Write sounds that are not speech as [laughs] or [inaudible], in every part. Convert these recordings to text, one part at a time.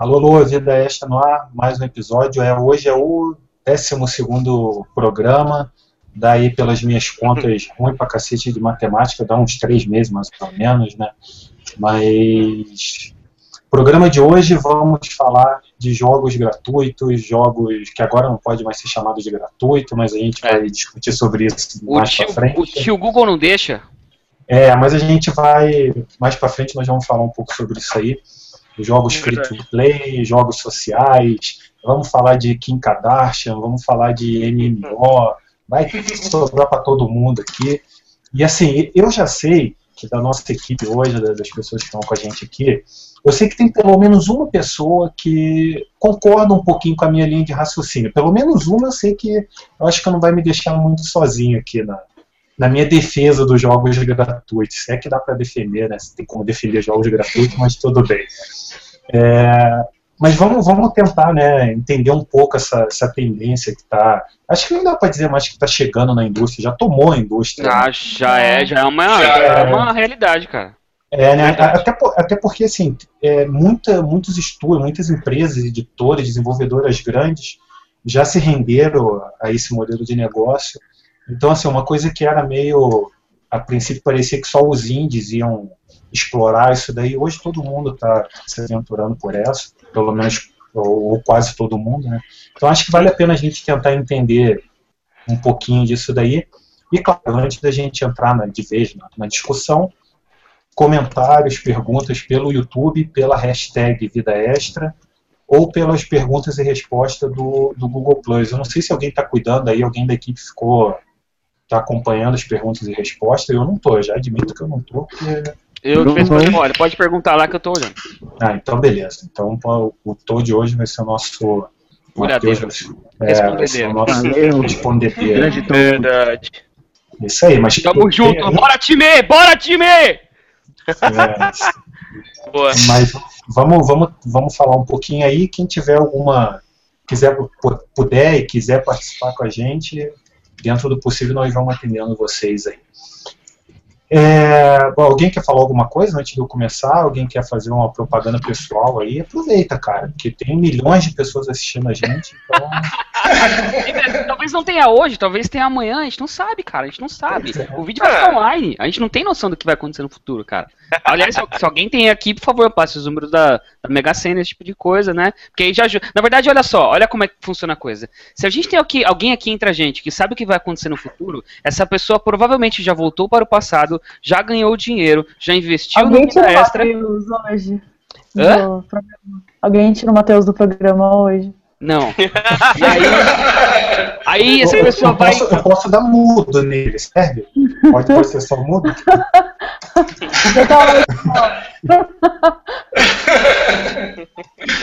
Alô, alô, Vida Extra no ar, mais um episódio. É, hoje é o 12 programa, daí pelas minhas contas, ruim pra cacete de matemática, dá uns três meses mais ou menos, né? Mas, programa de hoje vamos falar de jogos gratuitos, jogos que agora não pode mais ser chamado de gratuito, mas a gente vai discutir sobre isso O mais tio, pra frente. o tio Google não deixa? É, mas a gente vai, mais pra frente nós vamos falar um pouco sobre isso aí. Jogos free to play, jogos sociais, vamos falar de Kim Kardashian, vamos falar de MMO, vai sobrar para todo mundo aqui. E assim, eu já sei que da nossa equipe hoje, da- das pessoas que estão com a gente aqui, eu sei que tem pelo menos uma pessoa que concorda um pouquinho com a minha linha de raciocínio. Pelo menos uma eu sei que eu acho que não vai me deixar muito sozinho aqui na, na minha defesa dos jogos gratuitos. Se é que dá para defender, né? Se tem como defender jogos gratuitos, mas tudo bem. É, mas vamos, vamos tentar né, entender um pouco essa, essa tendência que está. Acho que não dá para dizer mais que está chegando na indústria, já tomou a indústria. né? Ah, já é, já é uma, Já é é. uma realidade, cara. É, né? Até, até porque, assim, é, muita, muitos estúdios, muitas empresas, editoras, desenvolvedoras grandes já se renderam a esse modelo de negócio. Então, assim, uma coisa que era meio. A princípio parecia que só os indies iam explorar isso daí, hoje todo mundo está se aventurando por essa, pelo menos, ou, ou quase todo mundo, né? Então, acho que vale a pena a gente tentar entender um pouquinho disso daí. E, claro, antes da gente entrar na, de vez na- na discussão, comentários, perguntas pelo YouTube, pela hashtag Vida Extra, ou pelas perguntas e respostas do, do Google Plus. Eu não sei se alguém está cuidando aí, alguém da equipe ficou tá acompanhando as perguntas e respostas. Eu não estou, já admito que eu não estou, porque. Eu de vez em olha, pode perguntar lá que eu tô olhando. Ah, então beleza. Então o, o Tô de hoje vai ser o nosso. Ser- é, vai ser o nosso respondedeiro. Grande Tom. Verdade. Isso aí, mas. Tamo tem- junto, bora time! Bora time! é, Boa. Mas vamos, vamos, vamos falar um pouquinho aí. Quem tiver alguma. quiser pu- puder e quiser participar com a gente, dentro do possível, nós vamos atendendo vocês aí. É, bom, alguém quer falar alguma coisa antes de eu começar? Alguém quer fazer uma propaganda pessoal aí? Aproveita, cara, porque tem milhões de pessoas assistindo a gente. Então, [laughs] Talvez não tenha hoje, talvez tenha amanhã, a gente não sabe, cara, a gente não sabe. É. O vídeo vai ficar online, a gente não tem noção do que vai acontecer no futuro, cara. Aliás, se, se alguém tem aqui, por favor, passe os números da, da Mega Sena, esse tipo de coisa, né? Porque aí já ajuda. Na verdade, olha só, olha como é que funciona a coisa. Se a gente tem aqui, alguém aqui entre a gente que sabe o que vai acontecer no futuro, essa pessoa provavelmente já voltou para o passado, já ganhou dinheiro, já investiu Alguém no tira Vida o extra. Matheus hoje? Hã? Alguém tira o Matheus do programa hoje? Não. [laughs] E aí, aí essa eu, pessoa eu vai. posso, eu posso dar mudo nele, serve? Pode, pode ser só? [laughs] Eu tava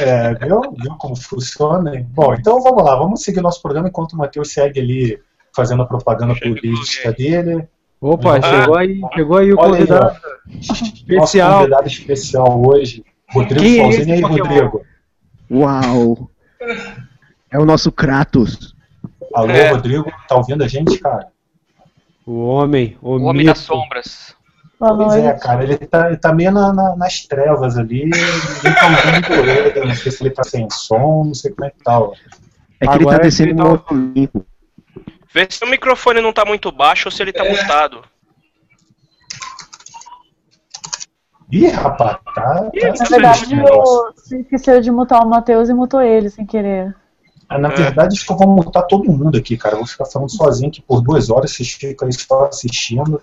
É, viu? viu como funciona? hein? Bom, então vamos lá, vamos seguir nosso programa enquanto o Matheus segue ali fazendo a propaganda política dele. Opa, Ah. chegou aí, chegou aí o Olha aí, convidado. Nosso Especial. convidado especial hoje, Rodrigo Quem é E aí? Rodrigo? Uau! É o nosso Kratos. Alô, É. Rodrigo, tá ouvindo a gente, cara? O homem, o, O Homem das Sombras. Boa Pois é, cara, ele tá, ele tá meio na- na- nas trevas ali, ninguém tá ouvindo ele, não sei se ele tá sem som, não sei como é que tá. ó. É que ele Agora tá descendo ele no tá- outro limpo. Vê se o microfone não tá muito baixo ou se ele tá mutado. Ih, rapaz, tá. tá Ih, Na sinistro verdade, esse negócio. eu- você esqueceu de mutar o Matheus e mutou ele sem querer. Ah, Na verdade, acho que eu vou mutar todo mundo aqui, cara. Eu vou ficar falando sozinho aqui por duas horas, vocês ficam aí só assistindo.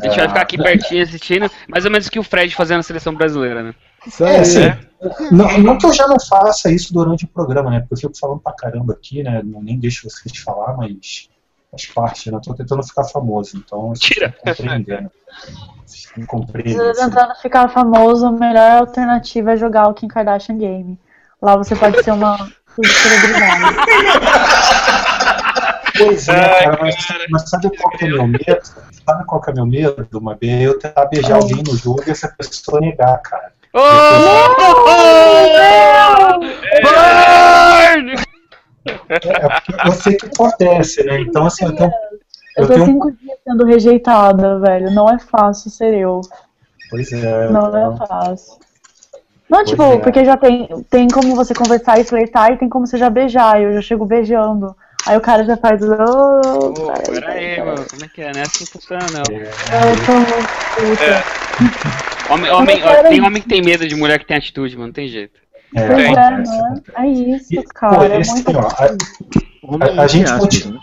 A gente vai ficar aqui pertinho assistindo, mais ou menos que o Fred fazendo a seleção brasileira, né? É, assim, não, não que eu já não faça isso durante o programa, né? Porque eu fico falando pra caramba aqui, né? Não, nem deixo vocês falar, mas faz parte, né? Eu tô tentando ficar famoso, então Tira. compreender, né? Se assim. tentando ficar famoso, a melhor alternativa é jogar o Kim Kardashian Game. Lá você pode ser uma celebridade. Pois é, cara, mas, mas sabe qual que é meu medo? Sabe qual que é meu medo, uma vez? Eu tentar beijar alguém no jogo e essa pessoa negar, cara. Burn! É, é porque eu sei que acontece, né? Então, assim, eu tenho. Eu Eu tô tenho cinco dias sendo rejeitada, velho. Não é fácil ser eu. Pois é. Não então, é fácil. Não, tipo, é. porque já tem, tem como você conversar e flertar e tem como você já beijar. Eu já chego beijando. Aí o cara já faz. Oh, Pô, peraí, pera peraí, aí, peraí. mano. Como é que é? Não é assim que funciona, não. Eu tô muito puta. Homem, homem, tem homem que tem medo de mulher que tem atitude, mano. Não tem jeito. É, Tem. é, acontece, né? acontece. É isso, E, cara. pô, é ó, a- gente continua- né?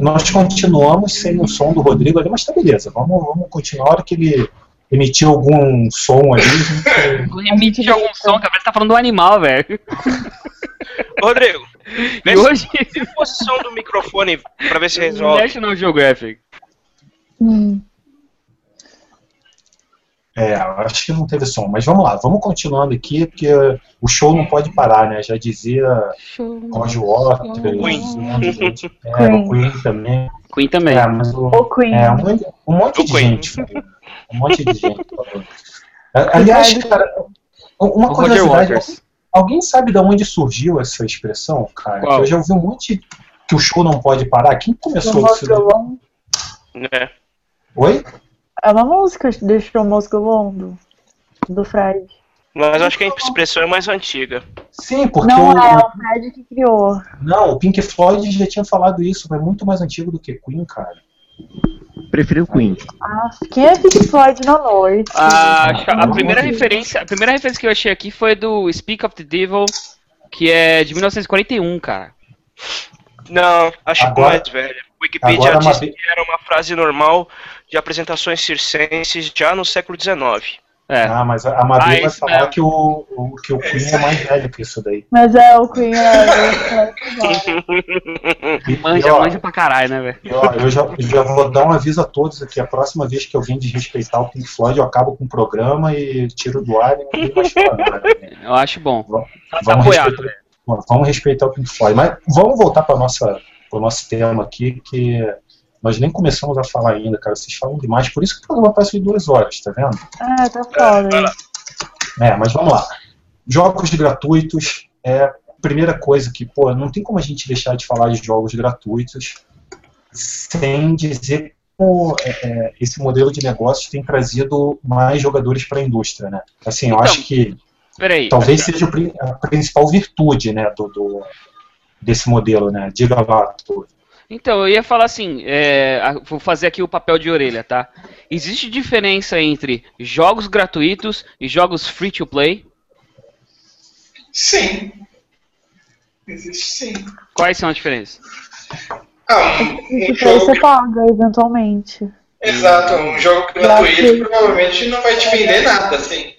Nós continuamos sem o som do Rodrigo ali, mas tá beleza. Vamos, vamos continuar. A hora que ele emitir algum som ali, gente- [laughs] de algum som, cara. Você tá falando do animal, velho. Rodrigo, [laughs] E vê hoje, se- a posição do microfone pra ver se resolve. National Geographic. Hum. É, acho que não teve som. Mas vamos lá, vamos continuando aqui, porque o show não pode parar, né? Já dizia Roger Waters, Queen. É, Queen. o Queen também. Queen também. É, mas o, O Queen. É, um monte, um monte O de Queen. gente. falou. Um monte de gente. [laughs] Aliás, cara, uma O curiosidade. Alguém sabe de onde surgiu essa expressão, cara? Qual? Eu já ouvi um monte que o show não pode parar. Quem começou Show isso? On. É. Oi? É uma música de Show On do, do Fred. Mas eu acho que a expressão é mais antiga. Sim, porque Não o, é, o Fred que criou. não, o Pink Floyd já tinha falado isso, mas é muito mais antigo do que Queen, cara. Prefiro o Queen. Ah, quem é Pink Floyd na noite? A, a primeira referência, a primeira referência que eu achei aqui foi do Speak of the Devil, que é de 1941, cara. Não, acho que Agora- mais velha. Wikipedia uma que era uma frase normal de apresentações circenses já no século XIX. É. Ah, mas a Amadeu Ah, vai falar mesmo. que o, o- que o Queen é mais velho que isso daí. Mas é, o Queen é. é- [laughs] E, Manja, e, ó, manja pra caralho, né, velho? Eu já, já vou dar um aviso a todos aqui. A próxima vez que alguém desrespeitar o Pink Floyd, eu acabo com o programa e tiro do ar e ninguém mais fala nada. né? [laughs] Eu acho bom. Vamos- Tá Vamos apoiado, respeitar, vamos respeitar o Pink Floyd. Mas vamos voltar para o nosso tema aqui, que nós nem começamos a falar ainda, cara. Vocês falam demais. Por isso que o programa passa de duas horas, tá vendo? É, tá foda. É, mas vamos lá. Jogos gratuitos é a primeira coisa que, pô, não tem como a gente deixar de falar de jogos gratuitos sem dizer como é, é, esse modelo de negócio tem trazido mais jogadores para a indústria, né? Assim, eu Então, acho que Peraí. talvez seja o pri- a principal virtude, né, do, do- desse modelo, né? Diga lá, Arthur. Então, eu ia falar assim, é, vou fazer aqui o papel de orelha, tá? Existe diferença entre jogos gratuitos e jogos free to play? Sim. Existe sim. Quais são as diferenças? Ah, um, um jogo. você paga, eventualmente. Exato, um jogo gratuito provavelmente não vai te vender nada, assim.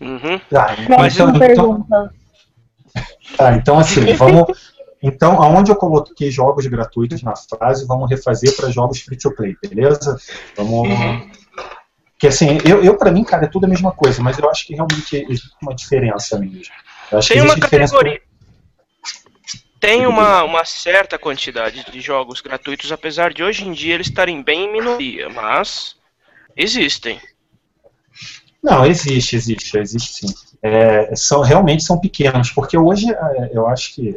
Uhum. Ah, então, Próxima então, pergunta. tá, então, assim, [laughs] vamos. Então, aonde eu coloquei jogos gratuitos na frase, vamos refazer para jogos free to play, beleza? Vamos. Uhum. Que assim, eu, eu para mim, cara, é tudo a mesma coisa, mas eu acho que realmente existe uma diferença mesmo. Tem uma categoria. Tem uma, uma certa quantidade de jogos gratuitos, apesar de hoje em dia eles estarem bem em minoria, mas existem. Não, existe, existe, existe sim. É, são, realmente são pequenos, porque hoje é, eu acho que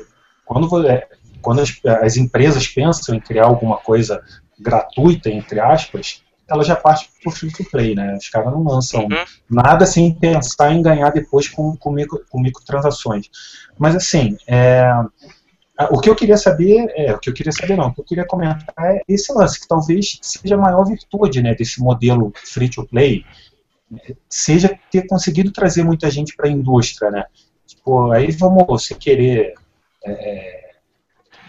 quando, é, quando as, as empresas pensam em criar alguma coisa gratuita, entre aspas, ela já parte para o free to play, né? Os caras não lançam Uhum. nada sem pensar em ganhar depois com, com, micro, com microtransações. Mas assim, é, o que eu queria saber, é, o que eu queria saber não, o que eu queria comentar é esse lance, que talvez seja a maior virtude né, desse modelo free to play, seja ter conseguido trazer muita gente para a indústria, né? Tipo, aí vamos você querer é,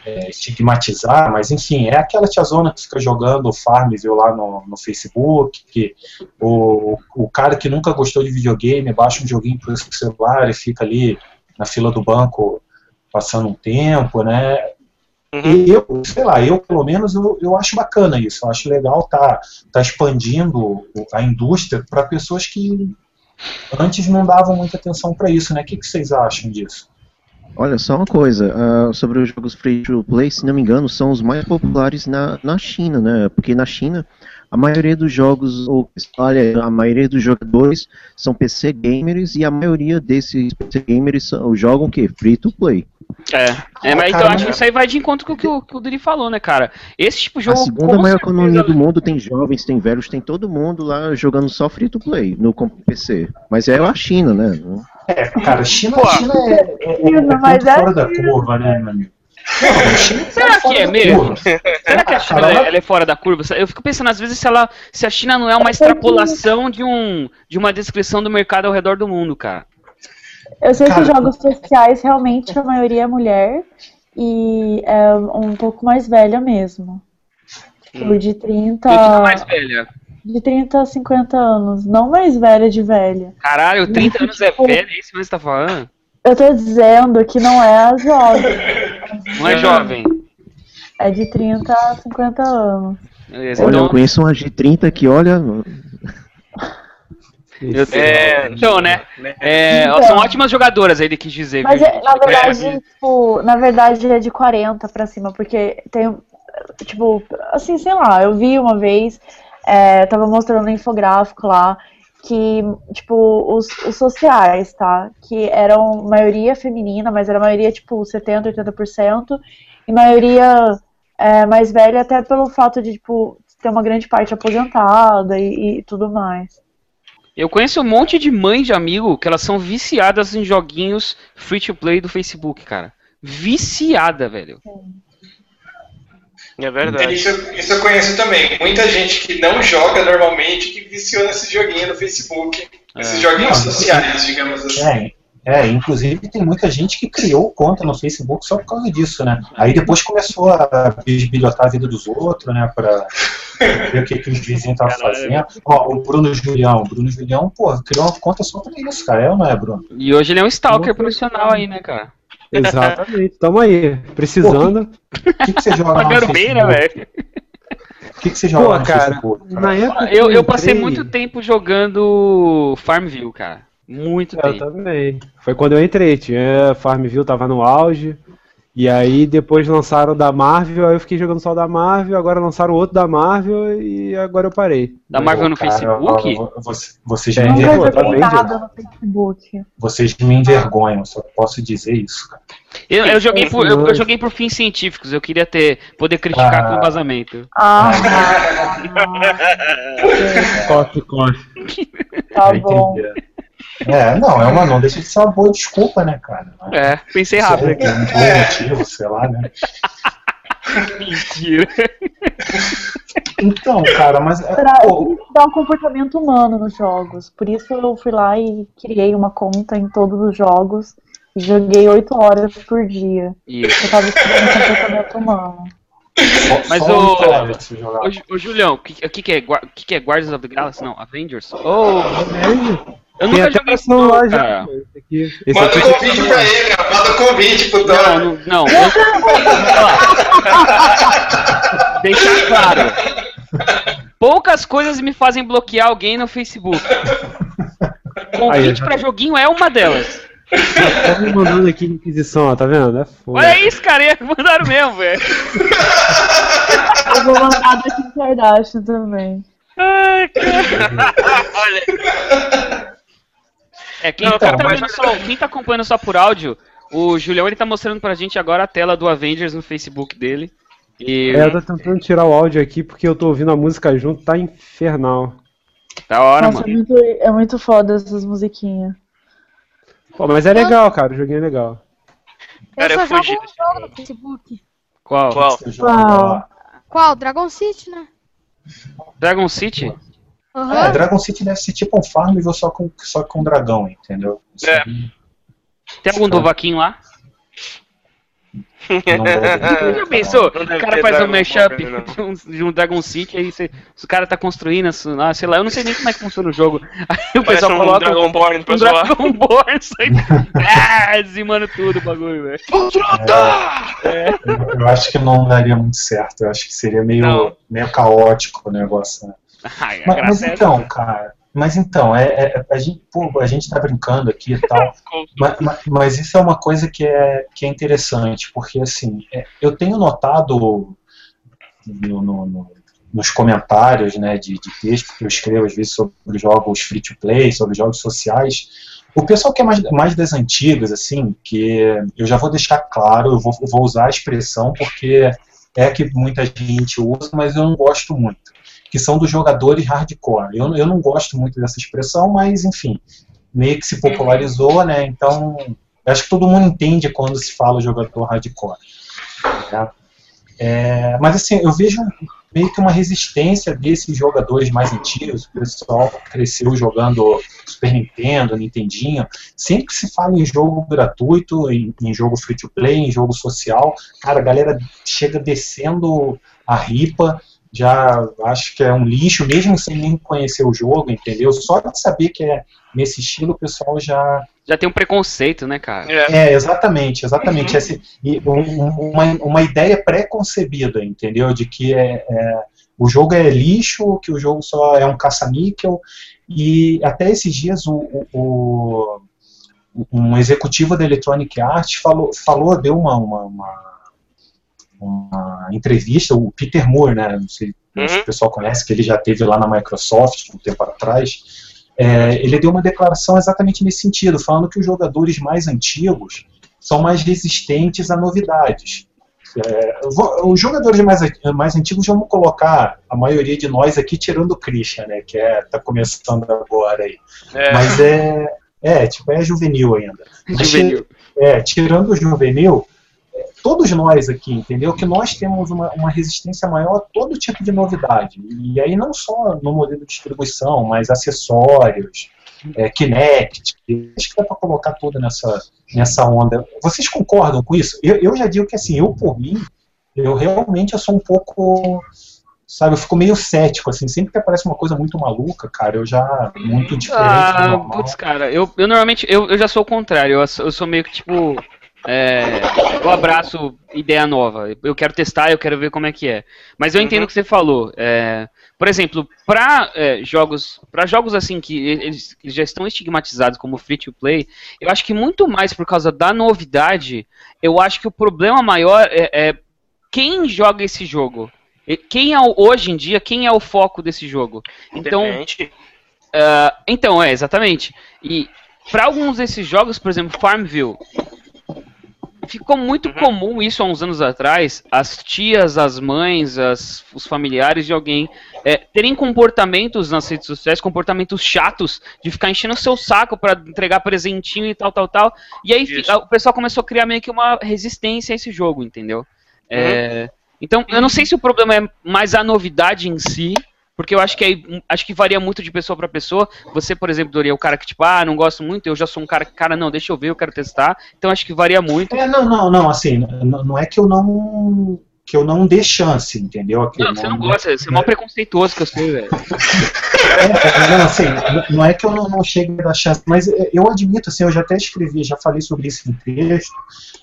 é, estigmatizar, mas enfim, é aquela tiazona que fica jogando Farmville lá no, no Facebook, que o, o cara que nunca gostou de videogame baixa um joguinho pro celular e fica ali na fila do banco passando um tempo, né? Uhum. Eu, sei lá, eu pelo menos eu, eu acho bacana isso, eu acho legal tá, tá expandindo a indústria para pessoas que antes não davam muita atenção para isso, né? O que, que vocês acham disso? Olha, só uma coisa, ah, sobre os jogos free to play, se não me engano, são os mais populares na, na China, né? Porque na China a maioria dos jogos, ou, olha, a maioria dos jogadores são PC gamers e a maioria desses PC gamers são, jogam o quê? Free to play. É, é mas cara, então acho que mas- isso aí vai de encontro com o que o, que o Duri falou, né, cara? Esse tipo de A jogo. segunda com maior certeza- economia do mundo tem jovens, tem velhos, tem todo mundo lá jogando só free to play no PC. Mas é a China, né? É, cara, China, Pô. China é, é, é, é mas é fora da curva, né, meu amigo? Será fora que é da mesmo? curva. Será que a China Cara, ela, é fora da curva? Eu fico pensando às vezes se, ela, se a China não é uma extrapolação de, um, de uma descrição do mercado ao redor do mundo, cara. Eu sei Cara, que jogos sociais realmente a maioria é mulher e é um pouco mais velha mesmo. Tipo, de 30, Eu digo mais velha. de 30 a 50 anos. Não mais velha de velha. Caralho, 30 anos é Tipo- velho, é isso que você tá falando? Eu tô dizendo que não é a jovem. [laughs] Não é jovem. É de 30 a 50 anos. Beleza, Olha, então, eu conheço uma G30 que, olha, [laughs] eu- É, então, né? É, são ótimas jogadoras, ele quis dizer. Mas viu, é- na verdade, tipo, na verdade é de 40 pra cima, porque tem, tipo, assim, sei lá, eu vi uma vez, é, tava mostrando um infográfico lá, que, tipo, os, os sociais, tá? Que eram maioria feminina, mas era maioria, tipo, 70, 80%, e maioria é, mais velha até pelo fato de, tipo, ter uma grande parte aposentada e, e tudo mais. Eu conheço um monte de mães de amigo que elas são viciadas em joguinhos free to play do Facebook, cara. Viciada, velho. É verdade. Isso, isso eu conheço também. Muita gente que não joga normalmente que viciou nesse joguinho no Facebook. Esses joguinhos Não, sociais, digamos assim. É, é, inclusive tem muita gente que criou conta no Facebook só por causa disso, né? Aí depois começou a bisbilhotar a vida dos outros, né? Pra ver o que, que os vizinhos estavam fazendo. Ó, o Bruno Julião. O Bruno Julião, pô, criou uma conta só pra isso, cara. É ou não é, Bruno? E hoje ele é um stalker profissional aí, né, cara? [laughs] Exatamente. Tamo aí. Precisando. O que, que você joga Pagando bem, né, velho? O que, que você joga Pô, cara, Facebook? cara? na época que Eu, eu passei entrei- muito tempo jogando Farmville, cara. Muito Eu tempo. também. Foi quando eu entrei. Tinha Farmville, tava no auge. E aí depois lançaram o da Marvel, aí eu fiquei jogando só o da Marvel, agora lançaram outro da Marvel e agora eu parei. Da Marvel no Cara, Facebook? Vocês, vocês, me envergonham, vocês me envergonham, só posso dizer isso, cara. Eu, eu joguei por, eu, eu joguei por fins científicos, eu queria ter poder criticar Ah. com vazamento. Ah, [laughs] Corte, corte. tá bom. entender. É, não, é uma, não deixa de ser uma boa desculpa, né, cara? É, pensei rápido aqui. É um bom motivo, sei lá, né? [laughs] Mentira. Então, cara, mas. é, Será que dá um comportamento humano nos jogos. Por isso eu fui lá e criei uma conta em todos os jogos e joguei 8 horas por dia. Isso. Eu tava estudando comportamento humano. Mas só o- ô Julião, o que, o que, é, o que, que é Guardians of the Galaxy? Não, Avengers? Oh, eu Tem nunca joguei o não, celular já. cara. Esse aqui. Esse Manda aqui um convite pra ele, cara. Manda um convite pro Não, Dora. não, não. Ó, deixar claro. Poucas coisas me fazem bloquear alguém no Facebook. Convite Aí. pra joguinho é uma delas. tá me mandando aqui Inquisição, ó, tá vendo? É foda. Olha isso, cara, mandaram mesmo, velho. Eu vou mandar da Kim Kardashian também. Ai, cara. [laughs] Olha, É, quem, Não, tá mas- acompanhando só, quem tá acompanhando só por áudio, o Julião ele tá mostrando pra gente agora a tela do Avengers no Facebook dele. E É, eu tô tentando tirar o áudio aqui porque eu tô ouvindo a música junto, tá infernal. da hora, Nossa, é mano. muito, é muito foda essas musiquinhas. Pô, mas é legal, cara, o joguinho é legal. Cara, eu eu só fugi jogo um no Facebook. Qual? qual? Lá. Qual? Dragon City, né? Dragon City? Aham. É, Dragon City deve ser tipo um Farmville só com, só com dragão, entendeu? Isso É. Tem algum Dovaquinho lá? não [laughs] Já pensou? Não O cara faz um mashup Ball, de um- [laughs] de um Dragon City, aí você, o cara tá construindo, assim, sei lá, eu não sei nem como é que funciona o jogo. [laughs] Aí o pessoal um coloca Dragonborn um zoar. Dragon Ball, sai ah, dizimando tudo o bagulho, velho. Eu- Eu acho que não daria muito certo. Eu acho que seria meio, Não. meio caótico o negócio. Né? Ai, a Mas, mas é então, cara. Mas então, é, é- a, gente, pô, a gente tá brincando aqui e tal. [laughs] Mas, mas- mas isso é uma coisa que é, que é interessante, porque assim, é, eu tenho notado no, no- no- nos comentários né, de, de texto que eu escrevo às vezes sobre jogos free to play, sobre jogos sociais, o pessoal que é mais, mais das antigas, assim, que eu já vou deixar claro, eu vou, vou usar a expressão porque é a que muita gente usa, mas eu não gosto muito, que são dos jogadores hardcore. Eu, eu não gosto muito dessa expressão, mas enfim, meio que se popularizou, né? Então, acho que todo mundo entende quando se fala jogador hardcore. Né? É, mas assim, eu vejo meio que uma resistência desses jogadores mais antigos, o pessoal cresceu jogando Super Nintendo, Nintendinho, sempre que se fala em jogo gratuito, em, em jogo free to play, em jogo social, cara, a galera chega descendo a ripa, já acho que é um lixo, mesmo sem nem conhecer o jogo, entendeu? Só de saber que é nesse estilo, o pessoal já. Já tem um preconceito, né, cara? É, exatamente, exatamente. Uhum. Esse, e um, uma, uma ideia pré-concebida, entendeu? De que é, é, o jogo é lixo, que o jogo só é um caça-níquel. E até esses dias o, o, um executivo da Electronic Arts falou, falou deu uma, uma, uma uma entrevista, o Peter Moore, né, não sei uhum. se o pessoal conhece, que ele já teve lá na Microsoft um tempo atrás, é, ele deu uma declaração exatamente nesse sentido, falando que os jogadores mais antigos são mais resistentes a novidades. É, os jogadores mais, mais antigos, vamos colocar a maioria de nós aqui, tirando o Christian, né, que é, tá começando agora aí. É. Mas é, é, tipo, é juvenil ainda. [laughs] Juvenil. Mas, é, tirando o juvenil, todos nós aqui, entendeu? Que nós temos uma, uma, resistência maior a todo tipo de novidade. E aí não só no modelo de distribuição, mas acessórios, é, Kinect, acho que dá para colocar tudo nessa, nessa onda. Vocês concordam com isso? Eu, eu já digo que assim, eu por mim, eu realmente eu sou um pouco sabe, eu fico meio cético, assim, sempre que aparece uma coisa muito maluca, cara, eu já, muito diferente. Ah, putz, cara, eu, eu normalmente, eu, eu já sou o contrário, eu, eu sou meio que, tipo, é, eu abraço ideia nova. Eu quero testar, eu quero ver como é que é. Mas eu entendo uhum. o que você falou. É, por exemplo, para é, jogos, para jogos assim que eles, eles, já estão estigmatizados como free to play, eu acho que muito mais por causa da novidade. Eu acho que o problema maior é, é quem joga esse jogo. Quem é hoje em dia quem é o foco desse jogo? Então, uh, então é exatamente. E para alguns desses jogos, por exemplo, Farmville, ficou muito uhum. comum isso há uns anos atrás, as tias, as mães, as, os familiares de alguém é, terem comportamentos nas redes sociais, comportamentos chatos, de ficar enchendo o seu saco para entregar presentinho e tal, tal, tal. E aí isso. o pessoal começou a criar meio que uma resistência a esse jogo, entendeu? É, uhum. É, então, eu não sei se o problema é mais a novidade em si, porque eu acho que aí, acho que varia muito de pessoa para pessoa. Você, por exemplo, Dori, é o cara que, tipo, ah, não gosto muito, eu já sou um cara que, cara, não, deixa eu ver, eu quero testar. Então acho que varia muito. É, não, não, não, assim, não é que eu não que eu não dê chance, entendeu? Não, você não, gosta, você é mó preconceituoso que eu sei, velho. É, não, assim, não é que eu não, não chegue a dar chance, mas eu admito, assim, eu já até escrevi, já falei sobre isso em texto,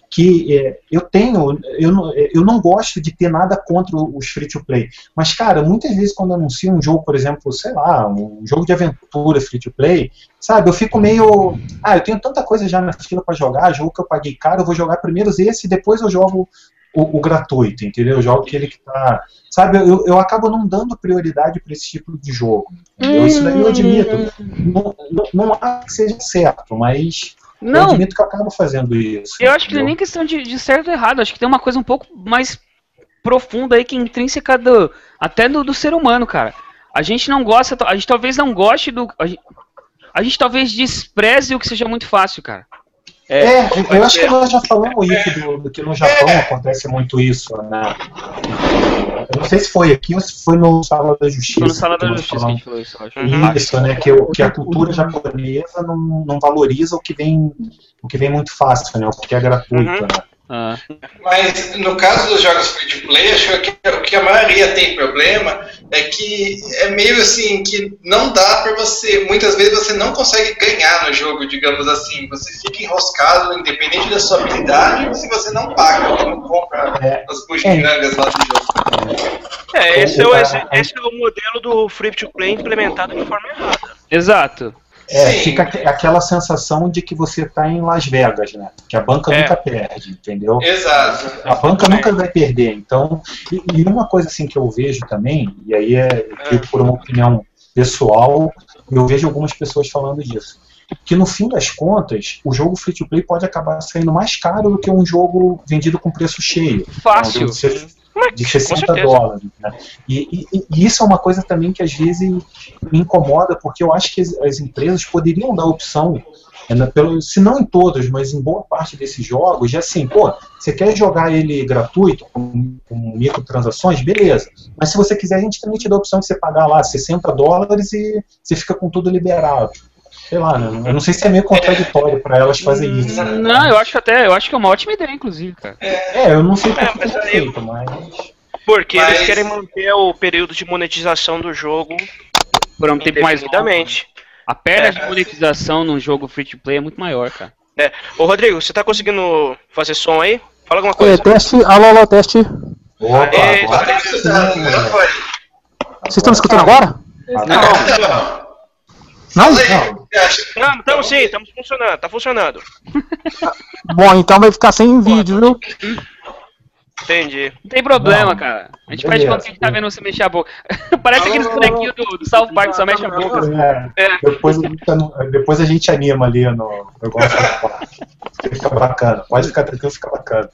que é, eu tenho, eu não, eu não gosto de ter nada contra os free to play, mas cara, muitas vezes quando anuncio um jogo, por exemplo, sei lá, um jogo de aventura free to play, sabe, eu fico meio, ah, eu tenho tanta coisa já na fila para jogar, jogo que eu paguei caro, eu vou jogar primeiro esse e depois eu jogo o, o gratuito, entendeu? Eu jogo que tá, sabe, eu, eu acabo não dando prioridade para esse tipo de jogo, entendeu? Isso daí eu admito, não, não, não há que seja certo, mas não. Eu admito que eu acabo fazendo isso. Eu acho que não é nem questão de, de certo ou errado. Acho que tem uma coisa um pouco mais profunda aí que é intrínseca do, até do, do ser humano, cara. A gente não gosta, a gente talvez não goste do. A gente, a gente talvez despreze o que seja muito fácil, cara. É, é eu acho que nós já falamos isso, do, do, que no Japão acontece muito isso, né? Eu não sei se foi aqui ou se foi no Sala da Justiça. Foi no Sala da Justiça que a gente falou isso, acho. Uhum. Isso, né? Que, que a cultura japonesa não, não valoriza o que vem o que vem muito fácil, né? O que é gratuito, uhum. né? Ah. Mas no caso dos jogos free to play, acho que o que a maioria tem problema é que é meio assim que não dá para você, muitas vezes você não consegue ganhar no jogo, digamos assim, você fica enroscado independente da sua habilidade, se você não paga, não compra é. as bugigangas lá do jogo. É, esse é, o, esse é o modelo do free to play implementado de forma errada. Exato. É, Sim. fica aqu- aquela sensação de que você tá em Las Vegas, né? Que a banca É. nunca perde, entendeu? Exato. A banca nunca vai perder. Então, e, e uma coisa assim que eu vejo também, e aí é que por uma opinião pessoal, eu vejo algumas pessoas falando disso. Que no fim das contas, o jogo free to play pode acabar saindo mais caro do que um jogo vendido com preço cheio. Fácil. De de Com 60 certeza. dólares. Né? E, e- e isso é uma coisa também que às vezes me incomoda, porque eu acho que as, as empresas poderiam dar opção, é, pelo, se não em todos, mas em boa parte desses jogos, de assim, pô, você quer jogar ele gratuito, com, com microtransações, beleza. Mas se você quiser, a gente também te dá a opção de você pagar lá 60 dólares e você fica com tudo liberado. Sei lá, né? Eu não sei se é meio contraditório para elas fazerem isso. né? Não, eu acho que até, eu acho que é uma ótima ideia, inclusive, cara. É, eu não sei É, como mas é aí- feito, mas. Porque Mas- eles querem manter o período de monetização do jogo Por um tempo mais longo. indefinidamente. A perna É. de monetização num jogo free to play é muito maior, cara. Ô Rodrigo, você tá conseguindo fazer som aí? Fala alguma É, coisa. teste, alô, alô, teste. Opa, É, agora Tá né? Vocês estão me escutando agora? Não. Não. Não? Estamos sim, estamos funcionando, tá funcionando. [laughs] Bom, então vai ficar sem vídeo, viu? Entendi. Não tem problema, Não. cara. A gente Beleza. faz quando a gente tá vendo você mexer a boca. [laughs] Parece aqueles bonequinhos do, do South Park que só mexe a boca. É, depois, a gente, depois a gente anima ali no negócio. Fica bacana. Pode ficar tranquilo, fica bacana.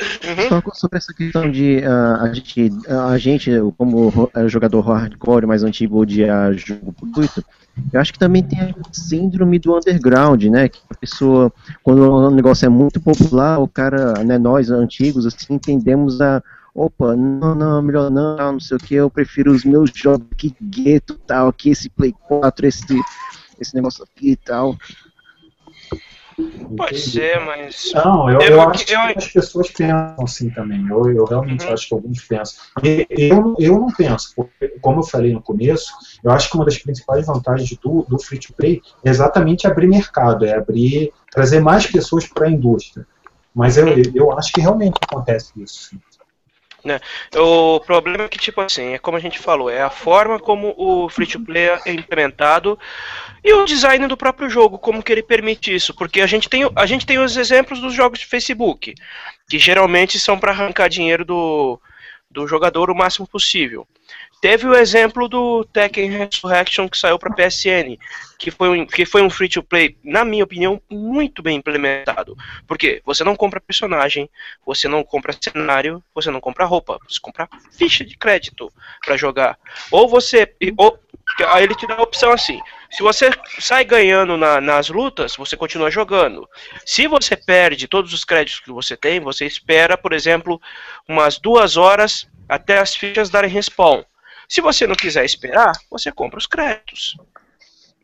Uhum. Sobre essa questão de ah, a gente, a gente, como eh, jogador hardcore mais antigo odiar jogo gratuito, eu acho que também tem a síndrome do underground, né? Que a pessoa, quando o negócio é muito popular, o cara, né, nós antigos, assim, tendemos a. Opa, não, não, melhor não, não sei o que, eu prefiro os meus jogos aqui, gueto tal, aqui esse Play 4, esse, esse negócio aqui e tal. Pode Entendi. ser, mas. Não, eu, Eu- eu acho eu- que as pessoas pensam assim também. Eu, eu realmente Uhum. acho que alguns pensam. Eu, eu não penso, porque, como eu falei no começo, eu acho que uma das principais vantagens do, do free to play é exatamente abrir mercado, é abrir, trazer mais pessoas para a indústria. Mas eu, eu acho que realmente acontece isso. sim. O problema é que, tipo assim, é como a gente falou, é a forma como o free to play é implementado e o design do próprio jogo, como que ele permite isso. Porque a gente tem, a gente tem os exemplos dos jogos de Facebook, que geralmente são para arrancar dinheiro do, do jogador o máximo possível. Teve o exemplo do Tekken Resurrection que saiu para PSN, que foi, um, que foi um free to play, na minha opinião, muito bem implementado. Porque você não compra personagem, você não compra cenário, você não compra roupa, você compra ficha de crédito para jogar. Ou você. Ou, aí ele te dá a opção assim: se você sai ganhando na- nas lutas, você continua jogando. Se você perde todos os créditos que você tem, você espera, por exemplo, umas duas horas até as fichas darem respawn. Se você não quiser esperar, você compra os créditos.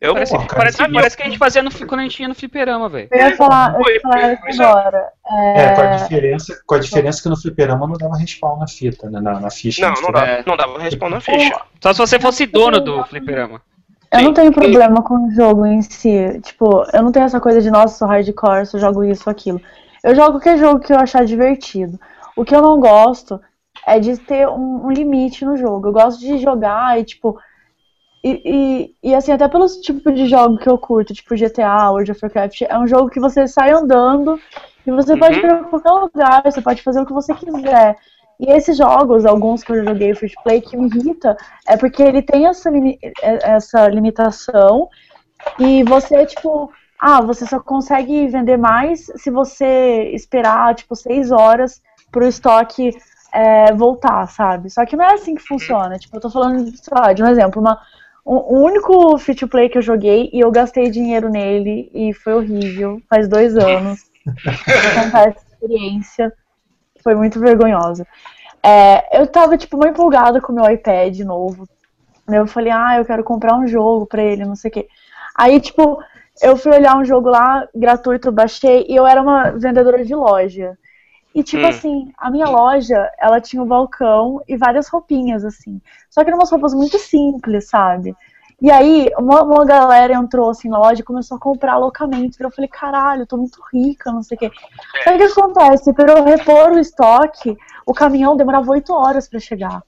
Eu, Parece, Pô, cara, parece, parece que a gente fazia no, quando a gente ia no fliperama, velho. Eu ia falar, eu ia falar isso é. agora. É, com a É, diferença, com a diferença que no fliperama não dava respawn na fita, né, na, na ficha. Não, não dá, É. não dava respawn na ficha. Só se você fosse dono do fliperama. eu não tenho problema com o jogo em si. Tipo, eu não tenho essa coisa de, nossa, sou hardcore, só jogo isso ou aquilo. Eu jogo qualquer jogo que eu achar divertido. O que eu não gosto é de ter um, um limite no jogo. Eu gosto de jogar e, tipo. E, e, e, assim, até pelos tipos de jogo que eu curto, tipo GTA, World of Warcraft, é um jogo que você sai andando e você pode ir pra qualquer lugar, você pode fazer o que você quiser. E esses jogos, alguns que eu joguei free to play, que me irrita, é porque ele tem essa, limi- é- essa limitação e você, tipo, ah, você só consegue vender mais se você esperar, tipo, seis horas pro estoque é, voltar, sabe? Só que não é assim que funciona. Tipo, eu tô falando, sei lá, de um exemplo, uma, um, o único free to play que eu joguei e eu gastei dinheiro nele e foi horrível, faz dois anos. [laughs] Contar essa experiência. Foi muito vergonhosa. É, eu tava, tipo, muito empolgada com o meu iPad novo. Eu falei, ah, eu quero comprar um jogo pra ele, não sei o quê. Aí, tipo, eu fui olhar um jogo lá, gratuito, baixei, e eu era uma vendedora de loja. E, tipo Hum. assim, a minha loja, ela tinha um balcão e várias roupinhas, assim. Só que eram umas roupas muito simples, sabe? E aí, uma, uma galera entrou, assim, na loja e começou a comprar loucamente. Eu falei, caralho, eu tô muito rica, não sei o quê. Só que o que acontece? Pra eu repor o estoque, o caminhão demorava oito horas pra chegar.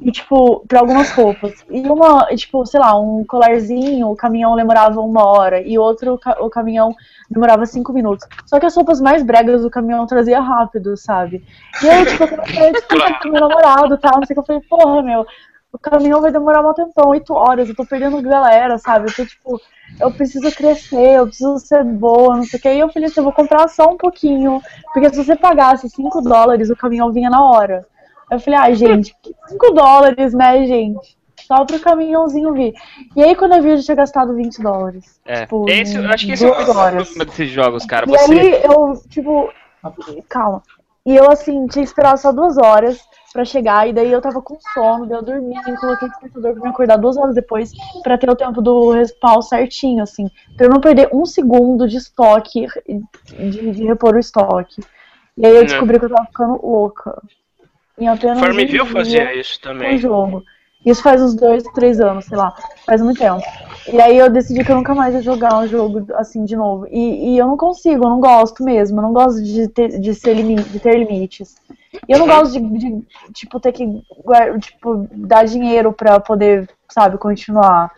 E, tipo, pra algumas roupas. E uma, tipo, sei lá, um colarzinho, o caminhão demorava uma hora. E outro, o caminhão demorava cinco minutos. Só que as roupas mais bregas o caminhão trazia rápido, sabe? E aí, tipo, eu discutir com meu namorado e tal. Não sei o que. Eu falei, porra, meu, o caminhão vai demorar um tempão, oito horas. Eu tô perdendo galera, sabe? Eu tô, tipo, eu preciso crescer, eu preciso ser boa, não sei o que. E eu falei assim, eu vou comprar só um pouquinho. Porque se você pagasse 5 dólares, o caminhão vinha na hora. Eu falei, ah, gente, 5 dólares, né, gente? Só pro caminhãozinho vir. E aí, quando eu vi, eu já tinha gastado 20 dólares. É. Tipo, Esse, eu acho que esse é o problema desses jogos, cara. E Você. aí, eu, tipo, calma. E eu, assim, tinha que esperar só duas horas pra chegar, e daí eu tava com sono, daí eu dormi, e coloquei o despertador pra me acordar duas horas depois, pra ter o tempo do respawn certinho, assim, pra eu não perder um segundo de estoque, de, de repor o estoque. E aí eu Né. descobri que eu tava ficando louca. Em apenas um Farmville dia fazia isso também. o jogo. Isso faz uns dois, três anos, sei lá. Faz muito tempo. E aí eu decidi que eu nunca mais ia jogar um jogo assim de novo. E, e eu não consigo, eu não gosto mesmo. Eu não gosto de ter, de ser limi- de ter limites. E eu não gosto de, de, tipo, ter que tipo, dar dinheiro pra poder, sabe, continuar.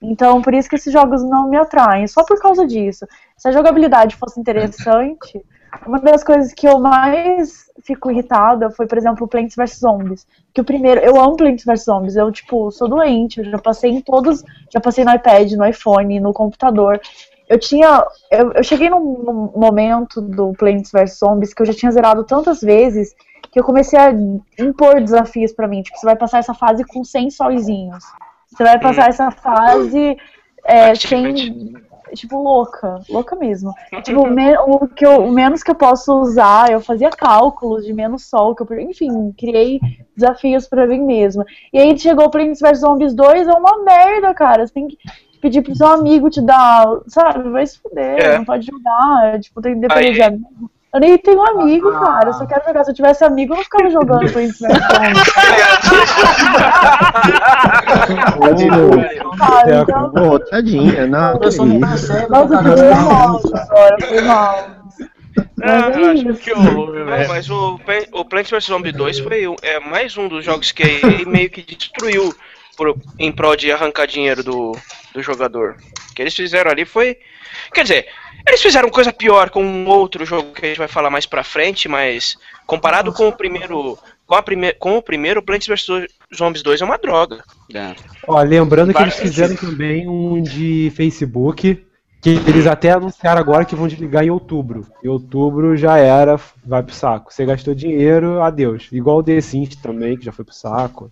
Então, por isso que esses jogos não me atraem. Só por causa disso. Se a jogabilidade fosse interessante, uma das coisas que eu mais fico irritada foi, por exemplo, o Plants vs Zombies. Que o primeiro, eu amo Plants vs Zombies, eu, tipo, sou doente, eu já passei em todos, já passei no iPad, no iPhone, no computador. Eu tinha, eu, eu cheguei num, num momento do Plants vs Zombies que eu já tinha zerado tantas vezes que eu comecei a impor desafios pra mim. Tipo, você vai passar essa fase com 100 solzinhos. Você vai passar essa fase é, sem. Tipo, louca. Louca mesmo. [laughs] Tipo, me- o, que eu, o menos que eu posso usar, eu fazia cálculos de menos sol, que eu, enfim, criei desafios pra mim mesma. E aí chegou o Plants vs Zombies 2, é uma merda, cara. Você tem que pedir pro seu amigo te dar, sabe? Vai se fuder, É. não pode jogar, tipo, tem que depender Aí- de amigo. Eu nem tenho amigo, cara. Eu só quero jogar. Se eu tivesse amigo, eu não ficava jogando Plants vs Zombies. Cara, então, Pô, tadinha, não, que pessoa não isso. percebe. nossa, eu tá cagando. mal agora, foi mal. Mas é Ah, isso. Que horror, Não, mas o, o Plants vs Zombie 2 foi um- é, mais um dos jogos que ele [laughs] meio que destruiu por, em prol de arrancar dinheiro do, do jogador. O que eles fizeram ali foi. Quer dizer, eles fizeram coisa pior com um outro jogo que a gente vai falar mais pra frente, mas comparado com o primeiro. Com, a prime, com o primeiro, Plants vs Zombies 2 é uma droga. É. Ó, lembrando que eles fizeram também um de Facebook, que eles até anunciaram agora que vão desligar em outubro. Em outubro já era, vai pro saco. Você gastou dinheiro, adeus. Igual o The Sims também, que já foi pro saco.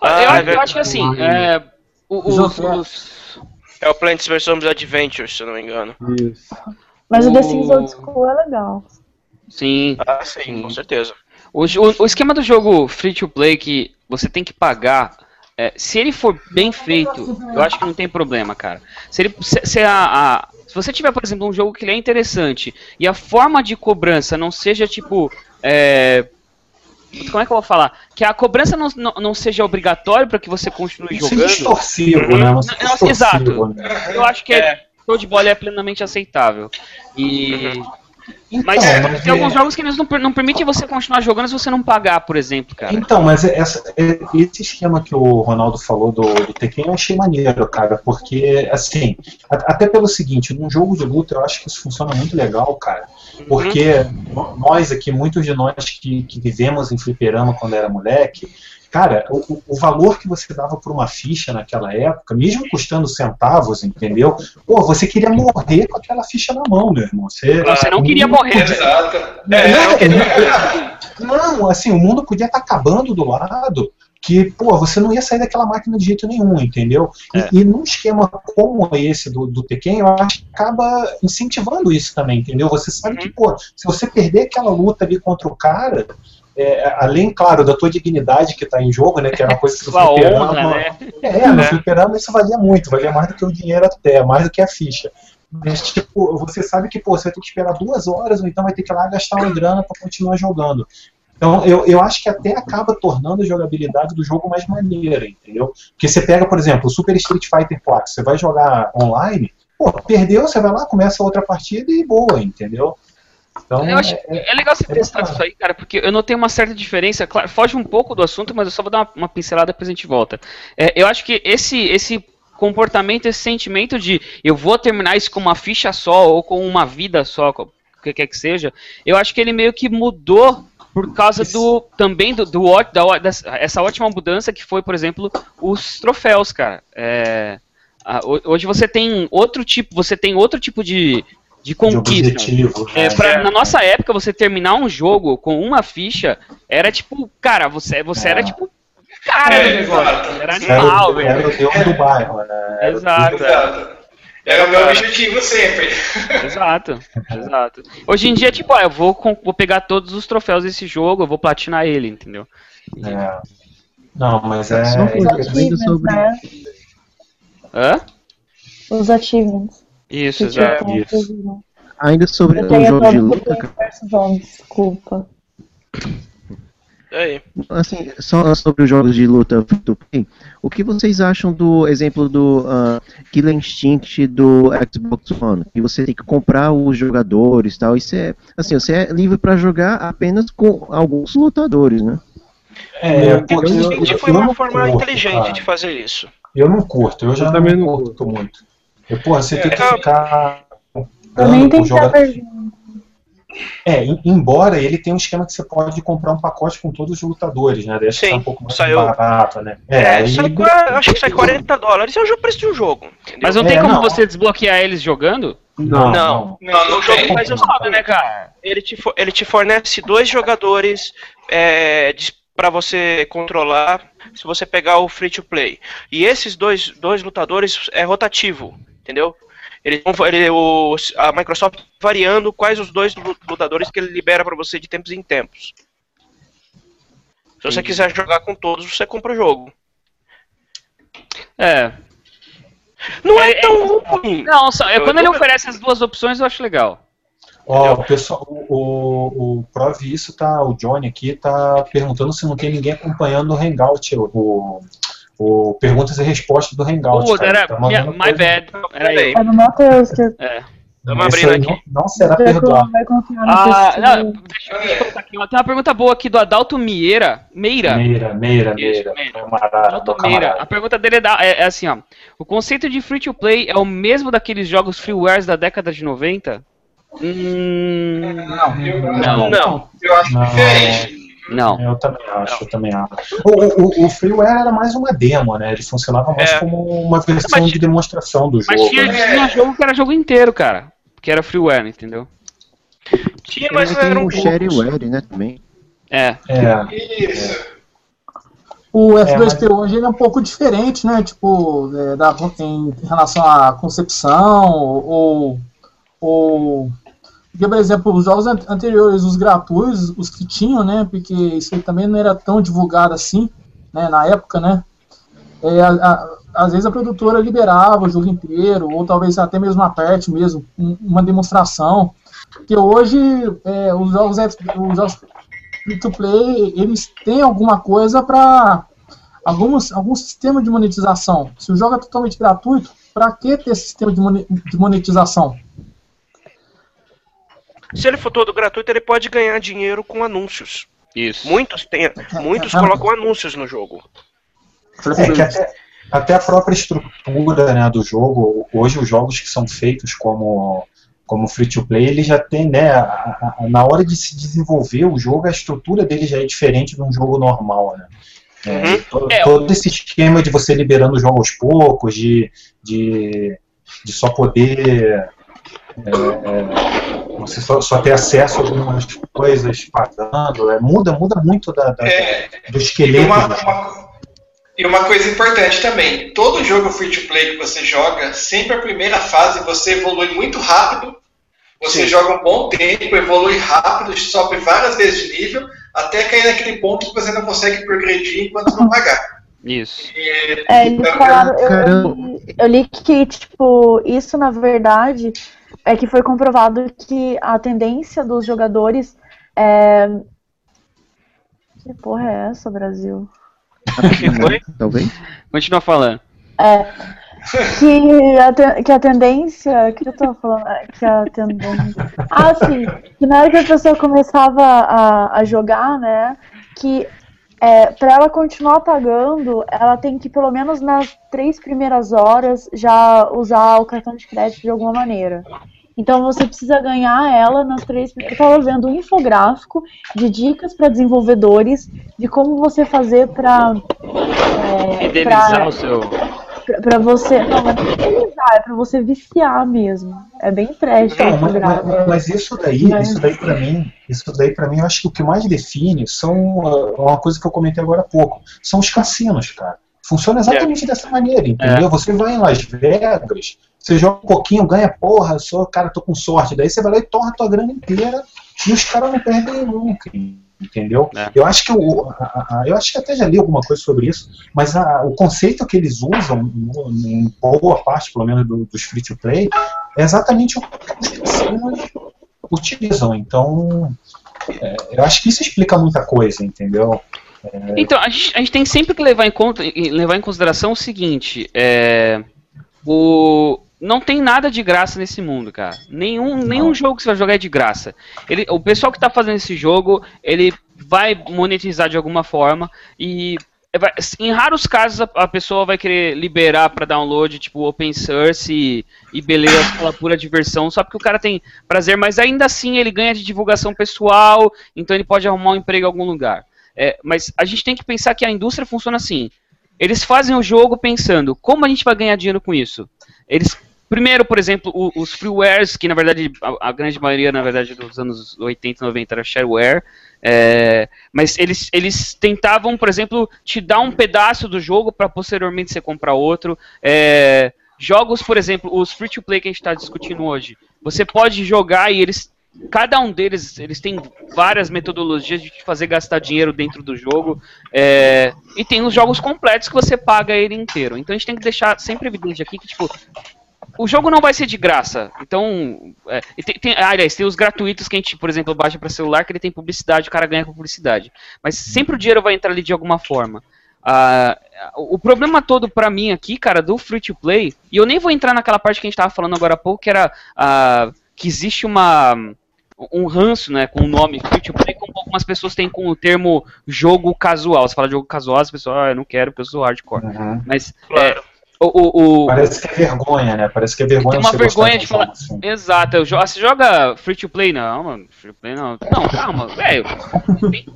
Ah, eu, é eu acho que assim, é, o- os, os- É o Plants vs Zombies Adventure, se eu não me engano. Isso. Mas o The O- Sims Old School é legal. Sim. Ah, sim, com certeza. O, jo- o esquema do jogo free to play que você tem que pagar, é, se ele for bem feito, eu acho que não tem problema, cara. Se, ele, se, se a- a- se você tiver, por exemplo, um jogo que ele é interessante e a forma de cobrança não seja tipo. é, como é que eu vou falar? Que a cobrança não, não, não seja obrigatória para que você continue Isso é jogando. distorsivo, né? Você Não, distorsivo, exato. né? Eu acho que é, show de bola é plenamente aceitável. E. Então, Mas mas tem é- alguns jogos que eles não, não permitem você continuar jogando se você não pagar, por exemplo, cara. Então, mas essa- é- esse esquema que o Ronaldo falou do, do Tekken eu achei maneiro, cara, porque, assim, até pelo seguinte, num jogo de luta eu acho que isso funciona muito legal, cara, porque no- nós aqui, muitos de nós que, que vivemos em fliperama quando era moleque, cara, o, o- valor que você dava por uma ficha naquela época, mesmo custando centavos, entendeu? Pô, você queria morrer com aquela ficha na mão, meu irmão. Você, Você não queria morrer. Exato. não, não, assim, o mundo podia estar acabando do lado que, pô, você não ia sair daquela máquina de jeito nenhum, entendeu? E, e num esquema como esse do, do Tekken, eu acho que acaba incentivando isso também, entendeu? Você sabe que, pô, se você perder aquela luta ali contra o cara, é, além, claro, da tua dignidade que tá em jogo, né, que era uma coisa que [laughs] Sua fliperama- né? é, no fliperama isso valia muito, valia mais do que o dinheiro até, mais do que a ficha. Mas, tipo, você sabe que, pô, você vai ter que esperar duas horas, ou então vai ter que ir lá gastar uma grana pra continuar jogando. Então, eu, eu acho que até acaba tornando a jogabilidade do jogo mais maneira, entendeu? Porque você pega, por exemplo, o Super Street Fighter 4, você vai jogar online, pô, perdeu, você vai lá, começa outra partida e boa, entendeu? Então, Eu acho, é- é legal você é testar isso aí, cara, porque eu notei uma certa diferença. Claro, foge um pouco do assunto, mas eu só vou dar uma, uma pincelada depois a gente volta. É, eu acho que esse, esse comportamento, esse sentimento de eu vou terminar isso com uma ficha só ou com uma vida só, o que quer que seja, eu acho que ele meio que mudou por causa do também do, do da, dessa- essa ótima mudança que foi, por exemplo, os troféus, cara. É, hoje você tem outro tipo, você tem outro tipo de, de de conquista. objetivo. É, né? pra- na nossa época, você terminar um jogo com uma ficha era tipo, cara, você, você era É. tipo cara É, do negócio. exato. Era Era, animal, o- era velho. o deus do bairro, né? Era Exato. Era o meu objetivo sempre. [laughs] Exato, exato. Hoje em dia, tipo, ah, eu vou, com- vou pegar todos os troféus desse jogo, eu vou platinar ele, entendeu? É. Não, mas é. Só é- achievements, sobre- né? Hã? Os achievements. Isso, que exato. isso. Ainda sobre Eu o jogo de luta. Zombies, desculpa. Aí. assim, só sobre os jogos de luta free to play, o que vocês acham do exemplo do ah, Killer Instinct do Xbox One? Que você tem que comprar os jogadores e tal. Isso é, assim, você é livre para jogar apenas com alguns lutadores, né? É, O eu- Instinct eu- foi uma não forma curto, inteligente cara. de fazer isso. Eu não curto, eu já Eu também não curto muito. Eu, porra, você tem que É. ficar. Também tem que jogador- saber. É, em- embora ele tenha um esquema que você pode comprar um pacote com todos os lutadores, né? Que Sim, um pouco mais saiu- barato, né? É, aí- sai, acho que sai 40 dólares, é o preço de um jogo. Entendeu? Mas não É, tem como não. você desbloquear eles jogando? Não, Não. Não, não o jogo faz Mas foda, né, cara? ele te, fo- ele te fornece dois jogadores é, para você controlar se você pegar o free to play. E esses dois, dois lutadores é rotativo, entendeu? Eles vão ele, o, a Microsoft variando quais os dois lu- lutadores que ele libera para você de tempos em tempos. Se você quiser jogar com todos, você compra o jogo. É. Não é, É, tão ruim. Não, só, é, quando ele oferece as duas opções, eu acho legal. Ó, o pessoal, o, o, o Prove isso tá, o Johnny aqui tá perguntando se não tem ninguém acompanhando o Hangout, o, o perguntas e respostas do Hangout. Pô, cara. era Tá minha, my bad. Era eu. É do Matheus que É. Estamos abrindo aqui. Não, não será perdoado. Ah, não, deixa, deixa eu colocar aqui. Tem uma pergunta boa aqui do Adalto Mieira. Meira. Meira, Meira, Meira. Adalto Meira. A pergunta dele é, da- é- é assim, ó. O conceito de free to play é o mesmo daqueles jogos freewares da década de 90? Hum, Não, não, Não. eu acho Não. diferente. Não. Eu também acho, eu também acho. O, o, o Freeware era mais uma demo, né? Ele funcionava mais É. como uma versão Mas- de demonstração do Mas jogo. tinha, né? tinha jogo que era jogo inteiro, cara. Que era freeware, entendeu? Tinha, mas eram o poucos. Shareware, né, também. É. É, Isso. O F2P hoje ele é um pouco diferente, né? Tipo, é, da, em relação à concepção ou. ou porque, por exemplo, os jogos an- anteriores, os gratuitos, os que tinham, né? Porque isso aí também não era tão divulgado assim, né? Na época, né? É, a- a- às vezes a produtora liberava o jogo inteiro, ou talvez até mesmo uma parte mesmo, um- uma demonstração. Porque hoje é, os jogos os jogos free to play, eles têm alguma coisa para alguns algum sistema de monetização. Se o jogo é totalmente gratuito, para que ter sistema de monetização? Se ele for todo gratuito, ele pode ganhar dinheiro com anúncios. Isso. Muitos têm, muitos colocam anúncios no jogo. É que até, até a própria estrutura né, do jogo, hoje os jogos que são feitos como, como free to play, ele já tem, né, a- a- a- na hora de se desenvolver o jogo, a estrutura dele já é diferente de um jogo normal, né? É, Uhum. todo, É, todo esse esquema de você liberando o jogo aos poucos, de, de, de só poder é, é, você só, só ter acesso a algumas coisas pagando, é, muda, muda muito da, da- É, do E esqueleto. uma, do jogo. uma- e uma coisa importante também, todo jogo free to play que você joga, sempre a primeira fase você evolui muito rápido, você Sim. joga um bom tempo, evolui rápido, sobe várias vezes de nível, até cair naquele ponto que você não consegue progredir enquanto não pagar. Isso. E, É, eles falaram, eu, eu li que, tipo, isso na verdade é que foi comprovado que a tendência dos jogadores é. Que porra é essa, Brasil? que foi? Talvez. Continua falando. É, que a, te- que a tendência. que eu tô falando? É, Que a tendência. Ah, sim. Que na hora que a pessoa começava a, a jogar, né? Que é, para ela continuar pagando, ela tem que, pelo menos nas três primeiras horas, já usar o cartão de crédito de alguma maneira. Então você precisa ganhar ela nas três. Eu estava vendo um infográfico de dicas para desenvolvedores de como você fazer para Fidelizar o seu. Pra, pra você. Não, mas é é pra você viciar mesmo. É bem trash Não, o mas, mas- mas isso daí, Mas- isso daí para mim, isso daí para mim, eu acho que o que mais define são uh, uma coisa que eu comentei agora há pouco, são os cassinos, cara. Funciona exatamente dessa maneira, entendeu? Você vai em Las Vegas, você joga um pouquinho, ganha porra, só, cara, tô com sorte. Daí você vai lá e torna a tua grana inteira e os caras não perdem nunca, entendeu? É. Eu acho que o, a- a- a- eu acho que até já li alguma coisa sobre isso, mas a- o conceito que eles usam no- em boa parte, pelo menos do- dos free to play, é exatamente o que cassinos utilizam. Então, é, eu acho que isso explica muita coisa, entendeu? Então, a gente, a gente tem sempre que levar em, conta, levar em consideração o seguinte: é, o, não tem nada de graça nesse mundo, cara. Nenhum, nenhum jogo que você vai jogar é de graça. Ele, o pessoal que tá fazendo esse jogo, ele vai monetizar de alguma forma e. vai- em raros casos a, a pessoa vai querer liberar para download, tipo open source e, e beleza, [laughs] pela pura diversão, só porque o cara tem prazer, mas ainda assim ele ganha de divulgação pessoal, então ele pode arrumar um emprego em algum lugar. É, mas a gente tem que pensar que a indústria funciona assim. Eles fazem o jogo pensando como a gente vai ganhar dinheiro com isso. Eles primeiro, por exemplo, o- os freewares, que na verdade a, a grande maioria, na verdade, dos anos 80 e 90 era shareware, é, mas eles, eles tentavam, por exemplo, te dar um pedaço do jogo para posteriormente você comprar outro. É, jogos, por exemplo, os free to play que a gente está discutindo hoje, você pode jogar e eles cada um deles eles têm várias metodologias de te fazer gastar dinheiro dentro do jogo é, e tem os jogos completos que você paga ele inteiro então a gente tem que deixar sempre evidente aqui que tipo o jogo não vai ser de graça. Então é, tem, tem- ah, aliás tem os gratuitos que a gente por exemplo baixa para celular que ele tem publicidade o cara ganha com publicidade. Mas sempre o dinheiro vai entrar ali de alguma forma. Ah, o problema todo pra mim aqui, cara, do free to play, e eu nem vou entrar naquela parte que a gente tava falando agora há pouco, que era ah, que existe uma um ranço, né, com o nome free to play, como algumas pessoas têm com o termo jogo casual. Você fala de jogo casual, as pessoas, ah, eu não quero porque eu sou hardcore. Mas é, o, o, o- Parece que é vergonha, né? Parece que é vergonha tem uma vergonha de falar. assim. Exato, eu jo- ah, você joga free to play? Não, mano, free to play não. Não, calma, velho.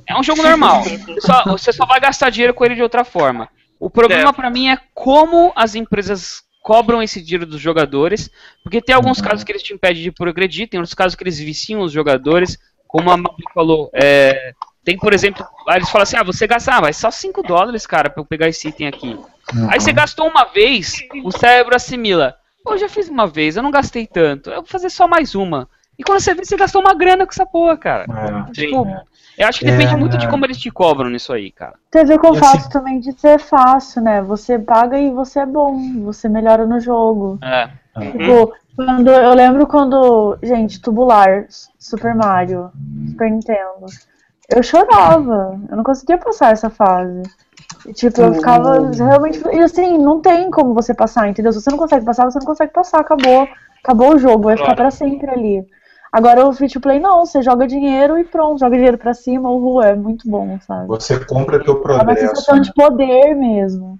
É um jogo normal. Só- você só vai gastar dinheiro com ele de outra forma. O problema pra mim é como as empresas cobram esse dinheiro dos jogadores, porque tem alguns casos que eles te impedem de progredir, tem outros casos que eles viciam os jogadores, como a Mabi falou. é, tem, por exemplo, aí eles falam assim: ah, você gasta, ah, mas só 5 dólares, cara, pra eu pegar esse item aqui. Aí você gastou uma vez, o cérebro assimila. Pô, eu já fiz uma vez, eu não gastei tanto. Eu vou fazer só mais uma. E quando você vê, você gastou uma grana com essa porra, cara. É. Tipo, eu acho que depende É, muito de né? como eles te cobram nisso aí, cara. Tem a ver com o E fato assim- também de ser fácil, né? Você paga e você é bom, você melhora no jogo. É. Tipo, quando, eu lembro quando, gente, tubular, Super Mario, Super Nintendo, eu chorava, eu não conseguia passar essa fase. E, tipo, eu ficava realmente. E assim, não tem como você passar, entendeu? Se você não consegue passar, você não consegue passar, acabou. Acabou o jogo, vai ficar pra sempre ali. Agora o free to play não, você joga dinheiro e pronto, joga dinheiro pra cima, o rua é muito bom, sabe? Você compra teu É uma progresso. sensação né? de poder mesmo.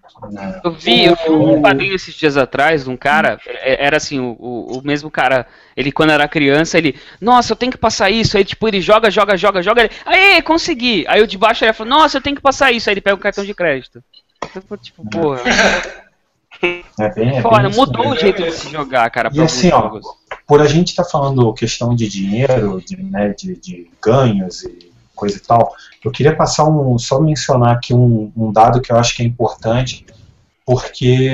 Eu vi, eu vi um quadrinho esses dias atrás de um cara, é- era assim, o, o, o mesmo cara, ele quando era criança, ele, nossa, eu tenho que passar isso, aí tipo, ele joga, joga, joga, joga, ele, aê, consegui! Aí o de baixo ele falou, nossa, eu tenho que passar isso, aí ele pega o cartão de crédito. Eu falei, tipo, porra, [laughs] É bem, é isso mudou o jeito de se jogar, cara, E pra alguns assim, ó, jogos. Por a gente estar falando questão de dinheiro, de, né, de, de ganhos e coisa e tal, eu queria passar um, só mencionar aqui um, um dado que eu acho que é importante, porque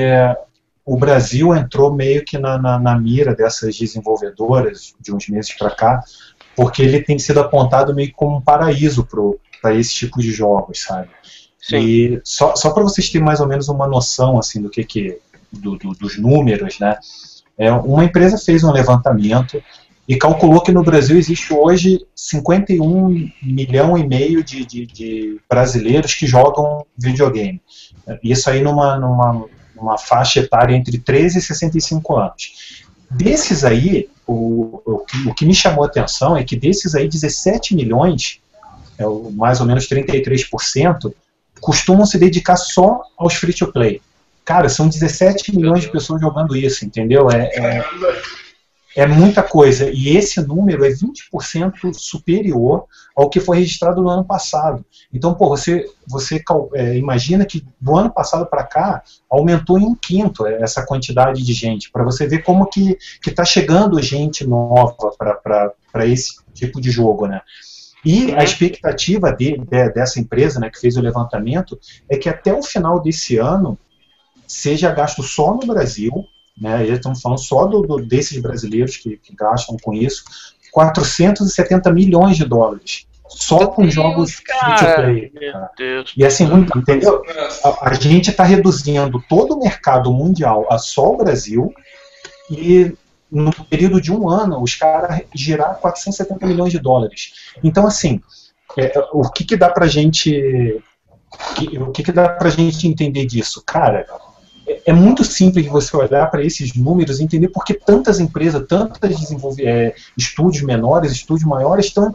o Brasil entrou meio que na, na, na mira dessas desenvolvedoras de uns meses para cá, porque ele tem sido apontado meio que como um paraíso para esse tipo de jogos, sabe? Sim. E só, só para vocês terem mais ou menos uma noção assim do que, que do- do- dos números, né? É, uma empresa fez um levantamento e calculou que no Brasil existe hoje 51 milhão e meio de, de- de brasileiros que jogam videogame. Isso aí numa, numa uma faixa etária entre 13 e 65 anos. Desses aí, o, o, que- o que me chamou a atenção é que desses aí, 17 milhões, é o, mais ou menos 33%, costumam se dedicar só aos free-to-play. Cara, são 17 milhões de pessoas jogando isso, entendeu? É, é, é muita coisa. E esse número é 20% superior ao que foi registrado no ano passado. Então, pô, você, você é, imagina que do ano passado para cá aumentou em um quinto essa quantidade de gente, para você ver como que está chegando gente nova para esse tipo de jogo, né? E a expectativa de- de- dessa empresa, né, que fez o levantamento, é que até o final desse ano seja gasto só no Brasil, né, e estamos falando só do, do- desses brasileiros que, que gastam com isso, 470 milhões de dólares. Só com jogos free to play. Meu Deus. E assim, muito, entendeu? A, a gente está reduzindo todo o mercado mundial a só o Brasil e no período de um ano os caras girar 470 milhões de dólares. Então, assim, é, o que, que dá pra gente. o que, que dá pra gente entender disso? Cara, é, é muito simples você olhar para esses números e entender por que tantas empresas, tantas desenvolve, é, estúdios menores, estúdios maiores estão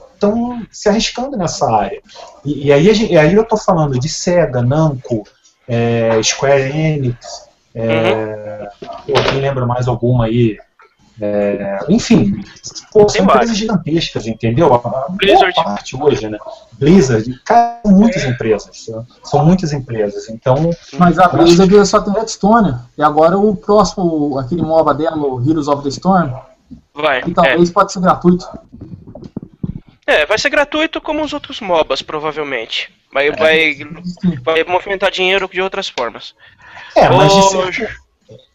se arriscando nessa área. E, e aí, gente- aí eu estou falando de Sega, Namco, é, Square Enix, é, pô, quem lembra mais alguma aí? É, enfim, pô, são empresas gigantescas, entendeu? A, Blizzard. parte hoje, né? Blizzard, cara, são muitas empresas, são- são muitas empresas, então... Mas a Blizzard só tem Redstone. E agora o próximo, aquele MOBA dela, o Heroes of the Storm, Vai. que talvez pode ser gratuito. É, vai ser gratuito como os outros MOBAs, provavelmente. Vai, vai, vai movimentar dinheiro de outras formas. É, mas de Ô, certa-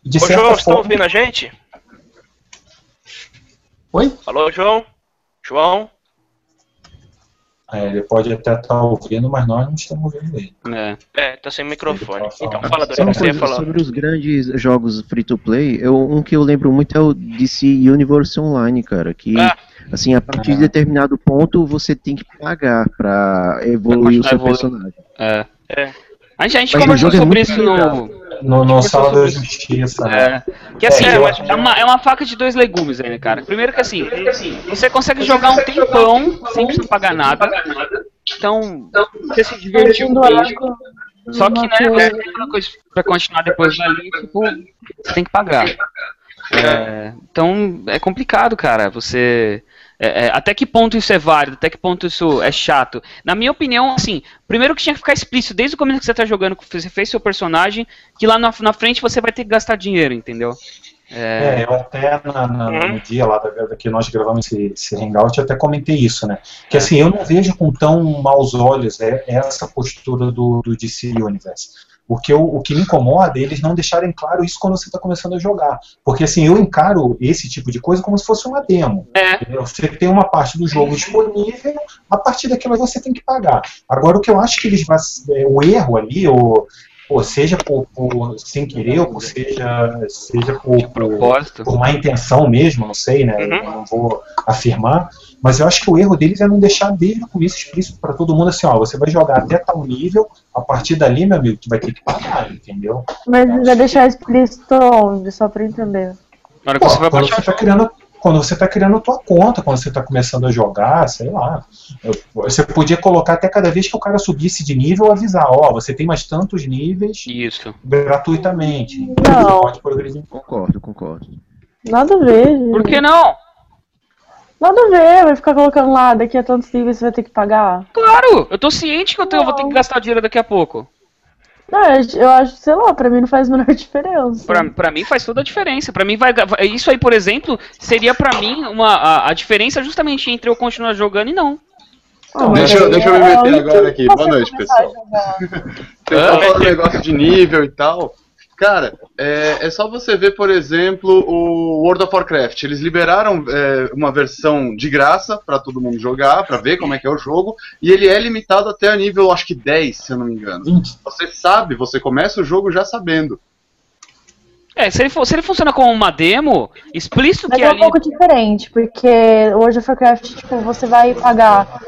de Ô, certa João, você tá forma- ouvindo a gente? Oi? Alô, João? João? É, ele pode até estar ouvindo, mas nós não estamos ouvindo ele. É. É, tá sem microfone. Tá Então, fala, uma você ia falar. sobre os grandes jogos free to play, eu, um que eu lembro muito é o DC Universe Online, cara, que Ah. assim, a partir de determinado ponto você tem que pagar pra evoluir o seu personagem. É. É. A gente, a gente conversou é sobre isso no. No, no Conversou Sala da isso. Justiça, né? É. Que assim, É, é, eu que- uma, é uma faca de dois legumes aí, né, cara? Primeiro que assim, você consegue jogar um tempão sem precisar pagar nada. Então, você se divertiu mesmo. água, Só que, né, coisa. é uma coisa pra continuar depois dali, tipo, você tem que pagar. É, então, é complicado, cara. Você. É, é, até que ponto isso é válido? Até que ponto isso é chato? Na minha opinião, assim, primeiro que tinha que ficar explícito desde o começo que você tá jogando, que você fez seu personagem, que lá na, na frente você vai ter que gastar dinheiro, entendeu? É, É, eu até na- na- Uhum. no dia lá da, da que nós gravamos esse, esse hangout, eu até comentei isso, né? Que assim, eu não vejo com tão maus olhos é, essa postura do, do DC Universe. Porque o, o que me incomoda é eles não deixarem claro isso quando você está começando a jogar. Porque assim, eu encaro esse tipo de coisa como se fosse uma demo. É. Você tem uma parte do jogo disponível, a partir daquilo você tem que pagar. Agora, o que eu acho que eles é, o erro ali, ou, ou seja por, por sem querer, ou por seja, seja por, por, propósito. por má intenção mesmo, não sei, né? Uhum. Não vou afirmar, mas eu acho que o erro deles é não deixar desde o começo explícito para todo mundo assim, ó, você vai jogar até tal nível, a partir dali, meu amigo, tu vai ter que pagar, entendeu? Mas vai deixar explícito onde, só pra entender. Na hora que Pô, você vai baixar você tá criando quando você está criando a tua conta, quando você está começando a jogar, sei lá. Você podia colocar até cada vez que o cara subisse de nível, avisar, ó, você tem mais tantos níveis Isso. gratuitamente. Não. Pode progredir. Concordo, concordo. Nada a ver. gente. Por que não? Nada a ver, vai ficar colocando lá, daqui a tantos níveis você vai ter que pagar. Claro! Eu tô ciente que eu, tenho- eu vou ter que gastar dinheiro daqui a pouco. Não, eu acho, sei lá, pra mim não faz a menor [laughs] diferença. Pra, pra mim faz toda a diferença. Pra mim vai, Isso aí, por exemplo, seria pra mim uma, a, a diferença justamente entre eu continuar jogando e não. Ah, mas Deixa, eu- deixa eu me é meter onde agora aqui. você Boa noite, pessoal. Vocês estão falando negócio de nível e tal. Cara, é, é só você ver, por exemplo, o World of Warcraft. Eles liberaram é, uma versão de graça pra todo mundo jogar, pra ver como é que é o jogo, e ele é limitado até a nível, acho que 10, se eu não me engano. 20. Você sabe, você começa o jogo já sabendo. É, se ele, for, se ele funciona como uma demo, explícito Mas que é um ali. pouco diferente, porque o World of Warcraft, tipo, você vai pagar.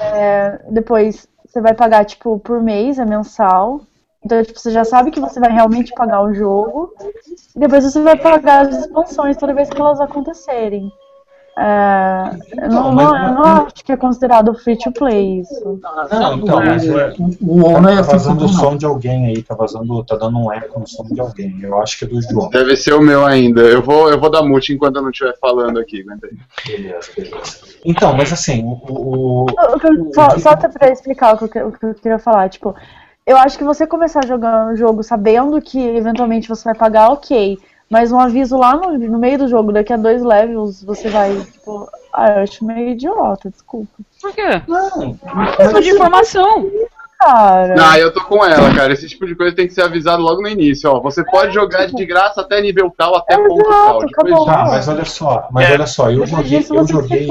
é, depois você vai pagar, tipo, por mês, é mensal. Então, tipo, você já sabe que você vai realmente pagar o jogo, e depois você vai pagar as expansões toda vez que elas acontecerem. É, eu não, eu não acho que é considerado free to play isso. Não, então, mas é, O WoW não é tá assim vazando o não. som de alguém aí, tá vazando, tá dando um eco no som de alguém. Eu acho que é do João. Deve ser o meu ainda. Eu vou, eu vou dar mute enquanto eu não estiver falando aqui. aguenta. Beleza, beleza. Então, mas assim, o. o- O eu- Só, só até pra explicar o que, eu, o que eu queria falar, tipo, eu acho que você começar jogando o jogo sabendo que eventualmente você vai pagar, ok. Mas um aviso lá no, no meio do jogo, daqui a dois levels, você vai, tipo, ah, eu acho meio idiota, desculpa. Por quê? Não, Questão de informação. Cara, Ah, eu tô com ela, cara. Esse tipo de coisa tem que ser avisado logo no início, ó. Você pode jogar de graça até nível tal, até ponto tal. Depois acabou. tá, mas olha só, mas É. olha só, eu joguei, disso eu joguei,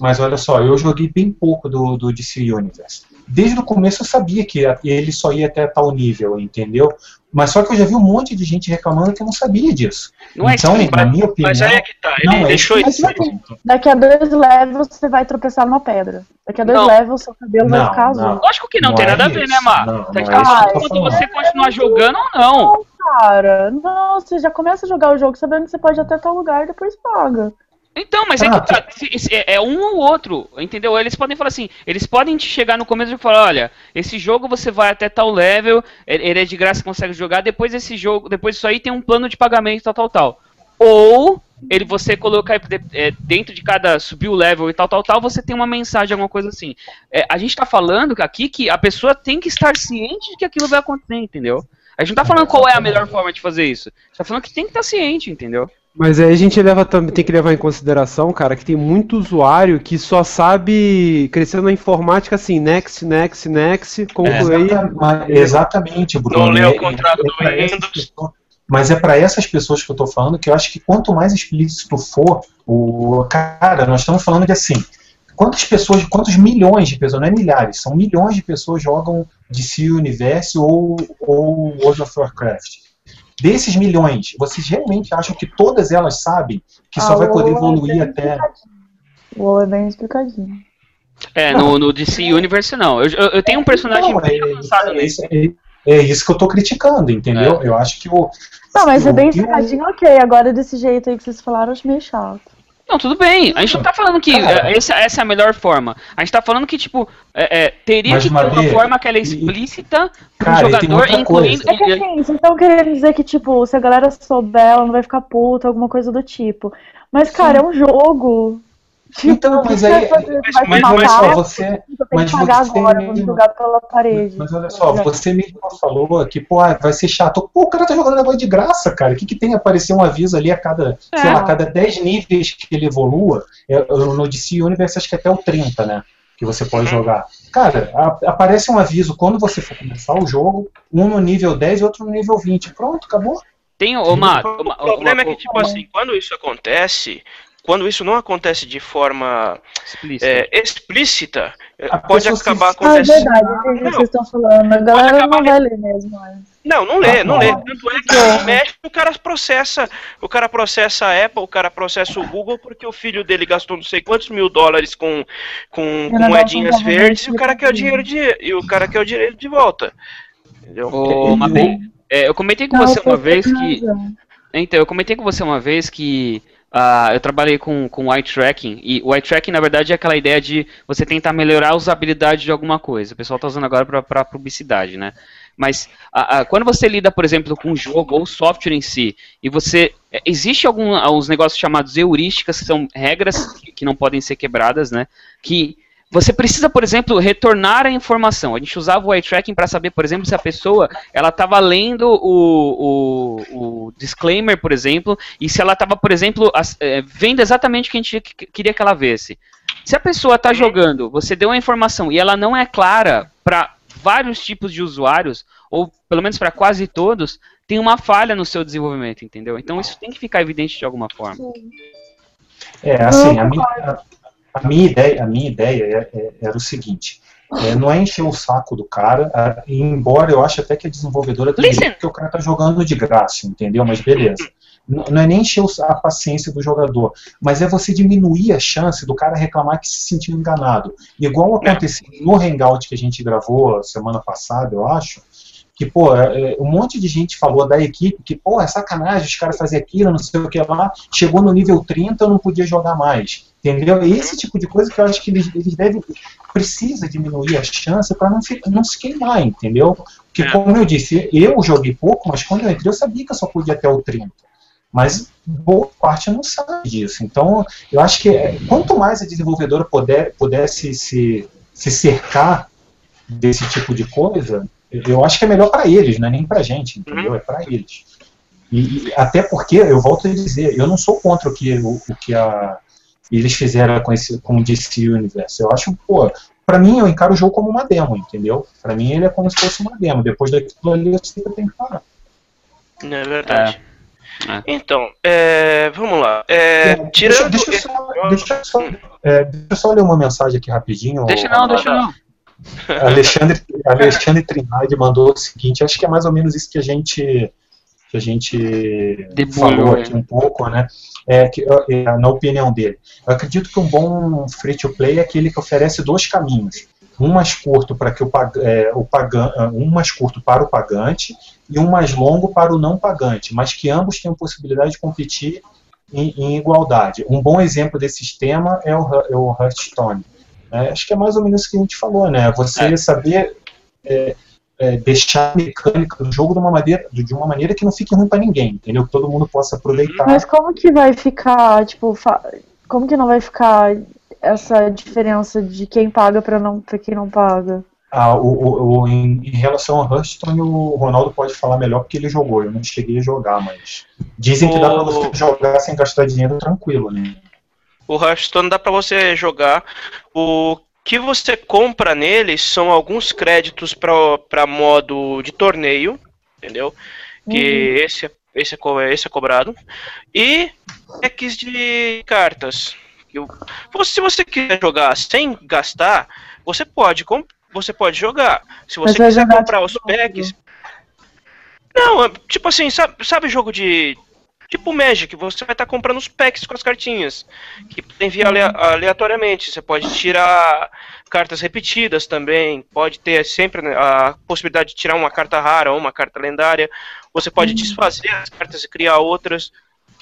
mas olha só, eu joguei bem pouco do, do DC Universe. Desde o começo eu sabia que ele só ia até tal nível, entendeu? Mas só que eu já vi um monte de gente reclamando que não sabia disso. Não é então, isso, na minha opinião, Mas aí é que tá, ele não é deixou isso. isso. Daqui a dois levels você vai tropeçar numa pedra. Daqui a dois Não. levels seu cabelo vai Não, ficar azul. não. Lógico que não, Não tem é nada a ver, isso. né, Mar? Não, Tá não é isso eu quando falando. você continuar jogando ou não. Cara, não, você já começa a jogar o jogo sabendo que você pode ir até tal lugar e depois paga. Então, mas é Ah, que tá. É, é um ou outro, entendeu? Eles podem falar assim, eles podem te chegar no começo e falar, olha, esse jogo você vai até tal level, ele é de graça, consegue jogar, depois esse jogo, depois disso aí tem um plano de pagamento, tal, tal, tal. Ou ele você colocar é, dentro de cada subir o level e tal, tal, tal, você tem uma mensagem, alguma coisa assim. É, a gente tá falando aqui que a pessoa tem que estar ciente de que aquilo vai acontecer, entendeu? A gente não tá falando qual é a melhor forma de fazer isso. A gente tá falando que tem que estar ciente, entendeu? Mas aí a gente leva também tem que levar em consideração, cara, que tem muito usuário que só sabe crescer na informática assim, next, next, next, concluir. Mas- exatamente, Bruno. Não leu o É- contrato é do pra essas Windows. pessoas- Mas é para essas pessoas que eu estou falando que eu acho que quanto mais explícito for, o cara, nós estamos falando de assim, quantas pessoas, quantos milhões de pessoas, não é milhares, são milhões de pessoas jogam DC Universe ou, ou World of Warcraft. Desses milhões, vocês realmente acham que todas elas sabem que só Ah, vai poder o- evoluir até. O WoW é bem explicadinho. É, no, no DC Universe não. Eu, eu, eu tenho um personagem Não, bem é, avançado é, nesse. isso- é- é isso que eu estou criticando, entendeu? Eu acho que o. Não, mas é bem o- explicadinho, ok. Agora desse jeito aí que vocês falaram, eu acho meio chato. Não, tudo bem. A gente não tá falando que Cara. é, essa, essa é a melhor forma. A gente tá falando que, tipo, é, é, teria Mas, que ter uma forma que ela é e- explícita pro Cara, jogador, incluindo. coisa. É que assim, vocês estão querendo dizer que, tipo, se a galera souber, ela não vai ficar puta, alguma coisa do tipo. Mas, cara, é um jogo. Tipo, Então, mas aí- mas- mas olha só, você, mas você agora, mesmo- vamos jogar pela parede. Mas olha só, você mesmo falou que, pô, ah, vai ser chato. Pô, o cara tá jogando negócio de graça, cara. O que, que tem a aparecer um aviso ali a cada, sei É. lá, a cada 10 níveis que ele evolua? É, no DC Universe acho que até o 30, né? Que você pode jogar. Cara, a- aparece um aviso quando você for começar o jogo, um no nível 10 e outro no nível 20. Pronto, acabou. Tem uma. O uma- problema é que, tipo assim, quando isso acontece, quando isso não acontece de forma explícita. é, explícita, é, A pode pessoa se- acabar Ah, é acontecendo. verdade, o que Não. vocês estão falando. A galera acabar não vai ler mesmo. é. Não, não lê, Ah, não não. lê. Tanto é que mexe, o cara processa, o cara processa a Apple, o cara processa o Google porque o filho dele gastou não sei quantos mil dólares com, com, com moedinhas verdes e o cara quer o dinheiro de e o cara quer o dinheiro de volta. Entendeu? Ô, Mabê, é, eu comentei com Não, você uma vez que. Então, eu comentei com você uma vez que ah, eu trabalhei com, com eye tracking, e o eye tracking, na verdade, é aquela ideia de você tentar melhorar a usabilidade de alguma coisa. O pessoal está usando agora para publicidade, né? Mas quando você lida, por exemplo, com um jogo ou software em si, e você. é, Existe alguns negócios chamados heurísticas, que são regras que, que não podem ser quebradas, né? Que você precisa, por exemplo, retornar a informação. A gente usava o eye tracking para saber, por exemplo, se a pessoa ela estava lendo o, o, o disclaimer, por exemplo, e se ela estava, por exemplo, é, vendo exatamente o que a gente que- queria que ela visse. Se a pessoa está jogando, você deu a informação e ela não é clara para vários tipos de usuários, ou pelo menos para quase todos, tem uma falha no seu desenvolvimento, entendeu? Então isso tem que ficar evidente de alguma forma. É, assim, a minha, a, minha ideia, a minha ideia é- é- era o seguinte. é, não é encher o saco do cara, embora eu ache até que a desenvolvedora tem porque o cara tá jogando de graça, entendeu? Mas beleza. Não não é nem encher a paciência do jogador, mas é você diminuir a chance do cara reclamar que se sentiu enganado. Igual aconteceu no Hangout que a gente gravou semana passada, eu acho, que, pô, é, um monte de gente falou da equipe que, pô, é sacanagem, os caras faziam aquilo, não sei o que lá, chegou no nível 30, eu não podia jogar mais. Entendeu? E esse tipo de coisa que eu acho que eles, eles devem, precisa diminuir a chance para não, não se queimar, entendeu? Porque, É. como eu disse, eu joguei pouco, mas quando eu entrei eu sabia que eu só podia até o 30. Mas boa parte não sabe disso. Então, eu acho que é, quanto mais a desenvolvedora puder, pudesse se, se cercar desse tipo de coisa, eu acho que é melhor para eles, não é nem para gente, entendeu? É para eles. E, e até porque, eu volto a dizer, eu não sou contra o que, o, o que a, eles fizeram com, esse, com o DC Universe. Eu acho, pô, pra mim eu encaro o jogo como uma demo, entendeu? Pra mim ele é como se fosse uma demo. Depois daquilo ali eu sei que eu tenho que parar. Não é verdade. É. Então, é, vamos lá. É, Deixa, tirando. deixa eu só, deixa eu só, é, deixa eu só ler uma mensagem aqui rapidinho. Deixa não, deixa não. Alexandre, Alexandre Trindade mandou o seguinte, acho que é mais ou menos isso que a gente que a gente falou é. aqui um pouco, né? É, que, é, na opinião dele. Eu acredito que um bom free to play é aquele que oferece dois caminhos. Um mais curto para que o, é, o um mais curto para o pagante e um mais longo para o não pagante, mas que ambos tenham possibilidade de competir em, em igualdade. Um bom exemplo desse sistema é o, é o Hearthstone. É, acho que é mais ou menos o que a gente falou, né? Você saber é, é, deixar a mecânica do jogo de uma maneira, de uma maneira que não fique ruim para ninguém, entendeu? Que todo mundo possa aproveitar. Mas como que vai ficar, tipo, fa- como que não vai ficar essa diferença de quem paga pra, não, pra quem não paga? Ah, o, o- o- em, em relação ao Hearthstone, o Ronaldo pode falar melhor porque ele jogou. Eu não cheguei a jogar, mas dizem que dá para você jogar sem gastar dinheiro tranquilo, né? O Hearthstone dá pra você jogar. O que você compra nele são alguns créditos para modo de torneio, entendeu? Que esse, é- esse, é, esse é cobrado. E decks de cartas. Se você quiser jogar sem gastar, você pode, você pode jogar. Se você quiser jogar comprar os packs. Não, é, tipo assim, sabe, sabe jogo de. Tipo Magic, você vai estar comprando os packs com as cartinhas. Que tem via alea- aleatoriamente. Você pode tirar cartas repetidas também. Pode ter sempre né, a possibilidade de tirar uma carta rara ou uma carta lendária. Você pode desfazer as cartas e criar outras.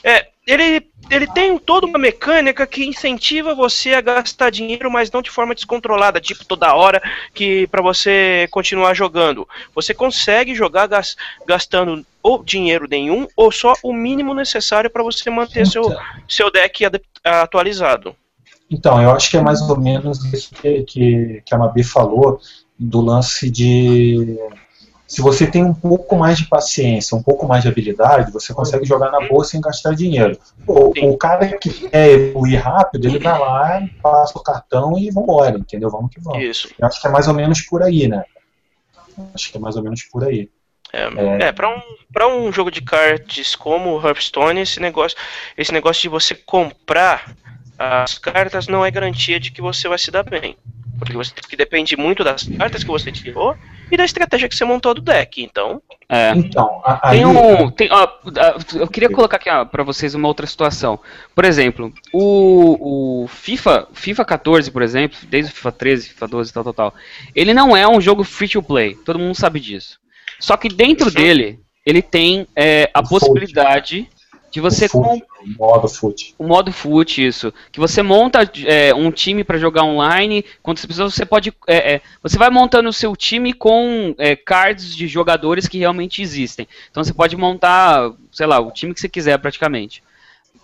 É, ele, ele tem toda uma mecânica que incentiva você a gastar dinheiro, mas não de forma descontrolada, tipo toda hora que para você continuar jogando. Você consegue jogar gas- gastando ou dinheiro nenhum ou só o mínimo necessário para você manter seu, seu deck atualizado. Então, eu acho que é mais ou menos isso que, que, que a Mabi falou, do lance de. Se você tem um pouco mais de paciência, um pouco mais de habilidade, você consegue jogar na boa sem gastar dinheiro. Pô, o cara que quer evoluir rápido, ele vai lá, passa o cartão e vambora, entendeu? Vamos que vamos. Isso. Eu acho que é mais ou menos por aí, né? Acho que é mais ou menos por aí. É, é para um, pra um jogo de cards como o Hearthstone, esse negócio, esse negócio de você comprar as cartas não é garantia de que você vai se dar bem. Porque você que depende muito das cartas que você tirou e da estratégia que você montou do deck. Então, É. Então, a- Tem aí. um, tem, ó, eu queria colocar aqui ó, pra vocês uma outra situação. Por exemplo, o, o FIFA, FIFA 14, por exemplo, desde o FIFA 13, FIFA 12, tal, tal, tal, ele não é um jogo free to play. Todo mundo sabe disso. Só que dentro dele, ele tem é, a O possibilidade de você o fute, com o modo fute. o modo foot, isso. Que você monta é, um time pra jogar online. Quando você precisa, você pode. é, é, você vai montando o seu time com é, cards de jogadores que realmente existem. Então você pode montar, sei lá, o time que você quiser praticamente.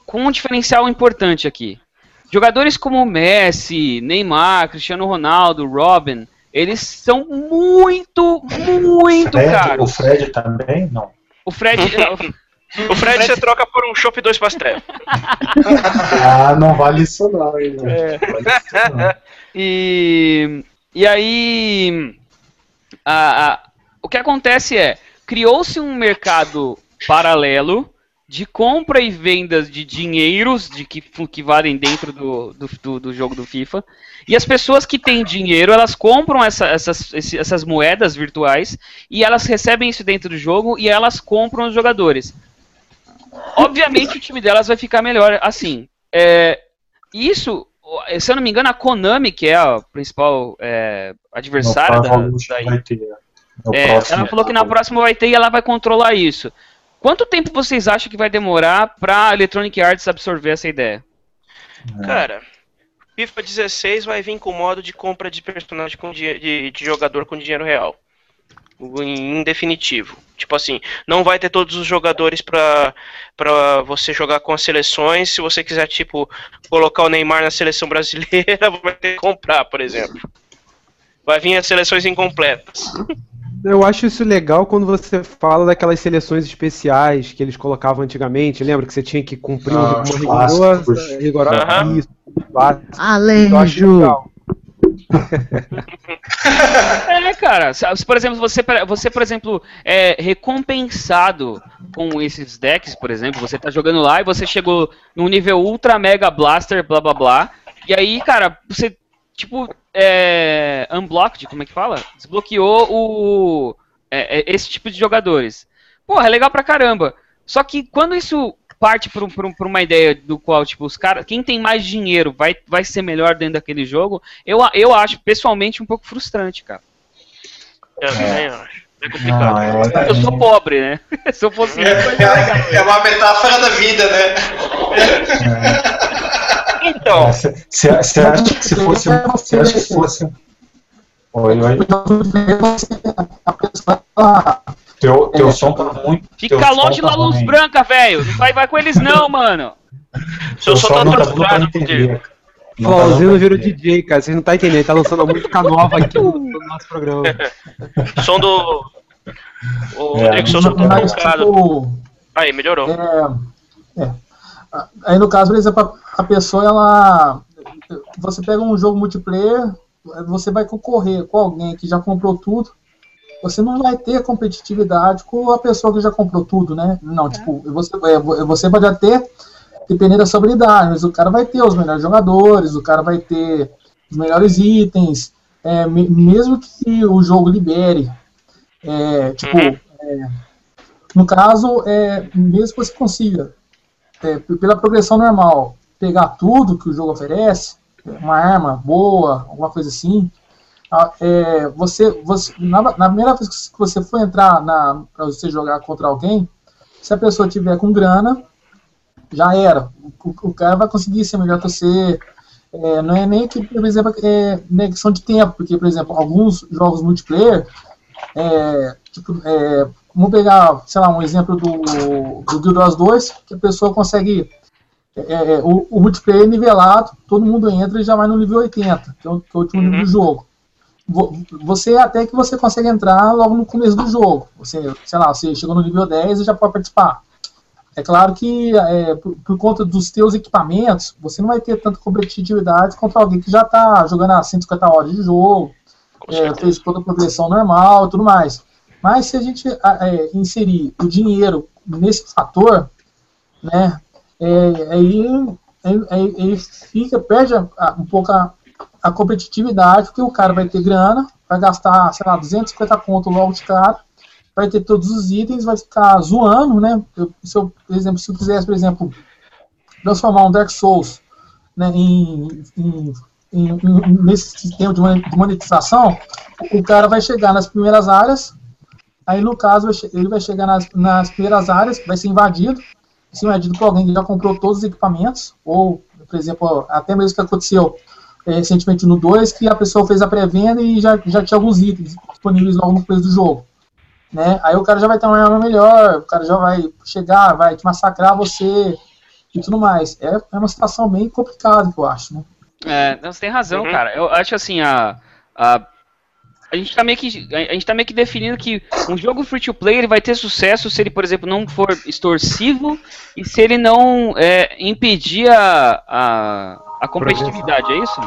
Com um diferencial importante aqui. Jogadores como Messi, Neymar, Cristiano Ronaldo, Robin, eles são muito, muito Fred, o caros. Fred também? Não. O Fred. [laughs] o Fred você troca por um chopp e dois pastel. Ah, não vale isso não, hein, velho. É. Vale isso não. [laughs] E, e aí, a- a- o que acontece é, criou-se um mercado paralelo de compra e vendas de dinheiros de que, que valem dentro do, do, do- do jogo do FIFA. E as pessoas que têm dinheiro, elas compram essa- essas, esse- essas moedas virtuais e elas recebem isso dentro do jogo e elas compram os jogadores. Obviamente o time delas vai ficar melhor assim. É, isso, se eu não me engano, a Konami, que é a principal é, adversária No da, Pro Evolution da vai ter. No É, ela falou que na próxima vai ter e ela vai controlar isso. Quanto tempo vocês acham que vai demorar pra Electronic Arts absorver essa ideia? Cara, FIFA 16 vai vir com modo de compra de personagem com de, de jogador com dinheiro real. Em definitivo. Tipo assim, não vai ter todos os jogadores pra, pra você jogar com as seleções. Se você quiser, tipo, colocar o Neymar na seleção brasileira, [laughs] vai ter que comprar, por exemplo. Vai vir as seleções incompletas. Eu acho isso legal quando você fala daquelas seleções especiais que eles colocavam antigamente. Lembra que você tinha que cumprir Ah, uma os rigorosa, rigorosa Aham. isso, clássico. Eu acho Alejo! legal. [laughs] É, cara. Por exemplo, você, você por exemplo, é recompensado com esses decks, por exemplo, você tá jogando lá e você chegou num nível Ultra Mega Blaster, blá blá blá. E aí, cara, você, tipo, é. Unblocked, como é que fala? Desbloqueou o. é, é, esse tipo de jogadores. Porra, é legal pra caramba. Só que quando isso parte por, um- um- uma ideia do qual, tipo, os caras. Quem tem mais dinheiro vai, vai ser melhor dentro daquele jogo, eu, eu acho pessoalmente um pouco frustrante, cara. Eu também acho. É complicado. Não, é, Eu sou pobre, né? [laughs] Se eu fosse legal. É, é uma metáfora da vida, né? Então, Você acha que se fosse. Você acha que fosse. Oi, oi. A pessoa, ah, Teu, teu som tá muito. Fica som longe tá da luz ruim. branca, velho. Não vai, vai com eles não, [laughs] mano. se eu Teu só som tá trocado tá dando pra virou. DJ, cara. Vocês não estão entendendo. Ele tá lançando uma música nova aqui no, [laughs] no nosso programa. [laughs] Som do. O É, Rodrigo Souza tá mas, trocado. tipo, Aí, melhorou. É, é. Aí no caso, por exemplo, a- a pessoa, ela. Você pega um jogo multiplayer, você vai concorrer com alguém que já comprou tudo. Você não vai ter competitividade com a pessoa que já comprou tudo, né? Não, tipo, você, é, você pode até, dependendo da sua habilidade, mas o cara vai ter os melhores jogadores, o cara vai ter os melhores itens, é, me- mesmo que o jogo libere. É, tipo, Uhum. é, no caso, é, mesmo que você consiga, é, pela progressão normal, pegar tudo que o jogo oferece, uma arma boa, alguma coisa assim, é, você, você na, na primeira vez que você for entrar para você jogar contra alguém, se a pessoa tiver com grana, já era. O, o cara vai conseguir ser melhor que você. É, não é nem que, por exemplo, é, é questão de tempo, porque, por exemplo, alguns jogos multiplayer, é, tipo, é, vamos pegar, sei lá, um exemplo do, do Guild Wars 2, que a pessoa consegue é, é, o, o multiplayer é nivelado, todo mundo entra e já vai no nível 80, que é o, que é o último nível do jogo. Vo- Você até que você consegue entrar logo no começo do jogo. Você, sei lá, você chegou no nível 10 e já pode participar. É claro que é, por, por conta dos teus equipamentos, você não vai ter tanta competitividade contra alguém que já está jogando há 150 horas de jogo, é, fez toda a progressão normal e tudo mais. Mas se a gente é, inserir o dinheiro nesse fator, né, é, aí, aí, aí- aí fica, perde a- a- um pouco a, a competitividade, porque o cara vai ter grana, vai gastar, sei lá, 250 conto logo de cara, vai ter todos os itens, vai ficar zoando, né? Eu, se eu, por exemplo, se eu quisesse, por exemplo, transformar um Dark Souls né, em, em- em- em- nesse sistema de mone- de monetização, o cara vai chegar nas primeiras áreas, aí no caso ele vai chegar nas, nas primeiras áreas, vai ser invadido, ser invadido por alguém que já comprou todos os equipamentos, ou, por exemplo, até mesmo que aconteceu recentemente no 2, que a pessoa fez a pré-venda e já, já tinha alguns itens disponíveis logo no começo do jogo. Né? Aí o cara já vai ter uma arma melhor, o cara já vai chegar, vai te massacrar você e tudo mais. É, é uma situação bem complicada que eu acho, né? É, não, você tem razão, Uhum. cara. Eu acho assim, a. a a gente, tá meio que, a gente tá meio que definindo que um jogo free to play ele vai ter sucesso se ele, por exemplo, não for extorsivo e se ele não é, impedir a, a, a competitividade, é isso?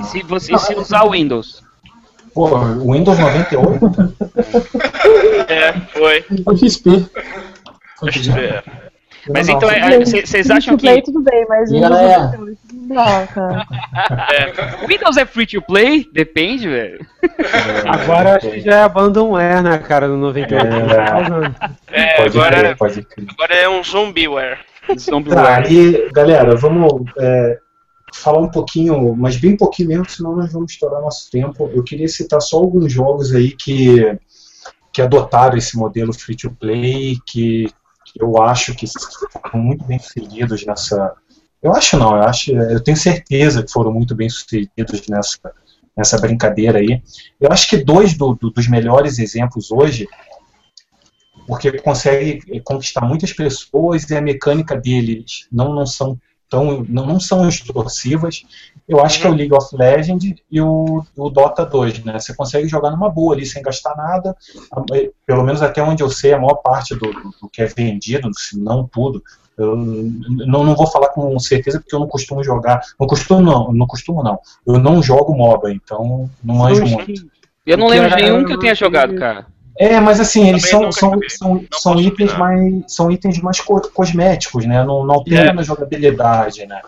E se você se usar o Windows. Pô, Windows 98? [laughs] É, foi. Foi XP. Foi É. Mas então, não. é, vocês acham Play, que tudo bem, mas Windows galera? 98 não cara. É. Windows é free to play? Depende, velho. Agora acho que já é abandonware, né, cara, no 98. É. Tá. É, agora, crer, agora é um zombieware. Tá, Zombieware. e galera, vamos. é, falar um pouquinho, mas bem pouquinho mesmo, senão nós vamos estourar nosso tempo. Eu queria citar só alguns jogos aí que, que adotaram esse modelo free to play, que, eu acho que foram muito bem sucedidos nessa. Eu acho não, eu acho, eu tenho certeza que foram muito bem sucedidos nessa, nessa brincadeira aí. Eu acho que dois do, do, dos melhores exemplos hoje, porque consegue conquistar muitas pessoas e a mecânica deles não, não são tão não, não são extorsivas. Eu acho que é o League of Legends e o, o Dota 2, né? Você consegue jogar numa boa ali sem gastar nada. Pelo menos até onde eu sei, a maior parte do, do que é vendido, se não tudo, eu não, não vou falar com certeza porque eu não costumo jogar. Não costumo não, não costumo não. Eu não jogo MOBA, então não manjo muito. Eu não lembro de nenhum que eu tenha jogado, cara. É, mas assim, eles são, são, são, são, itens mais, são itens mais co cosméticos, né? Não, não altera É. na jogabilidade, né?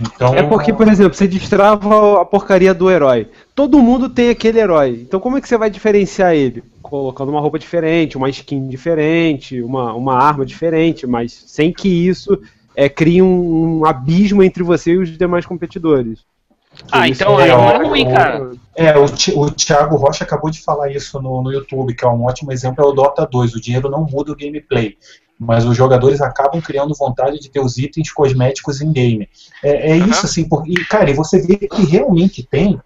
Então, É porque, por exemplo, você destrava a porcaria do herói. Todo mundo tem aquele herói. Então como é que você vai diferenciar ele? Colocando uma roupa diferente, uma skin diferente, uma, uma arma diferente, mas sem que isso é, crie um, um abismo entre você e os demais competidores. Ah, Isso então é aí não é ruim, cara. É, o, o Thiago Rocha acabou de falar isso no, no YouTube, que é um ótimo exemplo, é o Dota 2. O dinheiro não muda o gameplay, mas os jogadores acabam criando vontade de ter os itens cosméticos em game. É, é isso, assim, porque, cara, e você vê que realmente tem,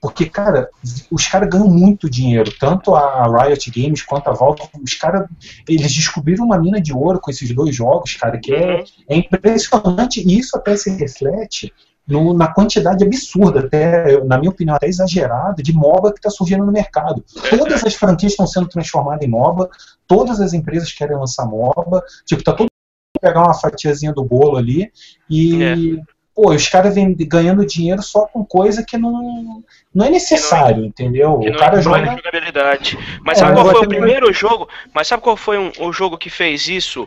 porque, cara, os caras ganham muito dinheiro, tanto a Riot Games quanto a Valve, os caras, eles descobriram uma mina de ouro com esses dois jogos, cara, que é, é impressionante, e isso até se reflete no- na quantidade absurda, até, na minha opinião, até exagerada, de MOBA que está surgindo no mercado. Todas as franquias estão sendo transformadas em MOBA, todas as empresas querem lançar MOBA, tipo, tá todo mundo pegar uma fatiazinha do bolo ali e. Pô, os caras vêm ganhando dinheiro só com coisa que não, não é necessário, entendeu? Que O não cara é joga. jogabilidade. Mas É, sabe qual foi o primeiro jogo? Mas sabe qual foi um- o jogo que fez isso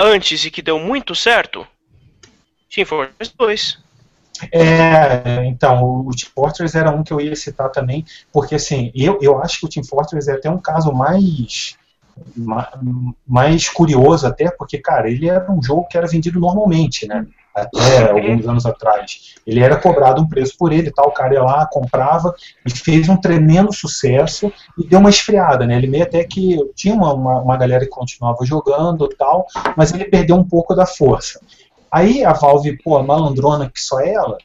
antes e que deu muito certo? Team Fortress 2. É, então, o Team Fortress era um que eu ia citar também, porque assim, eu, eu acho que o Team Fortress é até um caso mais ma- mais curioso até, porque, cara, ele era um jogo que era vendido normalmente, né? Até alguns anos atrás. Ele era cobrado um preço por ele, tal, o cara ia lá, comprava e fez um tremendo sucesso e deu uma esfriada, né? Ele meio até que tinha uma, uma, uma galera que continuava jogando tal, mas ele perdeu um pouco da força. Aí a Valve, pô, a malandrona que só ela,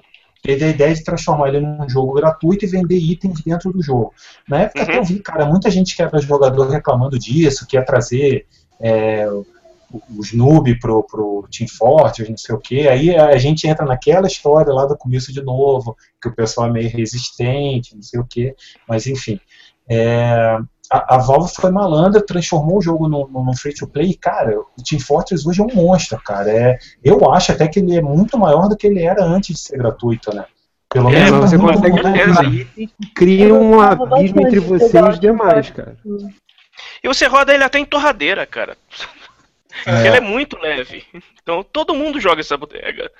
teve a ideia de transformar ele num jogo gratuito e vender itens dentro do jogo. Na época até eu vi, cara, muita gente que era jogador reclamando disso, que ia trazer é, os noob pro, pro Team Fortress, não sei o que. Aí a gente entra naquela história lá do começo de novo, que o pessoal é meio resistente, não sei o que. Mas enfim. É, a, a Valve foi malandra, transformou o jogo num, num free-to-play, e, cara, o Team Fortress hoje é um monstro, cara. É, eu acho até que ele é muito maior do que ele era antes de ser gratuito, né? Pelo É, menos você consegue itens que criam um abismo entre você e os demais, cara. E você roda ele até em torradeira, cara. É. Ele é muito leve. Então todo mundo joga essa bodega.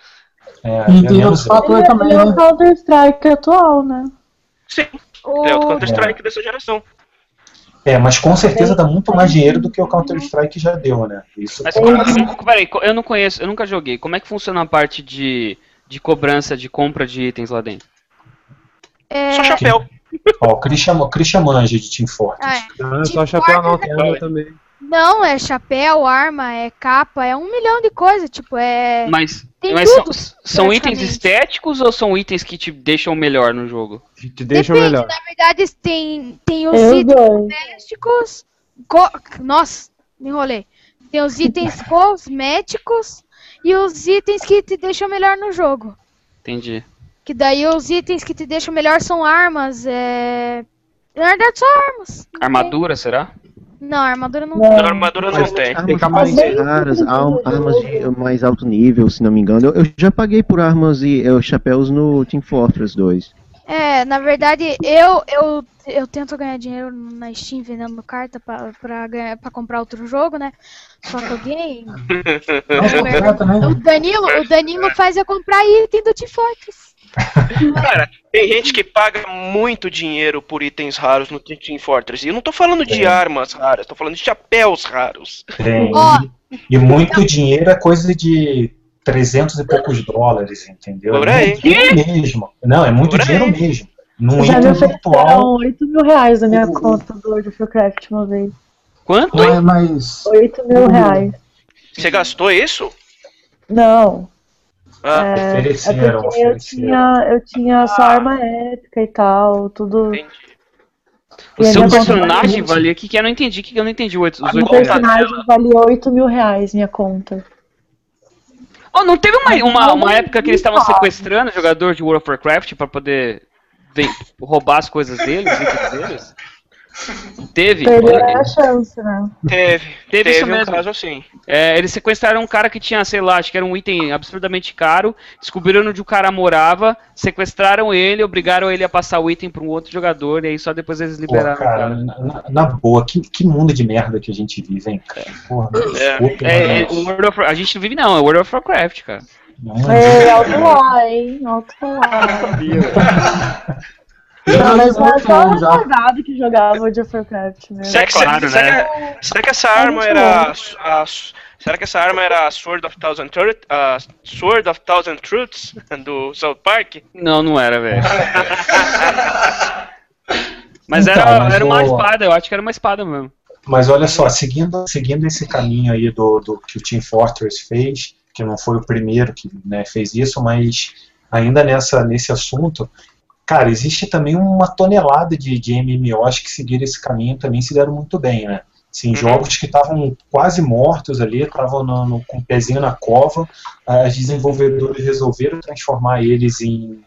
É, E é tem outros fatores também, Ele é o né? Counter-Strike atual, né? Sim. É o Counter-Strike dessa geração. É, mas com certeza dá muito mais dinheiro do que o Counter-Strike já deu, né? Isso Mas como, como- peraí, eu não conheço, eu nunca joguei. Como é que funciona a parte de, de cobrança de compra de itens lá dentro? É, Só chapéu. Ó, o Christian, Christian manja de Team Fortress. ah, é. Não é só chapéu não, tem arma também. Não, é chapéu, arma, é capa, é um milhão de coisas, tipo, é... Mas, Tem mas são, tudo, são itens praticamente. estéticos ou são itens que te deixam melhor no jogo? Te deixa Depende, melhor. na verdade tem, tem os Eu itens dois. domésticos... co- Nossa, me enrolei. Tem os itens [laughs] cosméticos e os itens que te deixam melhor no jogo. Entendi. Que daí os itens que te deixam melhor são armas, é... Na verdade, só armas. Armadura, será? Não, armadura não A tem. armadura não tem. Tem Armas mais raras, armas de mais alto nível, se não me engano. Eu, eu já paguei por armas e eh, chapéus no Team Fortress 2. É, na verdade, eu, eu, eu tento ganhar dinheiro na Steam vendendo carta pra, pra, ganhar, pra comprar outro jogo, né? Só que alguém. [laughs] Não, né? O Danilo, o Danilo faz eu comprar item do Team Fortress. Cara, tem gente que paga muito dinheiro por itens raros no Team Fortress. E eu não tô falando de É. armas raras, tô falando de chapéus raros. Tem. Ó. E muito dinheiro é coisa de 300 e poucos dólares, entendeu? Por é aí. muito dinheiro mesmo. Não, é muito Por dinheiro aí. mesmo. Num Já me item ofereceram virtual. 8 mil reais na minha O- conta do World of Warcraft uma vez. Quanto? Mas, mas 8 mil Uhum. reais. Você gastou isso? Não, Ah, é, é Ofereceram, eu tinha, eu tinha só arma épica e tal, tudo. entendi. O seu personagem valia-. O que, que eu não entendi? O que, que eu não entendi? Os Meu personagem valia 8 mil reais, minha conta. Oh, não teve uma, uma, uma época que eles estavam sequestrando jogador de World of Warcraft pra poder roubar as coisas deles, itens deles? Teve. Perderam a chance, né? Teve, Teve teve, isso um mesmo. caso assim. É, eles sequestraram um cara que tinha, sei lá, acho que era um item absurdamente caro, descobriram onde o cara morava, sequestraram ele, obrigaram ele a passar o item para um outro jogador, e aí só depois eles Pô, liberaram o cara, na, na- na boa, que, que mundo de merda que a gente vive, hein, cara? Porra, É. desculpe, É, é, o World of, a gente não vive não, é World of Warcraft, cara. não, É, alto lá, hein? Alto lá. [laughs] Não, mas só um retardado que jogava World of Warcraft mesmo. Será que, claro, será, né? será que essa arma era a, a- será que essa arma era a Sword of Thousand Truth, a Sword of Thousand Truths do South Park? Não, não era, velho. [laughs] Mas Então, era, mas era uma espada, eu acho que era uma espada mesmo. Mas olha só, seguindo, seguindo esse caminho aí do, do que o Team Fortress fez, que não foi o primeiro que né, fez isso, mas ainda nessa, nesse assunto, cara, existe também uma tonelada de, de MMOs que seguiram esse caminho também se deram muito bem, né? Assim, Uhum. jogos que estavam quase mortos ali, estavam com o pezinho na cova, as desenvolvedores resolveram transformar eles em,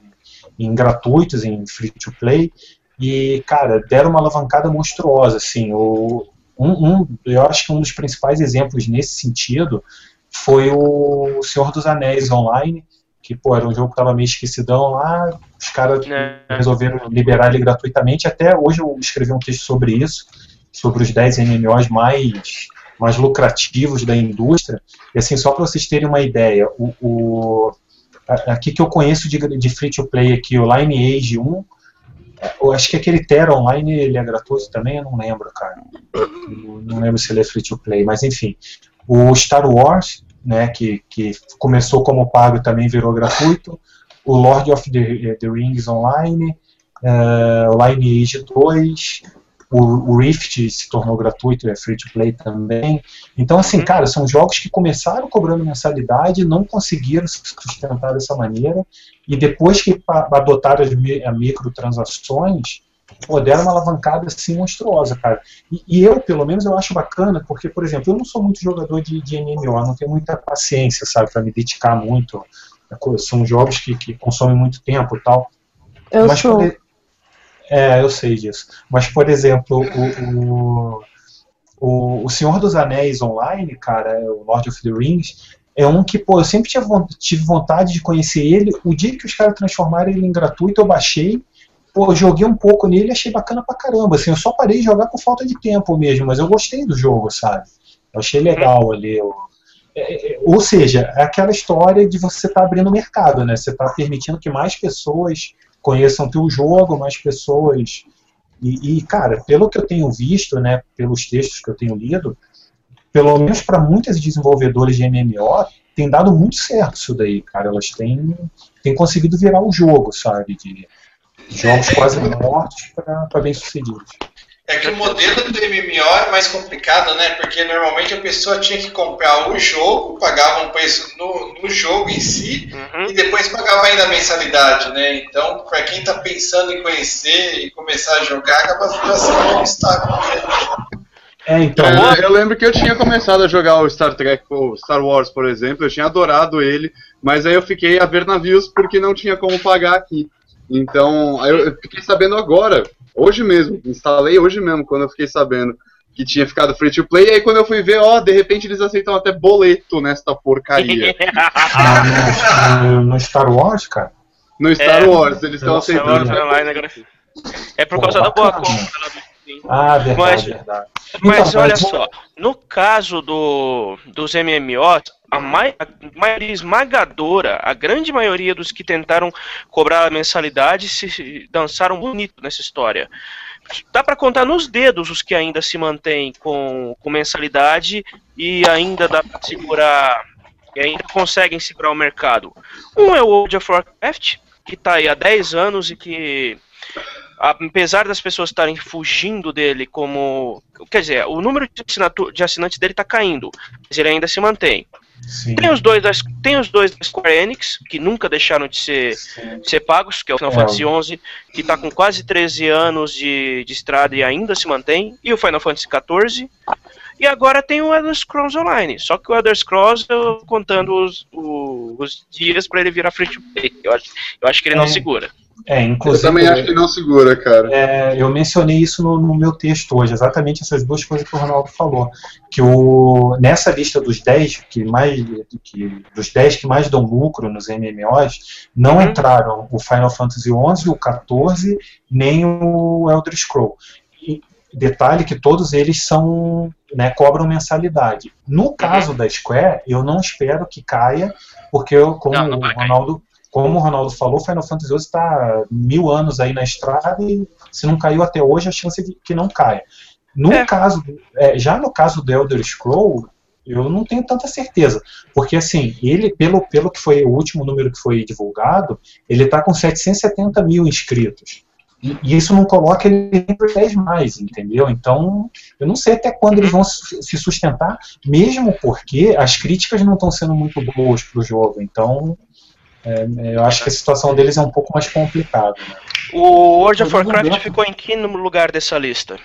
em gratuitos, em free to play, e, cara, deram uma alavancada monstruosa, assim, o, um, um- eu acho que um dos principais exemplos nesse sentido foi o Senhor dos Anéis Online, que, pô, era um jogo que estava meio esquecidão lá, os caras É. resolveram liberar ele gratuitamente, até hoje eu escrevi um texto sobre isso, sobre os 10 MMOs mais, mais lucrativos da indústria, e assim, só para vocês terem uma ideia, o, o- aqui que eu conheço de, de free-to-play aqui, o Lineage 1, eu acho que aquele Terra Online ele é gratuito também, eu não lembro, cara. Eu Não lembro se ele é free to play, mas enfim. O Star Wars, né, que, que começou como pago e também virou gratuito. O Lord of the, the Rings Online, eh, o Lineage 2, o, o Rift se tornou gratuito, é free to play também. Então, assim, cara, são jogos que começaram cobrando mensalidade, não conseguiram se sustentar dessa maneira, e depois que adotaram as microtransações, pô, deram uma alavancada assim monstruosa, cara. E, e eu, pelo menos, eu acho bacana, porque, por exemplo, eu não sou muito jogador de, de MMO, não tenho muita paciência, sabe, para me dedicar muito. co- São jogos que, que consomem muito tempo e tal. Eu Mas, sou. por É, eu sei disso. Mas, por exemplo, o, o, o Senhor dos Anéis Online, cara, o Lord of the Rings, é um que, pô, eu sempre tive vontade de conhecer ele. O dia que os caras transformaram ele em gratuito, eu baixei. Pô, eu joguei um pouco nele achei bacana pra caramba. Assim, eu só parei de jogar por falta de tempo mesmo, mas eu gostei do jogo, sabe? Eu achei legal ali. eu- é, é, ou seja, é aquela história de você estar abrindo mercado, né? Você está permitindo que mais pessoas conheçam teu jogo, mais pessoas. E, e, cara, pelo que eu tenho visto, né, pelos textos que eu tenho lido, pelo menos para muitas desenvolvedores de MMO, tem dado muito certo isso daí, cara. Elas têm, têm conseguido virar o jogo, sabe? De jogos quase mortos para bem-sucedidos. É que o modelo do MMO é mais complicado, né? Porque normalmente a pessoa tinha que comprar o jogo, pagava um preço no, no jogo em si, Uhum. e depois pagava ainda a mensalidade, né? Então, para quem tá pensando em conhecer e começar a jogar, acaba sendo um obstáculo. né? É, então. É, eu lembro que eu tinha começado a jogar o Star Trek, o Star Wars, por exemplo, eu tinha adorado ele, mas aí eu fiquei a ver navios porque não tinha como pagar aqui. Então, aí eu eu fiquei sabendo agora, hoje mesmo, instalei hoje mesmo, quando eu fiquei sabendo que tinha ficado free to play, e aí quando eu fui ver, ó, de repente eles aceitam até boleto nesta porcaria. [laughs] Ah, no, no Star Wars, cara. No Star É, Wars, eles estão aceitando. Agora online agora. É por Pô, causa da boa bacana. compra. Sim. Ah, verdade, Mas- verdade. Mas Então, olha só, no caso do, dos MMOs, a, mai- a maioria esmagadora, a grande maioria dos que tentaram cobrar a mensalidade se dançaram bonito nessa história. Dá pra contar nos dedos os que ainda se mantêm com, com mensalidade e ainda dá pra segurar e ainda conseguem segurar o mercado. Um é o World of Warcraft, que está aí há 10 anos e que, apesar das pessoas estarem fugindo dele como. Quer dizer, o número de, assinatu- de assinantes dele está caindo, mas ele ainda se mantém. Sim. Tem os dois, das, tem os dois da Square Enix, que nunca deixaram de ser, de ser pagos, que é o Final É. Fantasy XI, que está com quase 13 anos de, de estrada e ainda se mantém, e o Final Fantasy XIV. E agora tem o Elder Scrolls Online, só que o Elder Scrolls, eu contando os, o- os dias para ele virar free to play. Eu acho, eu acho que ele não É. segura. É, Eu inclusive. também acho que não segura, cara. É, eu mencionei isso no, no meu texto hoje, exatamente essas duas coisas que o Ronaldo falou. Que o, nessa lista dos 10 que mais que, dos 10 que mais dão lucro nos MMOs, não Uhum. entraram o Final Fantasy XI, o 14, nem o Elder Scroll. E detalhe que todos eles são né, cobram mensalidade. No caso da Square, eu não espero que caia, porque eu, como Não, não o. Ronaldo como o Ronaldo falou, Final Fantasy XI está mil anos aí na estrada e se não caiu até hoje, a chance de que não caia. No É. caso, é, já no caso do Elder Scroll, eu não tenho tanta certeza, porque assim, ele, pelo, pelo que foi o último número que foi divulgado, ele está com 770 mil inscritos. E, e isso não coloca ele entre os 10 mais, entendeu? Então, eu não sei até quando eles vão se se sustentar, mesmo porque as críticas não estão sendo muito boas para o jogo. Então, é, eu acho que a situação deles é um pouco mais complicada. né? O World of Warcraft dentro. ficou em que lugar dessa lista?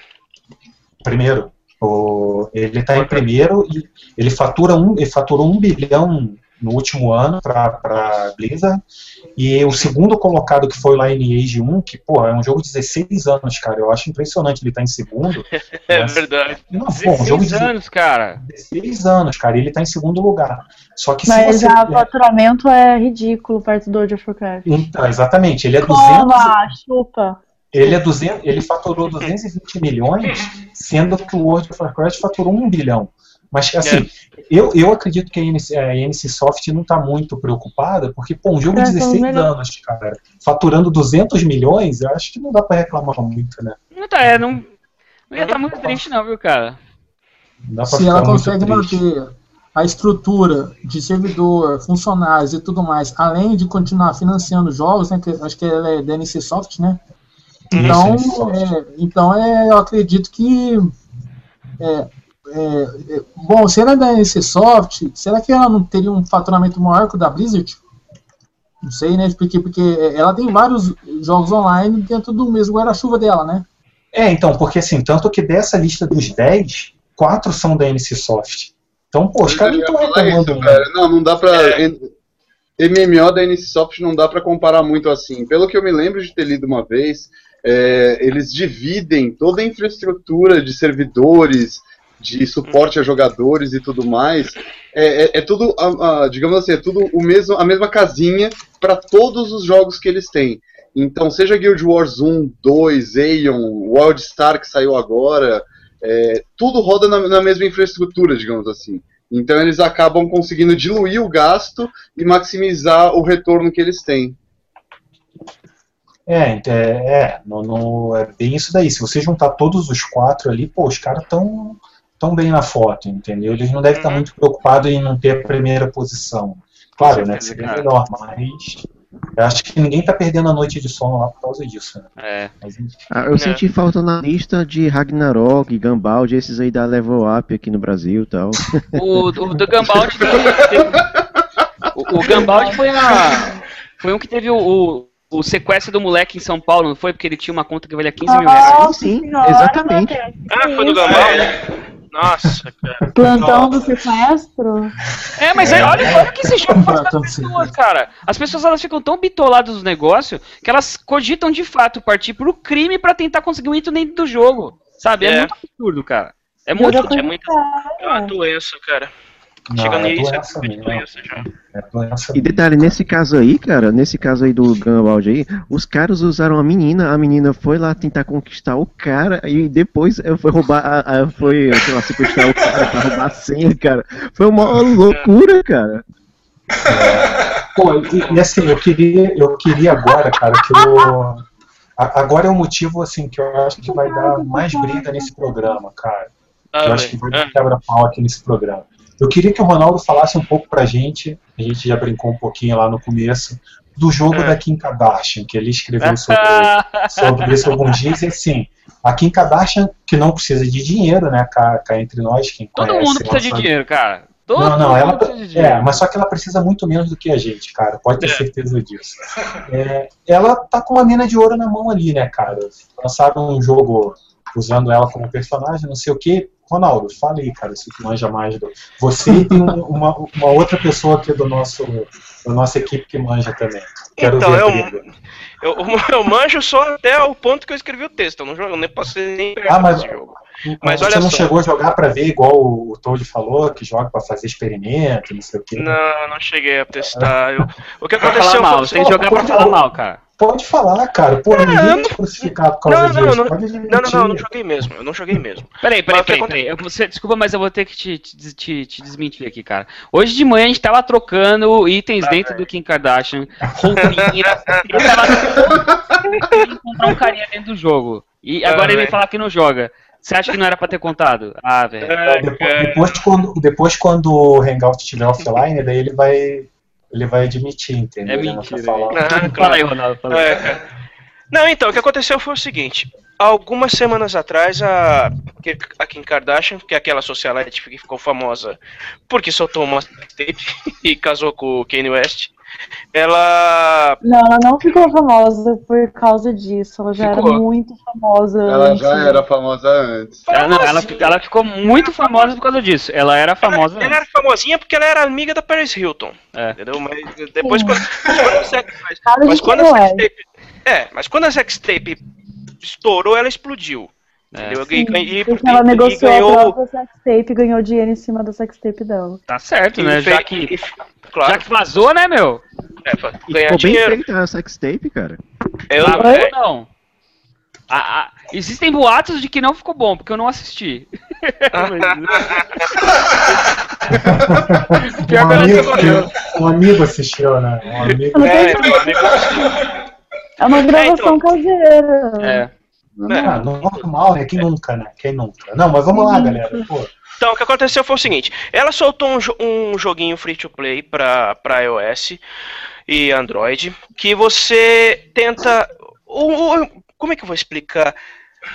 Primeiro, o- ele está em primeiro e ele fatura um, ele faturou um bilhão no último ano para a Blizzard. E o segundo colocado, que foi lá em Age 1, que, pô, é um jogo de 16 anos, cara. Eu acho impressionante ele estar em segundo. [laughs] É Mas- verdade. Não, pô, um jogo de 16 anos, cara. 16 anos, cara. e Ele está em segundo lugar. Só que se Mas você. já o faturamento é ridículo perto do World of Warcraft. Então, exatamente, ele é 200, Toma, chupa. ele é 200, ele faturou 220 milhões, [laughs] sendo que o World of Warcraft faturou 1 bilhão. Mas, assim, eu, eu acredito que a NC, a NC Soft não está muito preocupada, porque, pô, um jogo de É, então 16 melhor. anos, cara, faturando 200 milhões, eu acho que não dá para reclamar muito, né? Não tá, é, não. Não ia tá muito triste, não, viu, cara? Não dá pra Se ela consegue manter a estrutura de servidor, funcionários e tudo mais, além de continuar financiando jogos, né, que acho que ela é da NC Soft, né? Então, Soft. é, então é, eu acredito que. é, é, é, bom, se ela é da NC Soft, será que ela não teria um faturamento maior que o da Blizzard? Não sei, né? Porque, porque ela tem vários jogos online dentro do mesmo guarda-chuva dela, né? É, então, porque assim, tanto que dessa lista dos 10, quatro são da NC Soft. Então, pô, os caras não estão reclamando. isso, né? velho. Não, não dá pra. en- MMO da NCSoft não dá pra comparar muito assim. Pelo que eu me lembro de ter lido uma vez, é, eles dividem toda a infraestrutura de servidores, de suporte a jogadores e tudo mais. É, é- é tudo, a- a- digamos assim, é tudo o mesmo, a mesma casinha para todos os jogos que eles têm. Então, seja Guild Wars 1, 2, Aeon, Wildstar que saiu agora, é, tudo roda na, na mesma infraestrutura, digamos assim. Então eles acabam conseguindo diluir o gasto e maximizar o retorno que eles têm. É, é, é, no, no- é bem isso daí. Se você juntar todos os quatro ali, pô, os caras estão tão bem na foto, entendeu? Eles não devem estar Uhum. muito preocupados em não ter a primeira posição. Claro, né? Seria cara. melhor, mas eu acho que ninguém tá perdendo a noite de sono lá por causa disso. Né? É. Mas, Ah, eu É. senti falta na lista de Ragnarok, Gambald, esses aí da Level Up aqui no Brasil e tal. [laughs] O, o do Gambald teve- o, o Gambald foi uma. Foi um que teve o, o, o sequestro do moleque em São Paulo, não foi? Porque ele tinha uma conta que valia 15 mil reais. Nossa sim, senhora, exatamente. Ah, foi do isso? Gambal? Nossa, cara. Plantão do sequestro? É, mas aí, olha, olha o que esse jogo [laughs] faz com as pessoas, cara. As pessoas elas ficam tão bitoladas nos negócios que elas cogitam de fato partir pro crime pra tentar conseguir um item dentro do jogo. Sabe? É, É. muito absurdo, cara. É muito. É muito- É uma doença, cara. Não, Chega é nisso, é doença tipo de mesmo, doença já. é doença E detalhe, nesse caso aí, cara, nesse caso aí do Gambald aí, os caras usaram a menina, a menina foi lá tentar conquistar o cara e depois eh, foi roubar, a, a- foi, sei lá, sequestrar o cara pra roubar a senha, cara. Foi uma loucura, cara. Pô, e, e assim, eu queria, eu queria agora, cara, que eu. a- Agora é o motivo assim que eu acho que vai dar mais briga nesse programa, cara. Ah, Eu acho que vai dar quebra-pau aqui nesse programa. Eu queria que o Ronaldo falasse um pouco pra gente, a gente já brincou um pouquinho lá no começo, do jogo É. da Kim Kardashian, que ele escreveu sobre, [laughs] sobre isso alguns dias, e assim, a Kim Kardashian, que não precisa de dinheiro, né, cá, cá entre nós, quem Todo conhece, mundo precisa de sabe- dinheiro, cara. Todo não, não, ela precisa de dinheiro. é, mas só que ela precisa muito menos do que a gente, cara. Pode ter É. certeza disso. É, ela tá com uma mina de ouro na mão ali, né, cara? Lançaram um jogo usando ela como personagem, não sei o que. Ronaldo, fala aí, cara, se tu manja mais do. Você e tem um- uma, uma outra pessoa aqui do nosso, da nossa equipe que manja também. Quero Então, eu-. Eu, [laughs] eu manjo só até o ponto que eu escrevi o texto. Eu não jogo, eu nem passei nem Ah, mas- jogo. Então, mas você olha não só. chegou a jogar pra ver igual o, o Toad falou, que joga pra fazer experimento, não sei o que. Não, não cheguei a testar. Eu- o que aconteceu falar mal, você tem que jogar pra falar mal, cara. Pode falar, cara. Pô, ninguém vai te crucificar por causa Não, não, disso. não, Pode Não, não, não, eu não joguei mesmo. Eu não joguei mesmo. Peraí, peraí, peraí, peraí. Eu- Você, desculpa, mas eu vou ter que te, te, te- te desmentir aqui, cara. Hoje de manhã a gente tava trocando itens Tá, dentro do Kim Kardashian, roupinha. [laughs] ele tava encontrar um carinha dentro do jogo. E Tá, agora ele velho. fala que não joga. Você acha que não era pra ter contado? Ah, velho. Ai, Depois, depois, quando, depois quando o Hangout estiver offline, daí ele vai, ele vai admitir, entendeu? É Ele mentira, falar. Ah, Fala claro. aí, Ronaldo. Fala aí. É. Não, então, o que aconteceu foi o seguinte. Algumas semanas atrás, a, a Kim Kardashian, que é aquela socialite que ficou famosa porque soltou uma tape [laughs] e casou com o Kanye West, ela. Não, ela não ficou famosa por causa disso. Ela já Ficou. era muito famosa. Ela antes. já era famosa antes. Ela, não, ela, ela ficou muito famosa por causa disso. Ela era famosa. Ela era famosinha porque ela era amiga da Paris Hilton. É. Entendeu? Mas depois Sim. quando, mas mas, quando a Kanye sex tape. É, mas quando a sex tape estourou, ela explodiu. É, Entendeu? Sim, E, e- porque ela e- e negociou a ganhou. própria sextape e ganhou dinheiro em cima da sextape dela. tá certo, e né? Já que, e- claro, já que vazou, né, meu? é, E ganhar ficou bem dinheiro. feita a sextape, cara. Eu, Ah, é, ou não. Ah, ah, existem boatos de que não ficou bom, porque eu não assisti. [laughs] Um Pior que eu não amigo, assistiu. um amigo assistiu, né? Um amigo. Não é, tenho- meu amigo, É uma gravação então. caseira. É. Ah, normal, né? Quem nunca, né? Quem nunca? Não, mas vamos lá, galera. Pô, Então, o que aconteceu foi o seguinte: ela soltou um, um joguinho free to play para iOS e Android que você tenta. o- o- como é que eu vou explicar?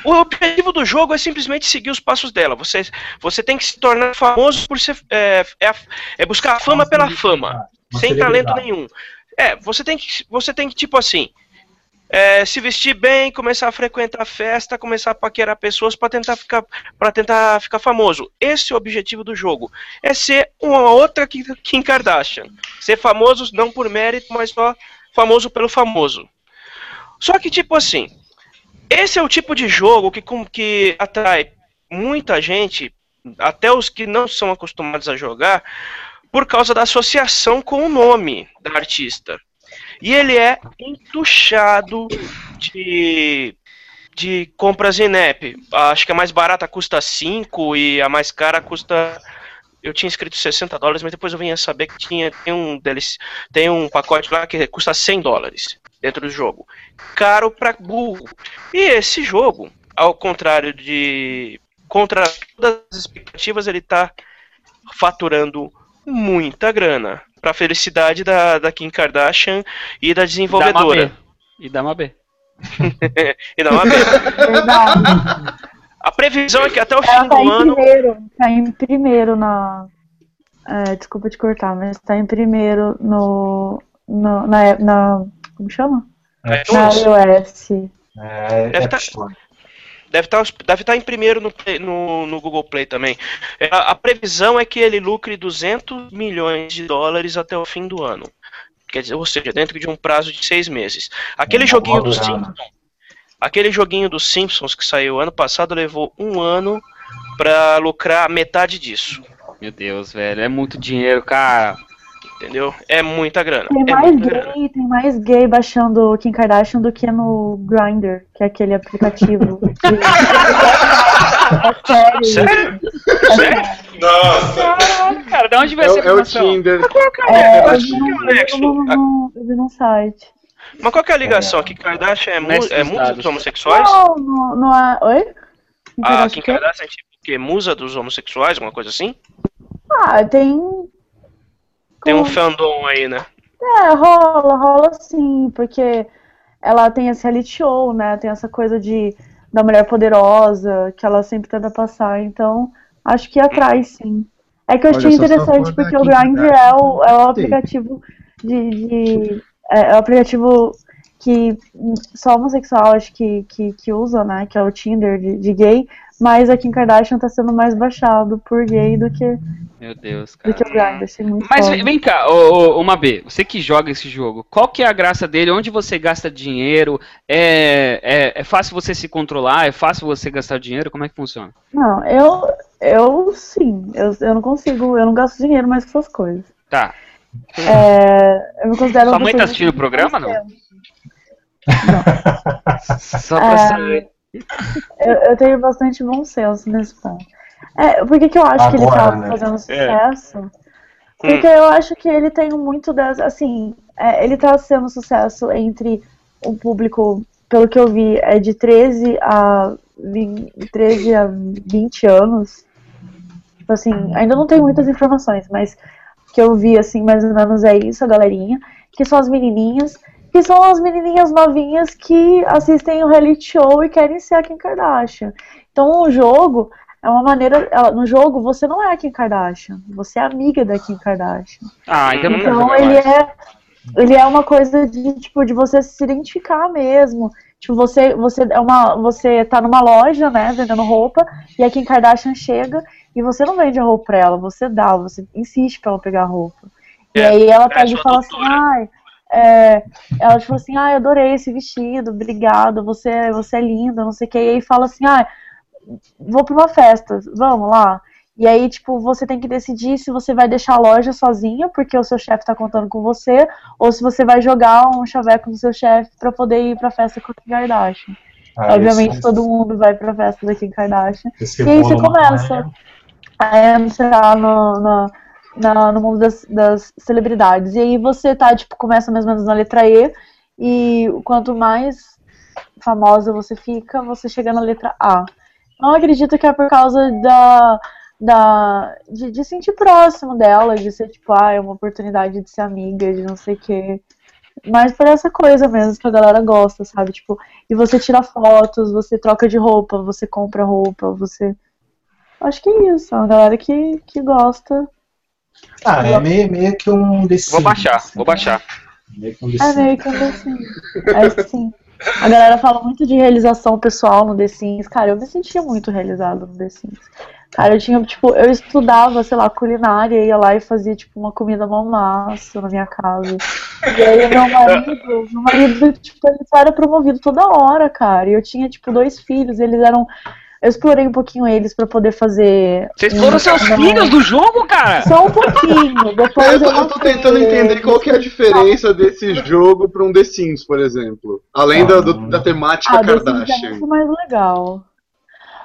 O objetivo do jogo é simplesmente seguir os passos dela. Você, você tem que se tornar famoso por ser. É, é, é buscar a fama pela fama, sem talento nenhum. É, você tem que, você tem que tipo assim. É, se vestir bem, começar a frequentar festa, começar a paquerar pessoas para tentar ficar para tentar ficar famoso. Esse é o objetivo do jogo. É ser uma outra Kim Kardashian. Ser famoso não por mérito, mas só famoso pelo famoso. Só que tipo assim, esse é o tipo de jogo que, que atrai muita gente, até os que não são acostumados a jogar, por causa da associação com o nome da artista. E ele é entuchado de, de compras app. Acho que a mais barata custa 5 e a mais cara custa. Eu tinha escrito 60 dólares, mas depois eu vim a saber que tinha, tem, um deles, tem um pacote lá que custa 100 dólares dentro do jogo. Caro pra burro. E esse jogo, ao contrário de. Contra todas as expectativas, ele tá faturando muita grana. Pra felicidade da, da Kim Kardashian e da desenvolvedora. E da Mabê. e da Mabê. [laughs] A previsão é que até o Ela fim tá do em ano. primeiro. Tá em primeiro na. é, desculpa te cortar, mas tá em primeiro no. no na, na. Como chama? É, Na iTunes. iOS. é, Deve é tá-. Deve estar deve tá em primeiro no, no, no Google Play também. É, A, a previsão é que ele lucre 200 milhões de dólares até o fim do ano. Quer dizer, ou seja, dentro de um prazo de seis meses. Aquele É, joguinho dos. Simpsons. Aquele joguinho dos Simpsons que saiu ano passado levou um ano pra lucrar metade disso. Meu Deus, velho. É muito dinheiro, cara. Entendeu? É muita grana. Tem é mais muita grana. gay, tem mais gay baixando Kim Kardashian do que no Grindr, que é aquele aplicativo. é [laughs] sério. Sério? Sério? Nossa. Caralho, cara. De onde É, veio essa o- é o? Tinder. É, eu vi é eu vi nexo? num- site. Mas qual que é a ligação? Que Kardashian é, mu é dos musa dos homossexuais? Não, no, no, a- oi? Ah, Kim? Kardashian é tipo o quê? Musa dos homossexuais, alguma coisa assim? Ah, tem. Tem um fandom aí, né? É, rola, rola sim, porque ela tem esse reality show, né? Tem essa coisa de da mulher poderosa que ela sempre tenta passar, então acho que atrai sim. É que eu Olha, achei interessante porque o Grindr é o, é o aplicativo de, de- é, é o aplicativo que só homossexual acho que, que, que usa, né? Que é o Tinder de, de gay, mas a Kim Kardashian tá sendo mais baixado por gay do que, Meu Deus, do cara. que o Grindr. Achei muito Mas foda. vem, cá, ô, ô, uma B, você que joga esse jogo, qual que é a graça dele? Onde você gasta dinheiro? É, é, é fácil você se controlar? É fácil você gastar dinheiro? Como é que funciona? Não, eu, eu sim, eu, eu não consigo, eu não gasto dinheiro mais com essas coisas. Tá. É, eu me considero Sua mãe tá assistindo o programa, não? consciente. [laughs] Só pra É. saber. Eu, eu tenho bastante bom senso nesse ponto. É, por que, que eu acho que ele Agora, tá né? fazendo É. sucesso? Porque eu acho que ele tem muito das. Assim, é, ele tá sendo sucesso entre o público, pelo que eu vi, é de 13 a 20, 13 a 20 anos. Tipo assim, ainda não tenho muitas informações, mas que eu vi, assim, mais ou menos é isso, a galerinha. Que são as menininhas, que são as menininhas novinhas que assistem o reality show e querem ser a Kim Kardashian. Então o jogo é uma maneira. ela- No jogo você não é a Kim Kardashian, você é amiga da Kim Kardashian. Ah, então eu não quero Então ele é, ele é uma coisa de tipo de você se identificar mesmo. Tipo, você, você é uma. Você tá numa loja, né, vendendo roupa, e a Kim Kardashian chega e você não vende a roupa pra ela, você dá, você insiste pra ela pegar a roupa. E É, aí ela é pega e fala assim, doutora. ai. É, ela tipo assim, ai, adorei esse vestido, obrigado, você, você é linda, não sei o que. E aí fala assim, ai, vou pra uma festa, vamos lá. E aí, tipo, você tem que decidir se você vai deixar a loja sozinha, porque o seu chefe tá contando com você, ou se você vai jogar um chaveco no seu chefe pra poder ir pra festa com a Kim Kardashian. Ah, Obviamente esse- todo mundo vai pra festa da Kim Kardashian. esse E aí você começa é- a entrar no, no, na- no mundo das, das celebridades. E aí você tá, tipo, começa mais ou menos na letra E, e quanto mais famosa você fica, você chega na letra A. Não acredito que é por causa da. da de, de sentir próximo dela, de ser tipo, ah, é uma oportunidade de ser amiga, de não sei o quê. Mas por essa coisa mesmo que a galera gosta, sabe? Tipo, e você tira fotos, você troca de roupa, você compra roupa, você. Acho que é isso, é uma galera que, que gosta. Ah, é meio, meio que um The Vou baixar, assim, vou baixar. Meio que um The É meio que um The Sims. É sim. A galera fala muito de realização pessoal no The Sims. Cara, eu me sentia muito realizado no The Sims. Cara, eu tinha, tipo, eu estudava, sei lá, culinária, ia lá e fazia, tipo, uma comida mó massa na minha casa. E aí meu marido, meu marido, tipo, ele era promovido toda hora, cara. E eu tinha, tipo, dois filhos, eles eram. Eu explorei um pouquinho eles pra poder fazer. Vocês foram um- seus filhos do jogo, cara? Só um pouquinho. [laughs] Depois Eu eu, tô, eu tô tentando entender qual que é a diferença desse jogo pra um The Sims, por exemplo. Além da, do- da temática Ah, The Sims é Kardashian. muito mais legal.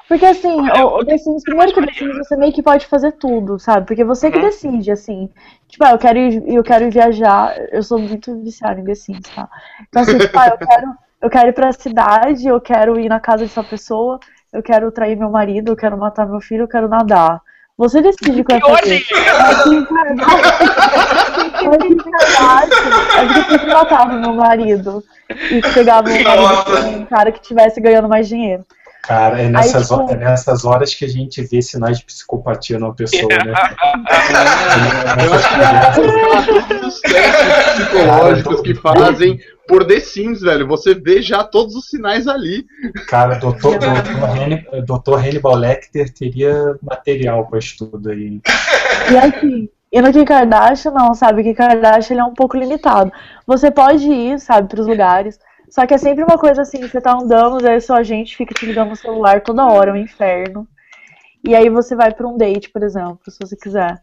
Porque assim, o, o The Sims, primeiro que o The Sims você meio que pode fazer tudo, sabe? Porque você que Uhum. decide, assim. Tipo, ah, eu quero ir, eu quero ir viajar, eu sou muito viciada em The Sims, tá? Então assim, tipo, ah, eu quero, eu quero ir pra cidade, eu quero ir na casa de sua pessoa, eu quero trair meu marido, eu quero matar meu filho, eu quero nadar. Você decide o que vai fazer. Mas é porque eu matava meu marido e pegava um, um cara que estivesse ganhando mais dinheiro. Cara, é nessas, tipo- ho- é nessas horas que a gente vê sinais de psicopatia numa pessoa, né? Eu acho que é psicológicos que fazem por The Sims, velho. Você vê já todos os sinais ali. Cara, doutor, [laughs] doutor, Hanni- doutor Hannibal Lecter teria material para estudo aí. E assim, e no Kim Kardashian não, sabe? O Kim Kardashian ele é um pouco limitado. Você pode ir, sabe, pros lugares, só que é sempre uma coisa assim, você tá andando, aí sua gente fica te ligando no celular toda hora, é um inferno. E aí você vai pra um date, por exemplo, se você quiser.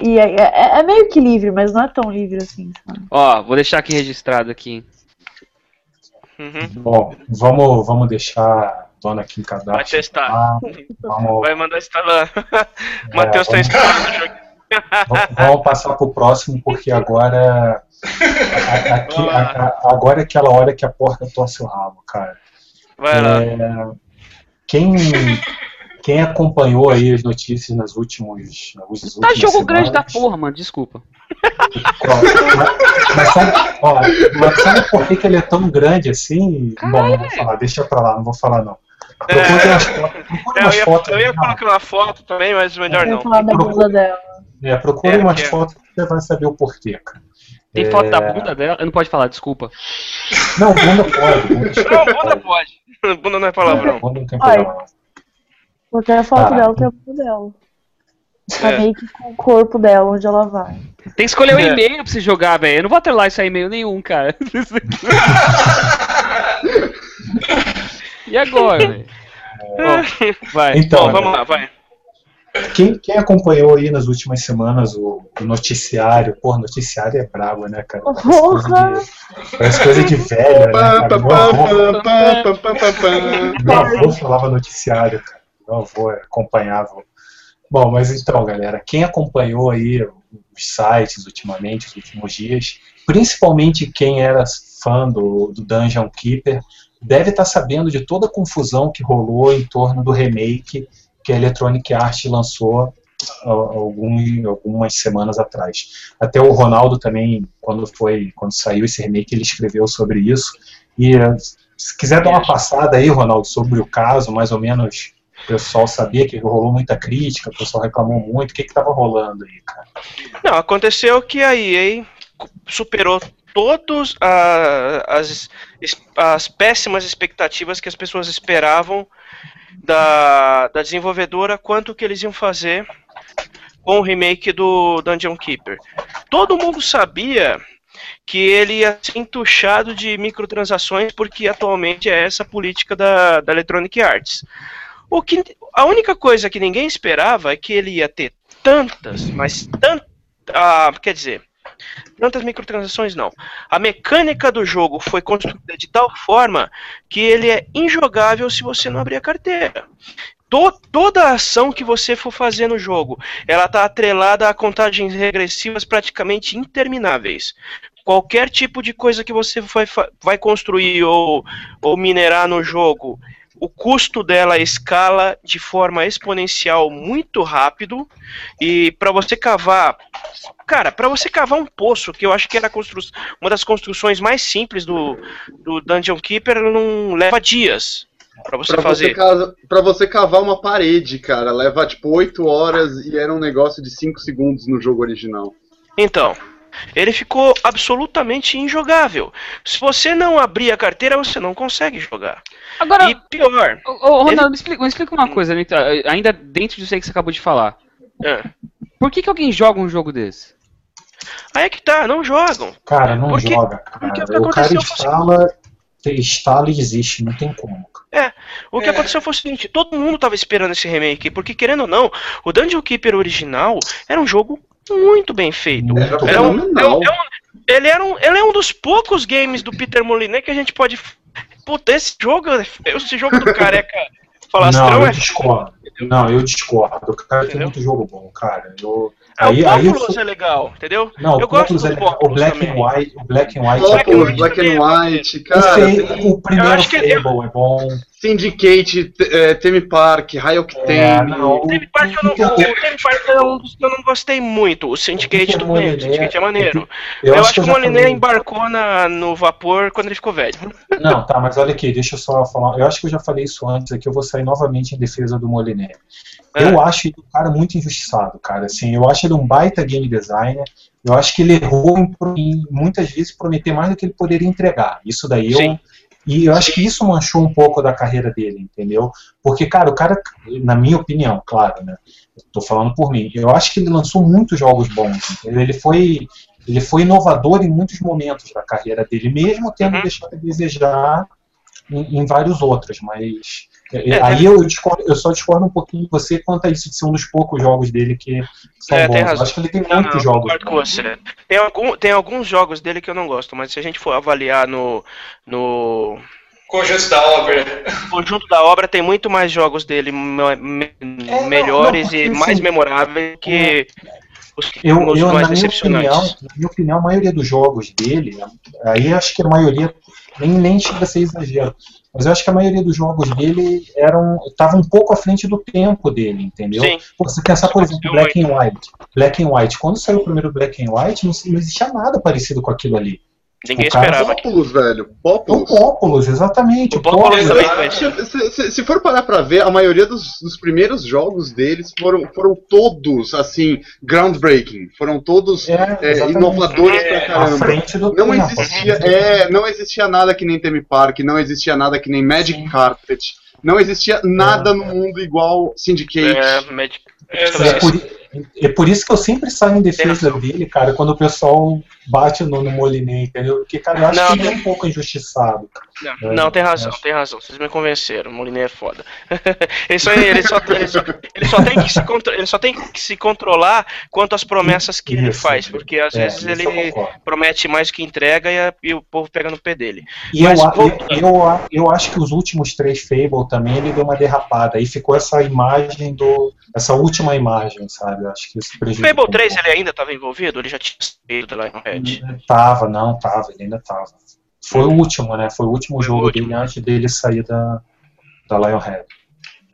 E é, é- é meio que livre, mas não é tão livre assim, sabe? Ó, vou deixar aqui registrado aqui. Uhum. Bom, vamos, vamos deixar a dona Kim Vai Kardashian. testar. lá. [laughs] Vamos, Vai mandar instalar. Matheus tá vamos- instalando o jogo. [laughs] vamos- passar pro próximo, porque agora. aqui- agora é aquela hora que a porca torce o rabo, cara. Vai lá. É, quem, quem acompanhou aí as notícias nas últimas, nas últimas Tá jogo semanas, grande da porra, mano, desculpa. Ó, mas, sabe, ó, mas sabe por que, que ele é tão grande assim? Bom, não vou falar, deixa pra lá, não vou falar não. Procure umas fotos, procure É, eu umas ia, fotos eu ia colocar uma foto também, mas melhor Eu não. falar da bunda dela. É, procure É, umas é. fotos que você vai saber o porquê, cara. Tem É, foto da bunda dela? Eu não pode falar, desculpa. Não, bunda pode. Bunda, Não, bunda pode. [laughs] Bunda não é palavrão. bunda não tem Ai. Porque a foto Ah. dela tem a bunda dela. Tá É. meio que com o corpo dela, onde ela vai. Tem que escolher o É. e-mail pra você jogar, velho. Eu não vou atrelar isso a e-mail nenhum, cara. [laughs] e agora, velho? Vai. Então, Bom, vamos lá, vai. Quem, quem acompanhou aí nas últimas semanas o, o noticiário, porra, noticiário é brabo, né, cara? Parece coisa Porra! de, parece coisa de velho, né, cara? Meu avô, meu avô falava noticiário, cara. Meu avô acompanhava. Bom, mas então, galera, quem acompanhou aí os sites ultimamente, os últimos dias, principalmente quem era fã do, do Dungeon Keeper, deve estar sabendo de toda a confusão que rolou em torno do remake que a Electronic Arts lançou ah, algum- algumas semanas atrás. Até o Ronaldo também, quando foi, quando saiu esse remake, ele escreveu sobre isso. E eh, se quiser dar uma passada aí, Ronaldo, sobre o caso, mais ou menos, pessoal sabia que rolou muita crítica, o pessoal reclamou muito, o que estava rolando aí, cara? Não, aconteceu que a EA superou todas as, as péssimas expectativas que as pessoas esperavam da, da desenvolvedora quanto que eles iam fazer com o remake do Dungeon Keeper. Todo mundo sabia que ele ia ser entuchado de microtransações porque atualmente é essa a política da, da Electronic Arts. O que, a única coisa que ninguém esperava é que ele ia ter tantas, mas tantas, ah, quer dizer, tantas microtransações não. A mecânica do jogo foi construída de tal forma que ele é injogável se você não abrir a carteira. To- toda a ação que você for fazer no jogo, ela está atrelada a contagens regressivas praticamente intermináveis. Qualquer tipo de coisa que você vai, vai construir ou, ou minerar no jogo, o custo dela escala de forma exponencial muito rápido. E para você cavar Cara, pra você cavar um poço, que eu acho que era a constru- uma das construções mais simples do, do Dungeon Keeper, não leva dias pra você Pra fazer. pra você cavar uma parede, cara, leva tipo 8 horas e era um negócio de 5 segundos no jogo original. Então, ele ficou absolutamente injogável. Se você não abrir a carteira, você não consegue jogar. Agora, E pior, ô, ô, Ronaldo, me explica, me explica uma coisa, Anitta, ainda dentro disso aí que você acabou de falar. é, Por que, que alguém joga um jogo desse? aí é que tá, não jogam. Cara, não Porque- joga, porque o que cara. O cara aconteceu foi o instala, instala e desiste, não tem como. cara. O que É. aconteceu foi o seguinte, todo mundo tava esperando esse remake, porque querendo ou não, o Dungeon Keeper original era um jogo muito bem feito. Muito Era Era um- fenomenal. é um- ele, era um, ele é um dos poucos games do Peter Molyneux que a gente pode. Puta, esse jogo, esse jogo do careca [laughs] falastrão Não, eu é. discordo. Não, eu discordo. O cara tem muito jogo bom, cara. Eu, É, aí, o aí eu Populous sou- é legal, entendeu? Não, eu o gosto do é legal. O Black também. and White, o Black and White Black White Black and é White, cara. tem o primeiro Fable é bom. Syndicate, é, Theme Park, High Octane. É, não, O Theme Park, eu não, o Theme Park é um dos que eu não gostei muito. O Syndicate tudo bem, o Syndicate é maneiro. Eu, Eu, acho que o já Molyneux falei- embarcou na, no vapor quando ele ficou velho. Não, tá, mas olha aqui, deixa eu só falar. Eu acho que eu já falei isso antes aqui, eu vou sair novamente em defesa do Moliné. É. Eu acho ele um cara muito injustiçado, cara. Assim, eu acho ele um baita game designer. Eu acho que ele errou em, muitas vezes prometer mais do que ele poderia entregar. Isso daí eu. E eu acho que isso manchou um pouco da carreira dele, entendeu? Porque, cara, o cara, na minha opinião, claro, né? Tô falando por mim. Eu acho que ele lançou muitos jogos bons. entendeu? Ele foi, ele foi inovador em muitos momentos da carreira dele, mesmo tendo Uhum. deixado a desejar em, em vários outros. Mas é, É, aí eu, discordo- eu só discordo um pouquinho de você quanto a isso de ser um dos poucos jogos dele que são É, bons. tem Eu razão. acho que ele tem Não, muitos não, jogos. concordo com você. Tem, algum, tem alguns jogos dele que eu não gosto, mas se a gente for avaliar no, no Conjunto da obra. conjunto da obra, tem muito mais jogos dele me- me- É, melhores não, e mais assim, memoráveis que os, Eu, os eu, mais na, minha opinião, decepcionantes. na minha opinião, a maioria dos jogos dele, aí acho que a maioria, nem, nem chega a ser exagero, mas eu acho que a maioria dos jogos dele eram estavam um pouco à frente do tempo dele, entendeu? Sim. Você pensar, por exemplo, Black and White. Black and White, quando saiu o primeiro Black and White, não, não existia nada parecido com aquilo ali. Ninguém o cara- esperava. Pópulos, velho. O Pópulos. Populous, exatamente. O O Populous Populous, também. Se, se- se- se for parar pra ver, a maioria dos, dos primeiros jogos deles foram, foram todos, assim, groundbreaking. Foram todos é, é, inovadores pra É, à caramba. do Não tempo, existia, é, não existia nada que nem Theme Park, não existia nada que nem Magic Sim. Carpet, não existia nada no mundo igual Syndicate. É, Magic. É, por, é por isso que eu sempre saio em defesa dele, cara, quando o pessoal bate no, no Moliné, entendeu? Porque, cara, eu acho Não, que ele é um pouco injustiçado. Não, É, não, tem razão, tem razão. Vocês me convenceram. O Moliné é foda. [laughs] ele, só, ele, só, ele, só, ele só tem que se contro- ele só tem que se controlar quanto às promessas que ele Isso. faz, porque às É, vezes ele promete mais que entrega e, a- e o povo pega no pé dele. E Mas eu, eu, eu, eu acho que os últimos três Fable também ele deu uma derrapada. Aí ficou essa imagem do. Essa última imagem, sabe? Eu acho que isso O. Fable um 3 pouco. ele ainda estava envolvido? Ele já tinha saído da Lionhead? Tava, não, tava, ele ainda tava. Foi o último, né? Foi o último Foi o jogo último. dele antes dele sair da, da Lionhead.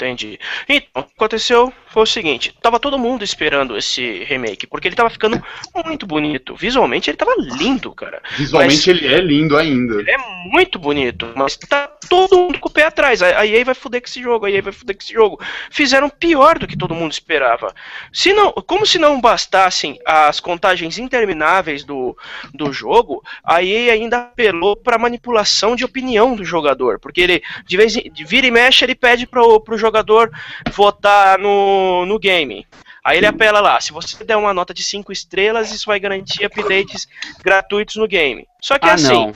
Entendi. Então, o que aconteceu foi o seguinte: tava todo mundo esperando esse remake, porque ele tava ficando muito bonito. Visualmente ele tava lindo, cara. Visualmente ele é lindo ainda. Ele é muito bonito, mas tá todo mundo com o pé atrás. A a EA vai fuder com esse jogo, a EA vai fuder com esse jogo. Fizeram pior do que todo mundo esperava. Se não, como se não bastassem as contagens intermináveis do, do jogo, a EA ainda apelou pra manipulação de opinião do jogador. Porque ele, de vez em de vira e mexe, ele pede pro, pro jogador votar no, no game. Aí ele apela lá, se você der uma nota de 5 estrelas, isso vai garantir updates gratuitos no game. Só que Ah, assim, não.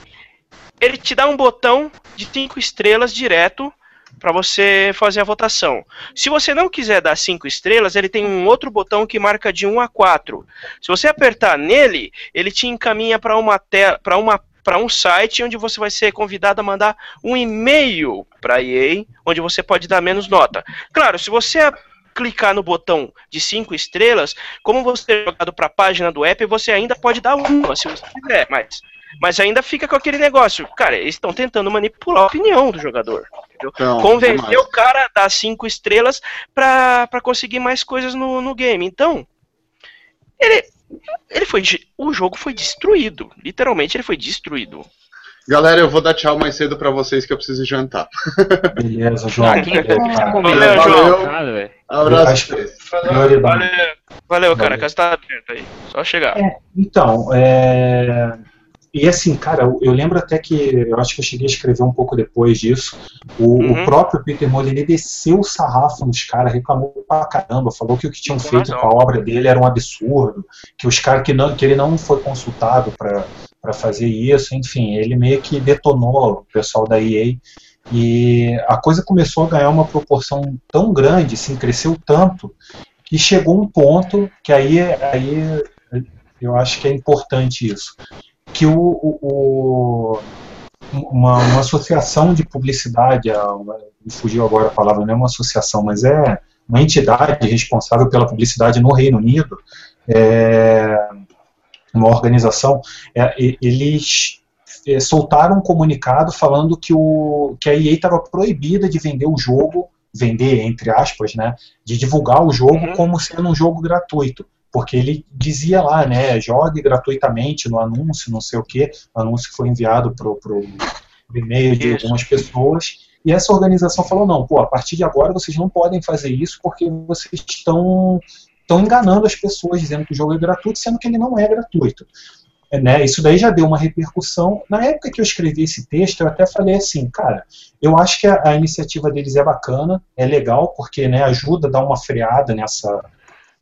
ele te dá um botão de 5 estrelas direto para você fazer a votação. Se você não quiser dar 5 estrelas, ele tem um outro botão que marca de 1 a 4. Se você apertar nele, ele te encaminha para uma tela, para uma para um site onde você vai ser convidado a mandar um e-mail para EA, onde você pode dar menos nota. Claro, se você clicar no botão de 5 estrelas, como você é jogado para a página do app, você ainda pode dar uma, se você quiser, mas mas ainda fica com aquele negócio. Cara, eles estão tentando manipular a opinião do jogador. Então, Convencer demais. o cara a dar cinco estrelas pra, pra conseguir mais coisas no, no game. Então, ele, ele foi. O jogo foi destruído. Literalmente ele foi destruído. Galera, eu vou dar tchau mais cedo pra vocês que eu preciso jantar. Beleza, [laughs] João. Ah, quem Valeu, tá combinando? Valeu, João. Velho. Abraço. Vocês. Prioridade. Valeu, valeu cara. A Valeu. casa tá aberta aí. Só chegar. Então, é... e assim, cara, eu- lembro até que eu acho que eu cheguei a escrever um pouco depois disso. O, Uhum. o próprio Peter Molyneux desceu o sarrafo nos caras, reclamou pra caramba, falou que o que tinham feito razão. com a obra dele era um absurdo, que os caras que, não, que ele não foi consultado para fazer isso, enfim, ele meio que detonou o pessoal da EA. E a coisa começou a ganhar uma proporção tão grande, assim, cresceu tanto, que chegou um ponto que aí, aí eu acho que é importante isso, que o, o- uma, uma associação de publicidade, fugiu agora a palavra, não é uma associação, mas é uma entidade responsável pela publicidade no Reino Unido, é, uma organização, é, eles é, soltaram um comunicado falando que, o, que a EA estava proibida de vender o jogo, vender entre aspas, né, de divulgar o jogo Uhum. como sendo um jogo gratuito. Porque ele dizia lá, né, jogue gratuitamente no anúncio, não sei o que, o anúncio foi enviado pro, pro, pro e-mail de algumas pessoas, e essa organização falou, não, pô, a partir de agora vocês não podem fazer isso porque vocês estão, estão enganando as pessoas dizendo que o jogo é gratuito, sendo que ele não é gratuito. É, né, isso daí já deu uma repercussão. Na época que eu escrevi esse texto, eu até falei assim, cara, eu acho que a, a iniciativa deles é bacana, é legal, porque né, ajuda a dar uma freada nessa,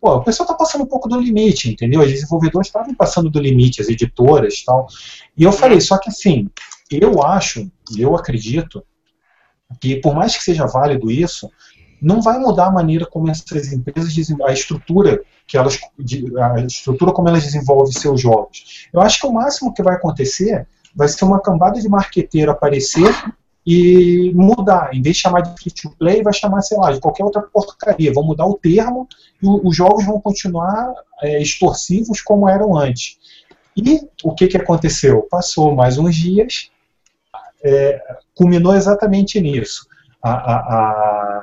pô, o pessoal tá passando um pouco do limite, entendeu? Os desenvolvedores estavam passando do limite, as editoras e tal. E eu falei, só que assim, eu acho, eu acredito, que por mais que seja válido isso, não vai mudar a maneira como essas empresas a estrutura que elas a estrutura como elas desenvolvem seus jogos. Eu acho que o máximo que vai acontecer vai ser uma cambada de marqueteiro aparecer e mudar. Em vez de chamar de free to play, vai chamar, sei lá, de qualquer outra porcaria. Vão mudar o termo e os jogos vão continuar é, extorsivos como eram antes. E o que, que aconteceu? Passou mais uns dias, é, culminou exatamente nisso. A, a,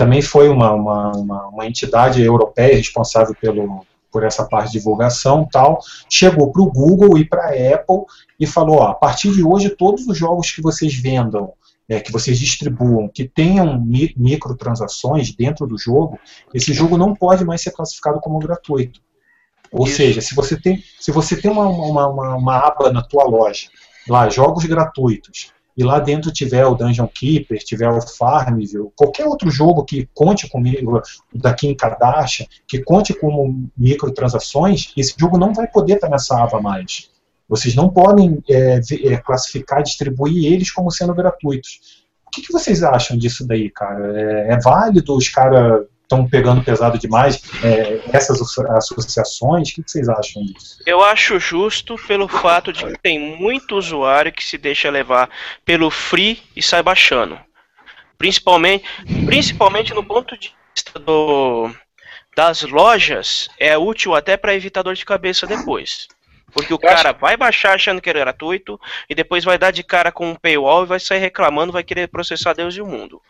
também foi uma, uma, uma, uma entidade europeia responsável pelo, por essa parte de divulgação tal, chegou para o Google e para a Apple e falou, ó, a partir de hoje todos os jogos que vocês vendam, é, que vocês distribuam, que tenham mi microtransações dentro do jogo, esse jogo não pode mais ser classificado como gratuito. Ou Isso. seja, se você tem, se você tem uma, uma, uma, uma aba na tua loja, lá, jogos gratuitos, e lá dentro tiver o Dungeon Keeper, tiver o Farmville, qualquer outro jogo que conte comigo daqui em Kardashian, que conte como microtransações, esse jogo não vai poder estar nessa aba mais. Vocês não podem é, é, classificar, distribuir eles como sendo gratuitos. O que, que vocês acham disso daí, cara? É, é válido os caras estão pegando pesado demais é, essas associações? O que vocês acham disso? Eu acho justo pelo fato de que tem muito usuário que se deixa levar pelo free e sai baixando. Principalmente, principalmente no ponto de vista do, das lojas, é útil até para evitar dor de cabeça depois. Porque o eu cara acho... vai baixar achando que era gratuito e depois vai dar de cara com um paywall e vai sair reclamando, vai querer processar Deus e o mundo.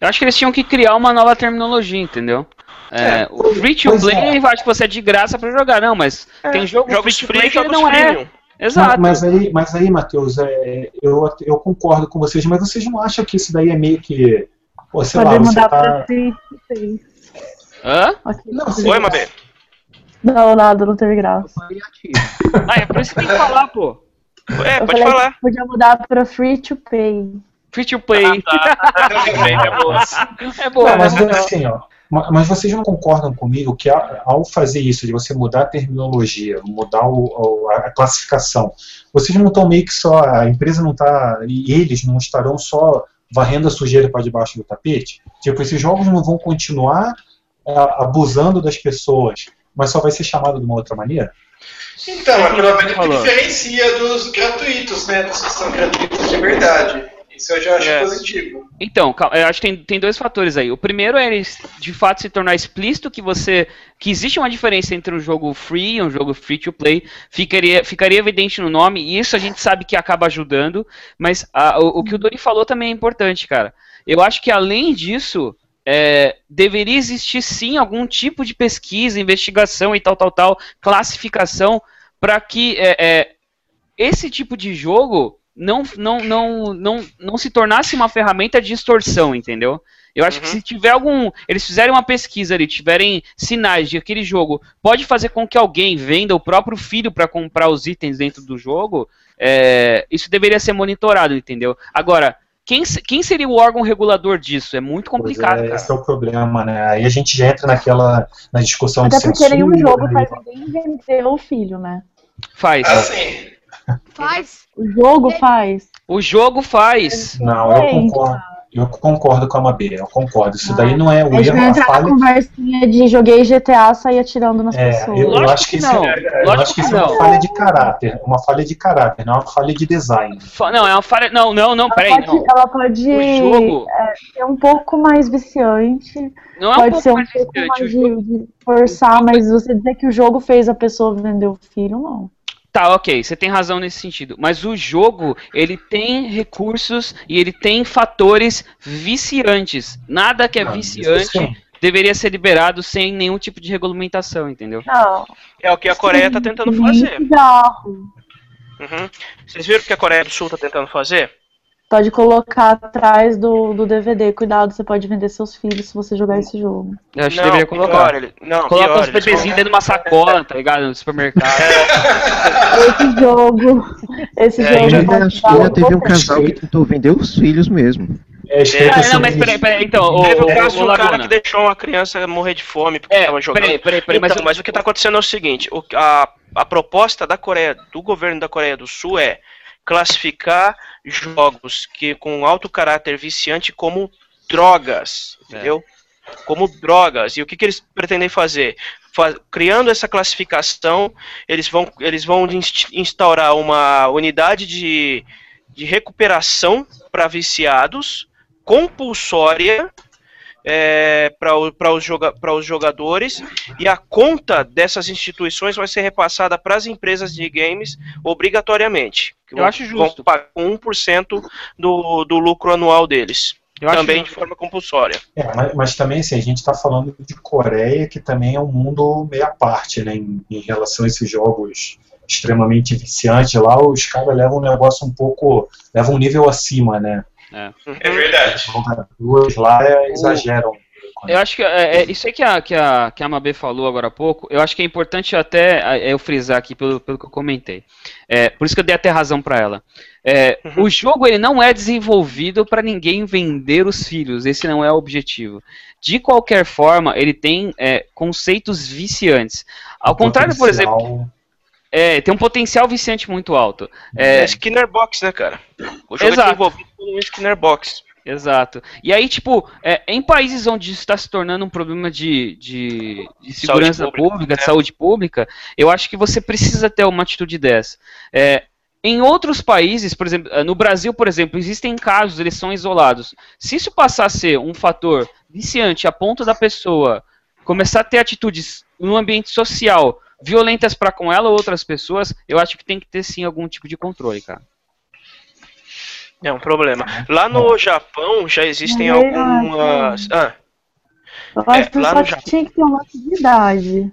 Eu acho que eles tinham que criar uma nova terminologia, entendeu? É, é, o free to play, é. acho que você é de graça para jogar, não, mas é, tem jogo free to play que não é. Exato. Mas, aí, mas aí Matheus, é, eu, eu concordo com vocês, mas vocês não acham que isso daí é meio que. Pô, sei Pode lá, você tá... free to play. Hã? Não, Oi, Mabê. Não, nada, não teve graça. ah, é por isso que tem que falar, pô. É, eu pode falar. Podia mudar pra free to pay. Free to play. Ah, tá. é boa. É boa. Não, mas é assim, ó. Mas vocês não concordam comigo que ao fazer isso, de você mudar a terminologia, mudar o, a classificação, vocês não estão meio que só, a empresa não está, e eles não estarão só varrendo a sujeira para debaixo do tapete? Tipo, esses jogos não vão continuar abusando das pessoas, mas só vai ser chamado de uma outra maneira? Então, é pelo menos que diferencia dos gratuitos, né? Dos que são gratuitos de verdade. Isso eu já acho é. positivo. Então, eu acho que tem, tem dois fatores aí. O primeiro é ele, de fato se tornar explícito que você que existe uma diferença entre um jogo free e um jogo free to play. Ficaria, ficaria evidente no nome, e isso a gente sabe que acaba ajudando. Mas a, o, o que o Dori falou também é importante, cara. Eu acho que além disso, é, deveria existir sim algum tipo de pesquisa, investigação e tal, tal, tal, classificação, para que é, é, esse tipo de jogo não, não, não, não, não se tornasse uma ferramenta de extorsão, entendeu? Eu acho uhum. que se tiver algum. Eles fizerem uma pesquisa ali, tiverem sinais de que aquele jogo pode fazer com que alguém venda o próprio filho para comprar os itens dentro do jogo, é, isso deveria ser monitorado, entendeu? Agora, quem, quem seria o órgão regulador disso? É muito complicado. É, esse é o problema, né? Aí a gente já entra naquela na discussão Até de porque censura, nenhum jogo né? faz ninguém vender o filho, né? Faz. Assim. Faz. O jogo faz. O jogo faz. Não, eu concordo. Eu concordo com a Mabê, eu concordo. Isso ah, daí não é o erro. A entrar falha... na conversinha de joguei GTA sair atirando nas é, pessoas. Eu, eu acho que, isso, é, eu acho que isso é uma falha de caráter. Uma falha de caráter, não é uma falha de design. Não, é uma falha. Não, não, não, ela peraí. Pode, não. Ela pode o jogo... é, ser um pouco mais viciante. Não é pode um ser um pouco viciante, mais de, de forçar, mas você dizer que o jogo fez a pessoa vender o filho, não. Tá, ok, você tem razão nesse sentido. Mas o jogo, ele tem recursos e ele tem fatores viciantes. Nada que é Não, viciante deveria ser liberado sem nenhum tipo de regulamentação, entendeu? Não. É o que a Coreia está tentando fazer. Uhum. Vocês viram o que a Coreia do Sul está tentando fazer? Pode colocar atrás do, do DVD. Cuidado, você pode vender seus filhos se você jogar esse jogo. Eu acho que deveria colocar. Pior, ele... não, Coloca pior, os bebezinhos dentro de uma sacola, tá ligado? No supermercado. [laughs] esse jogo. Esse é, jogo. Ainda, ainda teve um casal que tentou vender os filhos mesmo. É, é, não, mas peraí, peraí, então. O, Teve o caso um cara que deixou uma criança morrer de fome porque é, estava jogando. Peraí, peraí, peraí, então, mas, mas o que está acontecendo é o seguinte: o, a, a proposta da Coreia, do governo da Coreia do Sul é classificar jogos que com alto caráter viciante como drogas, entendeu? É. Como drogas. E o que, que eles pretendem fazer? Fa criando essa classificação, eles vão, eles vão instaurar uma unidade de, de recuperação para viciados, compulsória é, para os, joga os jogadores e a conta dessas instituições vai ser repassada para as empresas de games obrigatoriamente. Eu vão, acho justo. Vão pagar 1% do, do lucro anual deles. Eu também de forma compulsória. É, mas, mas, também assim, a gente está falando de Coreia, que também é um mundo meio à parte, né, em, em relação a esses jogos extremamente viciantes lá, os caras levam um negócio um pouco, levam um nível acima, né? É, é verdade. Os lá exageram. Eu acho que é, é, isso aí que a, que, a, que a Mabê falou agora há pouco, eu acho que é importante até é, eu frisar aqui pelo, pelo que eu comentei. É, por isso que eu dei até razão para ela. É, uhum. O jogo ele não é desenvolvido para ninguém vender os filhos, esse não é o objetivo. De qualquer forma, ele tem é, conceitos viciantes. Ao contrário, por exemplo. É, tem um potencial viciante muito alto. É, é Skinner Box, né, cara? O jogo Exato. é desenvolvido um Skinner Box. Exato. E aí, tipo, é, em países onde isso está se tornando um problema de, de, de segurança saúde pública, pública, de saúde pública, eu acho que você precisa ter uma atitude dessa. É, em outros países, por exemplo, no Brasil, por exemplo, existem casos, eles são isolados. Se isso passar a ser um fator viciante a ponto da pessoa começar a ter atitudes no ambiente social violentas para com ela ou outras pessoas, eu acho que tem que ter sim algum tipo de controle, cara. É um problema. Lá no Japão já existem é algumas. Ah. Eu acho é, lá no Japão... tinha que ter uma atividade.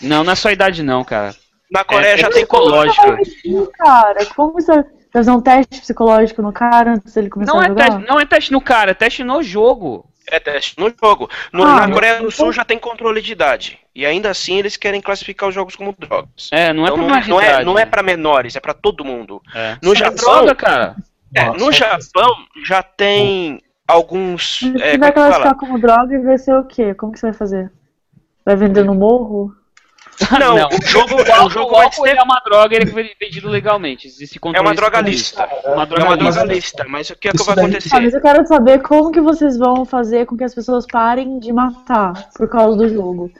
Não, não é só idade não, cara. Na Coreia é, já é tem psicológico. Cara, como você fazer um teste psicológico no cara antes dele começar não a é jogar? Teste, não é teste no cara, é teste no jogo. É teste no jogo. No, ah, na Coreia do Sul já tem controle de idade. E ainda assim eles querem classificar os jogos como drogas. É, não é então, pra não, não é, não é pra menores, é pra todo mundo. É. No Japão. Droga, cara. É, no Japão já tem alguns. Se é, vai classificar como droga, vai ser o quê? Como que você vai fazer? Vai vender no morro? [laughs] Não, não. o jogo, o, o jogo vai ser... é uma droga ele é vendido legalmente. Existe é uma droga lista. Uma droga, é uma droga lista. Mas o que é que vai acontecer? Ah, mas eu quero saber como que vocês vão fazer com que as pessoas parem de matar por causa do jogo.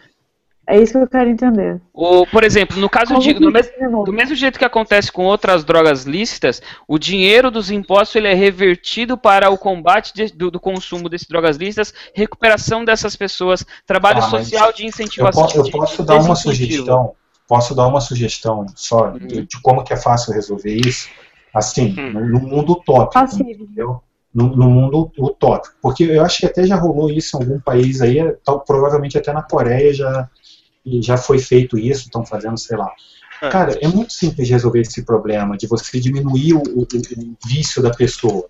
É isso que eu quero entender. O, por exemplo, no caso de, do, mesmo, do mesmo jeito que acontece com outras drogas lícitas, o dinheiro dos impostos ele é revertido para o combate de, do, do, consumo dessas drogas lícitas, recuperação dessas pessoas, trabalho ah, social de incentivação. Eu, eu posso dar uma sugestão, posso dar uma sugestão só uhum. de, de, como que é fácil resolver isso, assim, uhum. no, no, mundo utópico, entendeu? No, no, mundo utópico. Porque eu acho que até já rolou isso em algum país aí, tal, provavelmente até na Coreia já, e já foi feito isso, estão fazendo, sei lá. É. Cara, é muito simples resolver esse problema de você diminuir o, o, o vício da pessoa.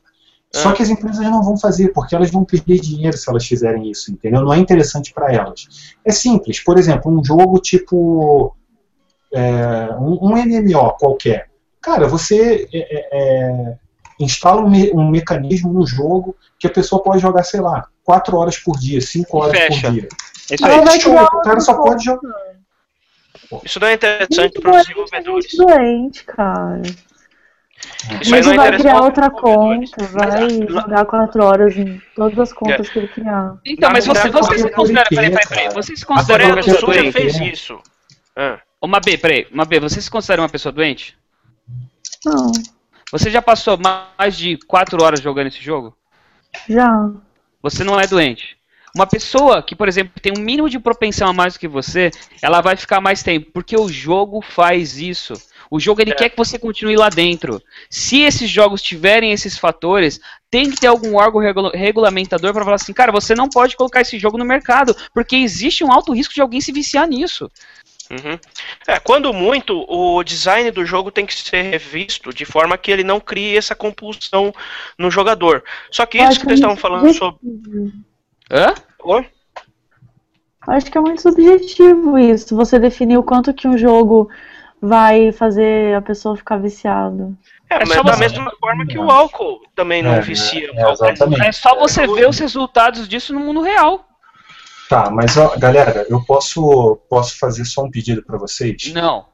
Só é. que as empresas não vão fazer, porque elas vão perder dinheiro se elas fizerem isso, entendeu? Não é interessante para elas. É simples, por exemplo, um jogo tipo. É, um, um, MMO qualquer. Cara, você é, é, é, instala um, me, um, mecanismo no jogo que a pessoa pode jogar, sei lá, 4 horas por dia, 5 horas por dia. Isso aí. O cara só pode jogar. Isso não é interessante para os desenvolvedores. doente, cara. Isso Mas não é vai criar outra conta, vai jogar 4 horas em todas as contas é. que ele criar. Então, mas você, você se considera. Peraí, peraí, peraí. Você se considera uma pessoa doente? fez isso. Ah. Uma B, peraí. Uma B, você se considera uma pessoa doente? Não. Você já passou mais de 4 horas jogando esse jogo? Já. Você não é doente. Uma pessoa que, por exemplo, tem um mínimo de propensão a mais do que você, ela vai ficar mais tempo, porque o jogo faz isso. O jogo ele é. quer que você continue lá dentro. Se esses jogos tiverem esses fatores, tem que ter algum órgão regula regulamentador para falar assim, cara, você não pode colocar esse jogo no mercado, porque existe um alto risco de alguém se viciar nisso. Uhum. É, quando muito, o design do jogo tem que ser revisto de forma que ele não crie essa compulsão no jogador. Só que isso que vocês estavam falando sobre. Hã? Oi? Acho que é muito subjetivo isso. Você definir o quanto que um jogo vai fazer a pessoa ficar viciada. É, é mas da mesma forma que o álcool também não é, vicia. É, é, só você ver os resultados disso no mundo real. Tá, mas ó, galera, eu posso, posso fazer só um pedido para vocês? Não.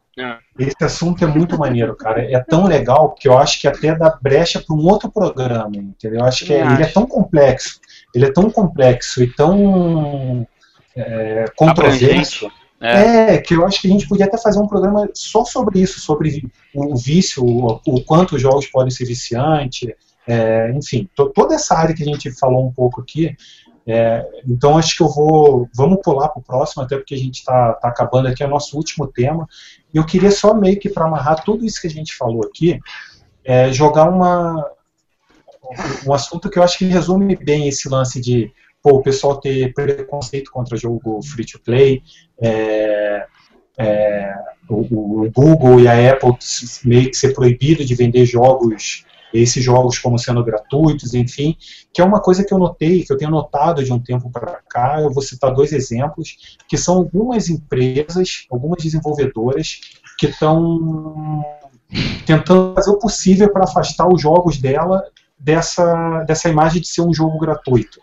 Esse assunto é muito maneiro, cara. É tão legal que eu acho que até dá brecha para um outro programa, entendeu? Eu acho que é, ele é tão complexo ele é tão complexo e tão é, controverso É. é. que eu acho que a gente podia até fazer um programa só sobre isso, sobre o vício, o, o quanto os jogos podem ser viciantes, é, enfim, to, toda essa área que a gente falou um pouco aqui. É, então acho que eu vou, vamos pular para o próximo, até porque a gente está tá acabando aqui, é o nosso último tema. E eu queria só meio que para amarrar tudo isso que a gente falou aqui, é, jogar uma, um assunto que eu acho que resume bem esse lance de pô, o pessoal ter preconceito contra jogo free to play, é, é, o, o, Google e a Apple meio que ser proibido de vender jogos, esses jogos como sendo gratuitos, enfim, que é uma coisa que eu notei, que eu tenho notado de um tempo para cá. Eu vou citar dois exemplos, que são algumas empresas, algumas desenvolvedoras que estão tentando fazer o possível para afastar os jogos dela dessa, dessa imagem de ser um jogo gratuito.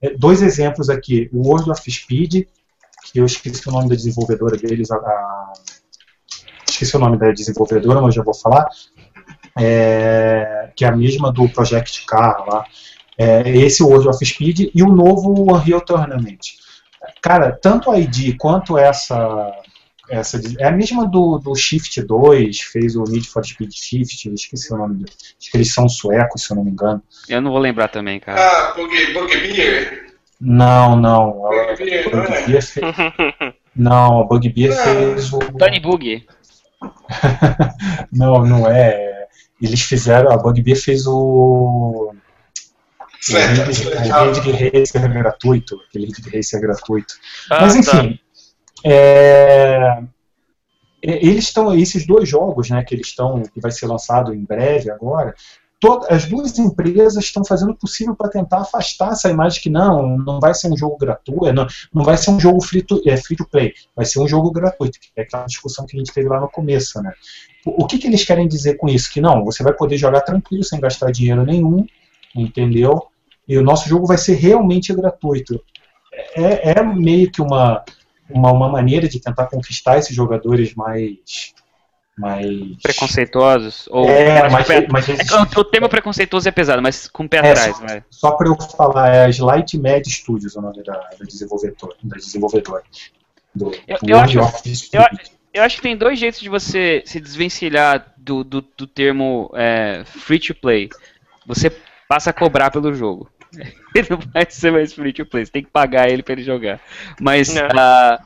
É, dois exemplos aqui, o World of Speed, que eu esqueci o nome da desenvolvedora deles, a, a, esqueci o nome da desenvolvedora, mas já vou falar, é, que é a mesma do Project Car lá, é, esse World of Speed e o novo Unreal Tournament. Cara, tanto a ID quanto essa essa é a mesma do, do Shift 2, fez o Need for Speed Shift, esqueci o nome dele. Acho que eles são suecos, se eu não me engano. Eu não vou lembrar também, cara. Ah, Bugbear? Não, não. Bugbear, não, é? fez... [laughs] não, a Bugbear ah. fez o. Tony Bug. [laughs] não, não é. Eles fizeram. A Bugbear fez o. Certo, o Ridge Racer gratuito, aquele Ridge Racer gratuito. Ah, Mas enfim, tá. É, eles estão, esses dois jogos, né, que eles estão, que vai ser lançado em breve agora, as duas empresas estão fazendo o possível para tentar afastar essa imagem que não, não vai ser um jogo gratuito, não, não vai ser um jogo free to, é, free to play, vai ser um jogo gratuito, que é aquela discussão que a gente teve lá no começo, né. O, o que, que eles querem dizer com isso? Que não, você vai poder jogar tranquilo, sem gastar dinheiro nenhum, entendeu? E o nosso jogo vai ser realmente gratuito. É, é meio que uma uma, uma maneira de tentar conquistar esses jogadores mais mais preconceituosos ou é, mais, mais, é que o termo preconceituoso é pesado, mas com o pé é, atrás, só, né? Só para eu falar, é a Slight Med Studios o nome da, da desenvolvedora, da desenvolvedora. Do, eu, do eu, acho, eu, eu, acho que tem dois jeitos de você se desvencilhar do, do, do termo é, free to play. Você passa a cobrar pelo jogo. [laughs] ele não vai ser mais free to play, você tem que pagar ele para ele jogar. Mas uh,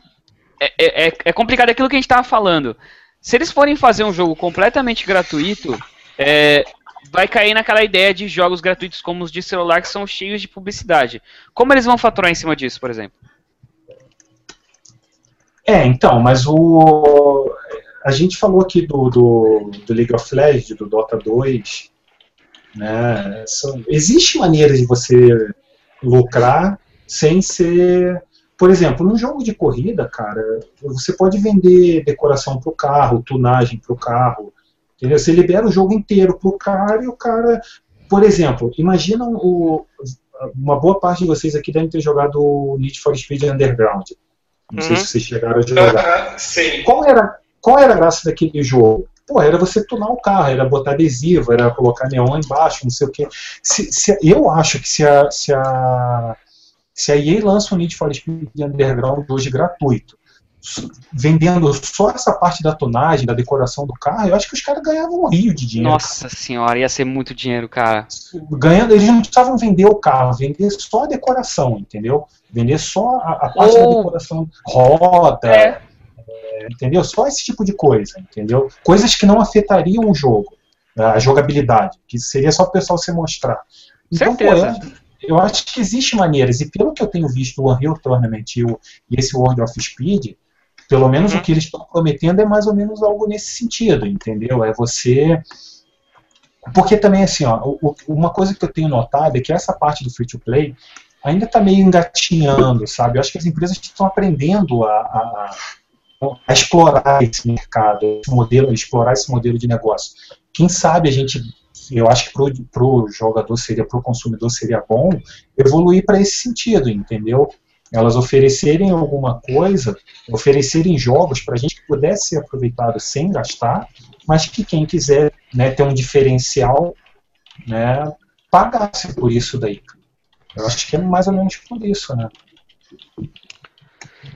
é, é, é, complicado aquilo que a gente tava falando. Se eles forem fazer um jogo completamente gratuito, é, vai cair naquela ideia de jogos gratuitos como os de celular que são cheios de publicidade. Como eles vão faturar em cima disso, por exemplo? É, então, mas o. A gente falou aqui do, do, do League of Legends, do Dota 2, né? São, existe maneira de você lucrar sem ser. Por exemplo, num jogo de corrida, cara, você pode vender decoração para o carro, tunagem para o carro. Entendeu? Você libera o jogo inteiro para o cara e o cara. Por exemplo, imagina o, uma boa parte de vocês aqui devem ter jogado Need for Speed Underground. Não uhum. sei se vocês chegaram a jogar. [laughs] sim. Qual era, qual era a graça daquele jogo? Pô, era você tunar o carro, era botar adesivo, era colocar neon embaixo, não sei o quê. Se, se, eu acho que se a, se a, se a EA lança o Need for Speed Underground hoje gratuito, vendendo só essa parte da tonagem, da decoração do carro, eu acho que os caras ganhavam um rio de dinheiro. Nossa senhora, ia ser muito dinheiro, cara. Ganhando, eles não precisavam vender o carro, vender só a decoração, entendeu? Vender só a, a parte da decoração, roda, é entendeu? Só esse tipo de coisa, entendeu? Coisas que não afetariam o jogo, a jogabilidade, que seria só o pessoal se mostrar. Então, Certeza. Pô, eu acho que existem maneiras, e pelo que eu tenho visto o Unreal Tournament e, o, e esse World of Speed, pelo menos uhum. o que eles estão prometendo é mais ou menos algo nesse sentido, entendeu? É você. Porque também, assim, ó, uma coisa que eu tenho notado é que essa parte do free to play ainda está meio engatinhando, sabe? Eu acho que as empresas estão aprendendo a, a, a explorar esse mercado, esse modelo, explorar esse modelo de negócio. Quem sabe a gente, eu acho que para o jogador seria, para o consumidor seria bom evoluir para esse sentido, entendeu? Elas oferecerem alguma coisa, oferecerem jogos para a gente que pudesse ser aproveitado sem gastar, mas que quem quiser né, ter um diferencial, né, pagasse por isso daí. Eu acho que é mais ou menos por isso, né?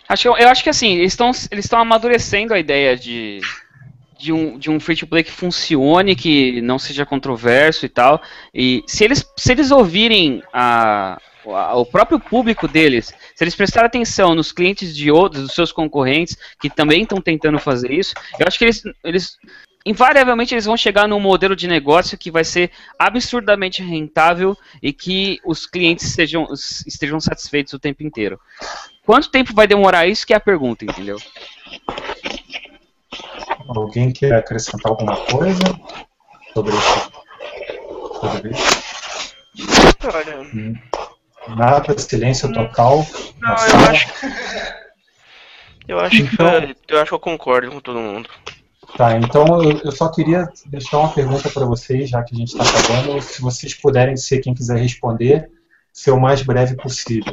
Acho eu acho que assim, eles estão eles amadurecendo a ideia de, de um, de um free to play que funcione, que não seja controverso e tal. E se eles, se eles ouvirem a, a- o próprio público deles, se eles prestarem atenção nos clientes de outros, dos seus concorrentes, que também estão tentando fazer isso, eu acho que eles, eles invariavelmente eles vão chegar num modelo de negócio que vai ser absurdamente rentável e que os clientes sejam, estejam satisfeitos o tempo inteiro. Quanto tempo vai demorar isso que é a pergunta, entendeu? Alguém quer acrescentar alguma coisa sobre isso? Sobre isso? Olha, Nada, silêncio total. na não, eu acho. Eu acho que Então- foi- eu acho que eu concordo com todo mundo. Tá, então eu, só queria deixar uma pergunta para vocês, já que a gente está acabando, se vocês puderem ser quem quiser responder, ser o mais breve possível.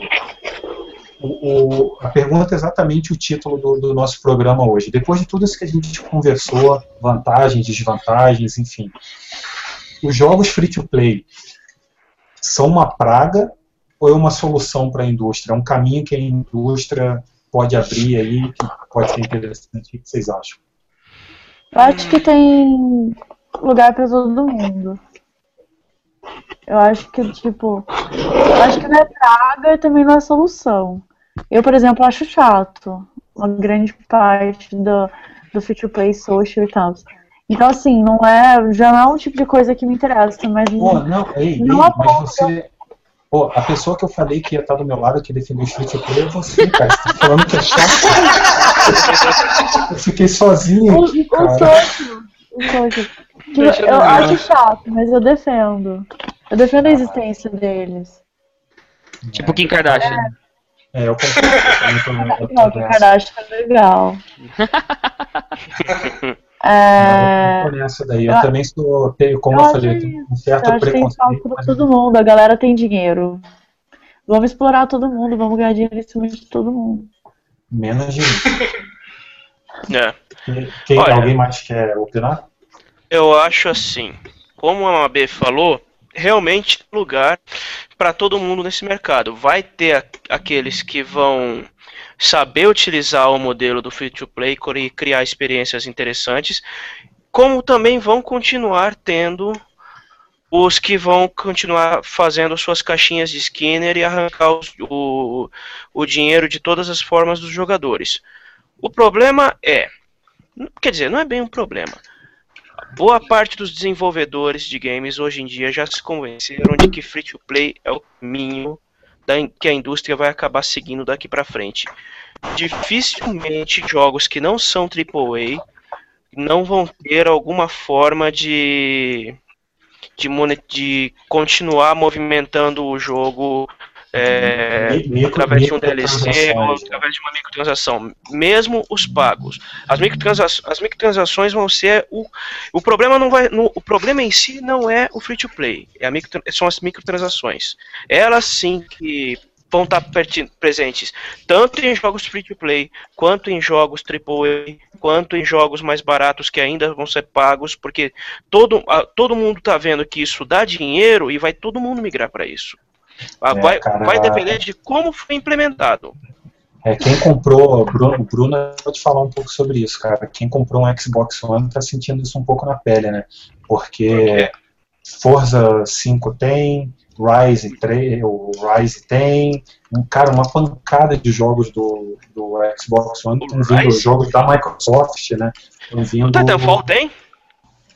O, o- a pergunta é exatamente o título do, do nosso programa hoje. Depois de tudo isso que a gente conversou, vantagens, desvantagens, enfim, os jogos free-to-play são uma praga ou é uma solução para a indústria? É um caminho que a indústria pode abrir aí, que pode ser interessante? O que vocês acham? Eu acho que tem lugar pra todo mundo. Eu acho que, tipo, eu acho que não é praga e também não é solução. Eu, por exemplo, acho chato uma grande parte do, do to play social e tal. Então, assim, não é, já não é um tipo de coisa que me interessa, mas Pô, não, ei, ei, Não mas aponta. você. Pô, a pessoa que eu falei que ia estar do meu lado, que defendeu o free to play, é você, cara. Você tá falando que é chato. Eu fiquei sozinho o, aqui, o cara. eu, eu acho chato, mas eu defendo. Eu defendo a existência deles. Tipo Kim Kardashian. É, eu concordo. Nessa. Kardashian é legal. [laughs] É, Eu tô nessa daí. Eu eu- também sou, tenho, como eu eu falei, eu um eu certo tem preconceito. pra mas todo mundo. A galera tem dinheiro. Vamos explorar todo mundo, vamos ganhar dinheiro em cima de todo mundo. Menos de mim. [laughs] É. Quem- Quem, Olha. alguém mais quer opinar? Eu acho assim, como a AB falou, realmente tem lugar para todo mundo nesse mercado. Vai ter a- aqueles que vão saber utilizar o modelo do free to play e criar experiências interessantes, como também vão continuar tendo os que vão continuar fazendo suas caixinhas de Skinner e arrancar os- o, o dinheiro de todas as formas dos jogadores. O problema é, quer dizer, não é bem um problema. Boa parte dos desenvolvedores de games hoje em dia já se convenceram de que free to play é o caminho da que a indústria vai acabar seguindo daqui pra frente. Dificilmente jogos que não são AAA não vão ter alguma forma de de, de continuar movimentando o jogo é, Mi- micro- através de um DLC ou através de uma microtransação, mesmo os pagos. As, microtransa as microtransações vão ser o, o problema não vai no- o problema em si não é o free to play, é a micro, são as microtransações. Elas sim que vão estar presentes tanto em jogos free to play quanto em jogos AAA, quanto em jogos mais baratos que ainda vão ser pagos, porque todo, a- todo mundo está vendo que isso dá dinheiro e vai todo mundo migrar para isso. É, vai, cara, vai depender de como foi implementado. É, quem comprou, Bruno, o Bruno pode falar um pouco sobre isso, cara. Quem comprou um Xbox One tá sentindo isso um pouco na pele, né? Porque Forza 5 tem, Rise 3, o Rise tem, um, cara, uma pancada de jogos do, do Xbox One estão vindo, Rise? jogos da Microsoft, né? Estão vindo. O Titanfall tem?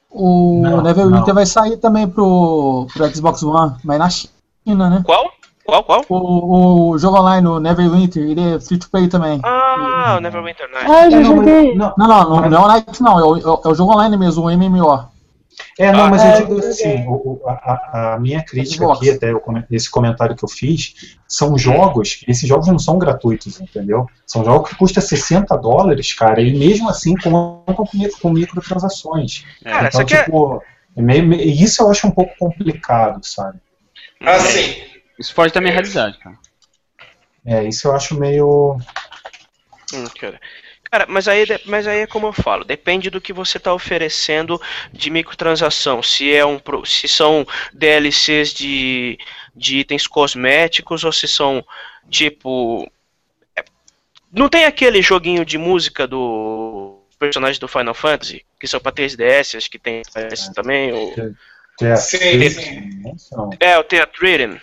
O Não, Neverwinter não. vai sair também pro, pro Xbox One, mas na China, né? Qual? Qual, qual? O, o jogo online, o Neverwinter, ele é free to play também. Ah, o Neverwinter Night. Ah, eu já É, joguei. não, Não, não, não, não é o Night, não, é o, é o- é o jogo online mesmo, o MMO. É, não, Ah, mas é, eu digo assim, o- a, a- minha crítica aqui, até esse comentário que eu fiz, são jogos, esses jogos não são gratuitos, entendeu? São jogos que custam 60 dólares, cara, e mesmo assim contam com, micro- com microtransações. Cara, então, tipo, é meio- meio- isso eu acho um pouco complicado, sabe? Assim, Isso foge da minha realidade, cara. É, isso eu acho meio. Hum, cara. Cara, mas aí, mas aí é como eu falo, depende do que você está oferecendo de microtransação. Se é um, se são DLCs de, de itens cosméticos ou se são tipo é, Não tem aquele joguinho de música do personagem do Final Fantasy, que são pra 3DS, acho que tem esse também. O... É, o Theatrhythm.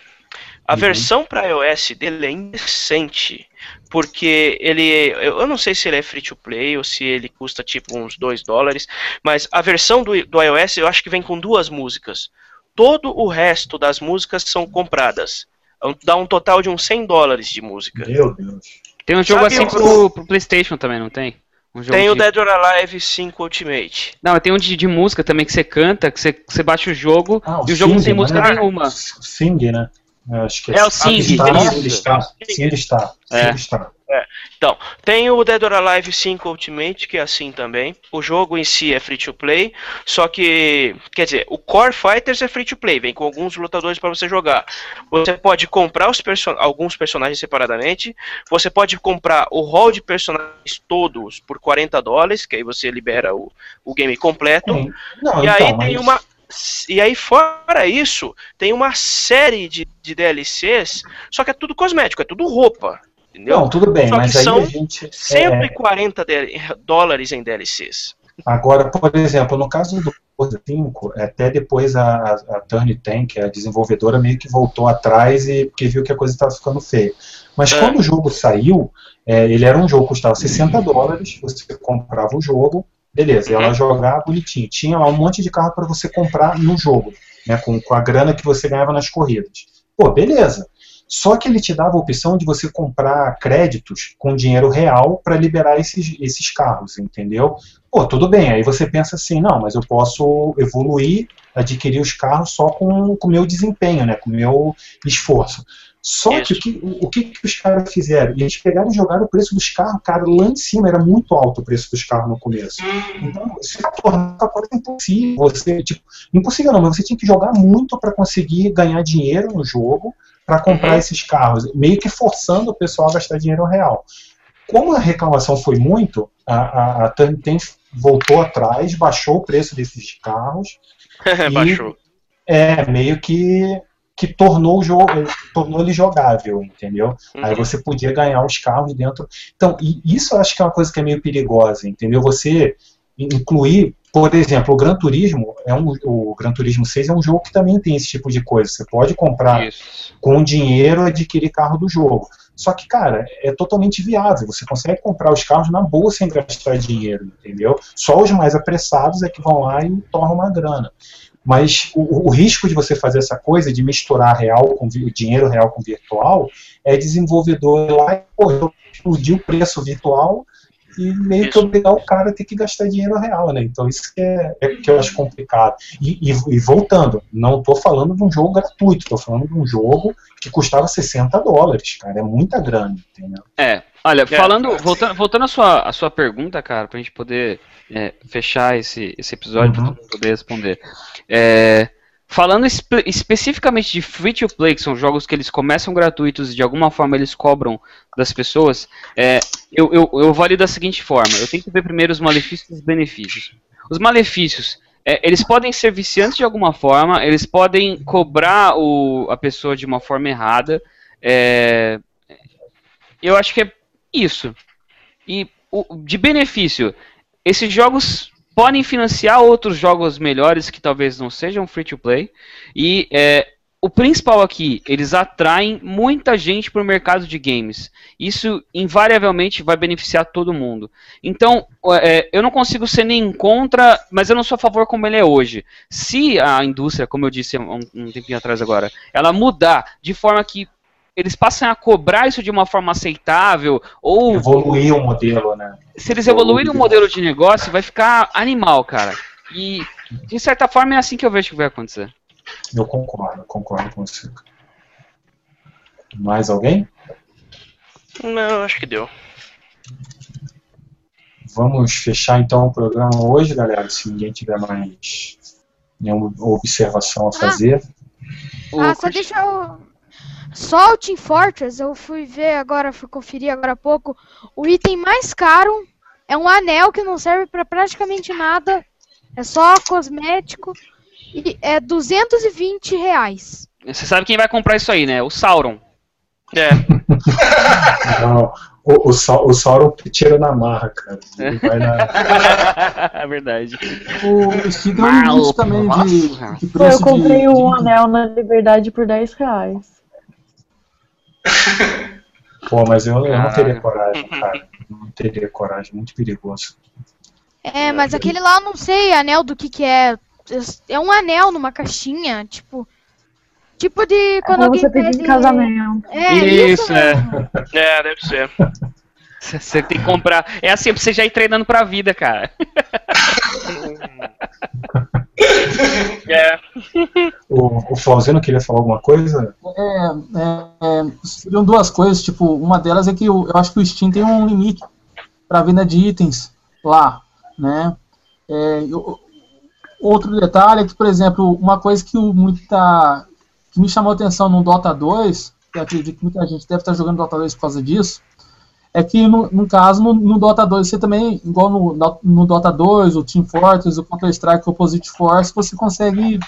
A Uhum. versão para iOS dele é indecente, porque ele, eu não sei se ele é free to play ou se ele custa tipo uns 2 dólares, mas a versão do, do iOS eu acho que vem com duas músicas. Todo o resto das músicas são compradas. Então, Dá um total de uns 100 dólares de música. Meu Deus. Tem um jogo Sabe assim o- pro, pro PlayStation também, não tem? Um jogo Tem o de- Dead or Alive 5 Ultimate. Não, tem um de, de música também que você canta, que você, que você baixa o jogo Ah, e o jogo não tem Sing, música né? nenhuma. Sing, né? Eu Acho que É o Sing, Está, ele está. Sim, ele está. Sim, É. ele está. Então, tem o Dead or Alive 5 Ultimate, que é assim também. O jogo em si é free to play, só que, quer dizer, o Core Fighters é free to play, vem com alguns lutadores para você jogar. Você pode comprar os perso alguns personagens separadamente, você pode comprar o hall de personagens todos por 40 dólares, que aí você libera o, o game completo. Sim. Não, E então, aí tem mas- uma. E aí, fora isso, tem uma série de, de DLCs, só que é tudo cosmético, é tudo roupa. Entendeu? Não, tudo bem, Só mas que aí são a gente. é, 140 de- dólares em DLCs. Agora, por exemplo, no caso do Forza 5, até depois a, a, Turn 10, que é a desenvolvedora, meio que voltou atrás e porque viu que a coisa estava ficando feia. Mas É. quando o jogo saiu, é, ele era um jogo que custava 60 dólares, você comprava o jogo, beleza, ia lá Uhum. jogar bonitinho. Tinha lá um monte de carro para você comprar no jogo, né, com, com a grana que você ganhava nas corridas. Pô, beleza. Só que ele te dava a opção de você comprar créditos com dinheiro real para liberar esses, esses carros, entendeu? Pô, tudo bem. Aí você pensa assim, não, mas eu posso evoluir, adquirir os carros só com o meu desempenho, né, com o meu esforço. Só que o que, o, o que, que os caras fizeram? Eles pegaram e jogaram o preço dos carros, cara, lá em cima era muito alto o preço dos carros no começo. Então, se tornava quase impossível. Você, tipo, impossível não, mas você tinha que jogar muito para conseguir ganhar dinheiro no jogo para comprar Uhum. esses carros, meio que forçando o pessoal a gastar dinheiro real. Como a reclamação foi muito, a, a, a voltou atrás, baixou o preço desses carros. [laughs] e, Baixou. É, meio que, que tornou o jogo, tornou ele jogável, entendeu? Aí Uhum. você podia ganhar os carros dentro. Então, isso eu acho que é uma coisa que é meio perigosa, entendeu? Você incluir, por exemplo, o Gran Turismo, é um, o Gran Turismo 6 é um jogo que também tem esse tipo de coisa. Você pode comprar Isso. com dinheiro adquirir carro do jogo. Só que, cara, é totalmente viável. Você consegue comprar os carros na boa sem gastar dinheiro, entendeu? Só os mais apressados é que vão lá e tornam uma grana. Mas o, o risco de você fazer essa coisa, de misturar real com dinheiro real com virtual, é desenvolvedor ir lá e explodir o preço virtual e meio que Isso. obrigar o cara a ter que gastar dinheiro real, né? Então isso que é, é que eu acho complicado. E, e- e voltando, não estou falando de um jogo gratuito, estou falando de um jogo que custava 60 dólares, cara, é muita grana, entendeu? É, olha, É. falando, voltando, voltando à sua, à sua pergunta, cara, pra gente poder é, fechar esse, esse episódio, pra Uhum. todo mundo poder responder. É, falando espe- especificamente de free to play, que são jogos que eles começam gratuitos e de alguma forma eles cobram das pessoas, é, eu, eu, eu valho da seguinte forma: eu tenho que ver primeiro os malefícios e os benefícios. Os malefícios. é, eles podem ser viciantes de alguma forma, eles podem cobrar o, a pessoa de uma forma errada. é, eu acho que é isso. E o, de benefício, esses jogos podem financiar outros jogos melhores que talvez não sejam free to play. E é, o principal aqui, eles atraem muita gente para o mercado de games. Isso invariavelmente vai beneficiar todo mundo. Então, é, eu não consigo ser nem contra, mas eu não sou a favor como ele é hoje. Se a indústria, como eu disse um, um tempinho atrás agora, ela mudar de forma que eles passem a cobrar isso de uma forma aceitável, ou Evoluir o modelo, né? se eles evoluírem o modelo de negócio, vai ficar animal, cara. E, de certa forma, é assim que eu vejo que vai acontecer. Eu concordo, concordo com você. Mais alguém? Não, acho que deu. Vamos fechar então o programa hoje, galera, se ninguém tiver mais nenhuma observação a fazer. Ah, só deixa eu. Só o Team Fortress, eu fui ver agora, fui conferir agora há pouco. O item mais caro é um anel que não serve pra praticamente nada. É só cosmético. E é 220 reais. Você sabe quem vai comprar isso aí, né? O Sauron. É, [laughs] Não. o, o, o Sauron tira na marra, cara. Ele vai na. [laughs] é verdade. O um limite também de, de eu comprei de, um de- anel na Liberdade por 10 reais. [laughs] Pô, mas eu, eu não teria coragem, cara. Não teria coragem, muito perigoso. É, mas aquele lá eu não sei anel do que que é. É um anel numa caixinha, tipo. Tipo de É quando pra alguém você pede. em casamento. É, isso, Isso, é. É, deve ser. Você tem que comprar. É assim, pra você já ir treinando pra vida, cara. [laughs] É. O, o Flauzino queria falar alguma coisa? É, é, é, seriam duas coisas, tipo, uma delas é que eu, eu acho que o Steam tem um limite para venda de itens lá, né? É, eu- outro detalhe é que, por exemplo, uma coisa que o muita que me chamou a atenção no Dota 2, que eu acredito que muita gente deve estar jogando Dota 2 por causa disso, é que no, no caso, no, no Dota 2, você também, igual no, no- Dota 2, o Team Fortress, o Counter-Strike, o Opposite Force, você consegue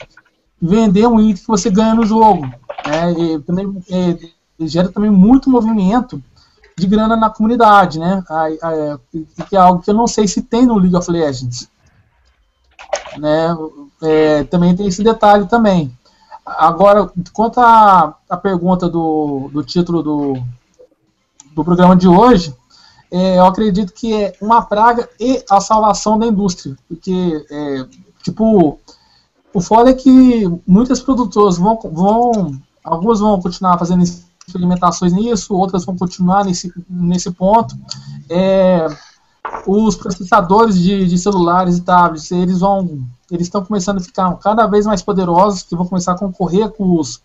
vender um item que você ganha no jogo. Né? E também é, gera também muito movimento de grana na comunidade, né? Aí, que é algo que eu não sei se tem no League of Legends. Né? É, também tem esse detalhe também. Agora, quanto à pergunta do, do título do, do programa de hoje, é, eu acredito que é uma praga e a salvação da indústria. Porque, é, tipo, o foda é que muitas produtoras vão, vão algumas vão continuar fazendo experimentações nisso, outras vão continuar nesse, nesse ponto. É, os processadores de, de celulares e tablets, eles vão, eles estão começando a ficar cada vez mais poderosos, que vão começar a concorrer com os,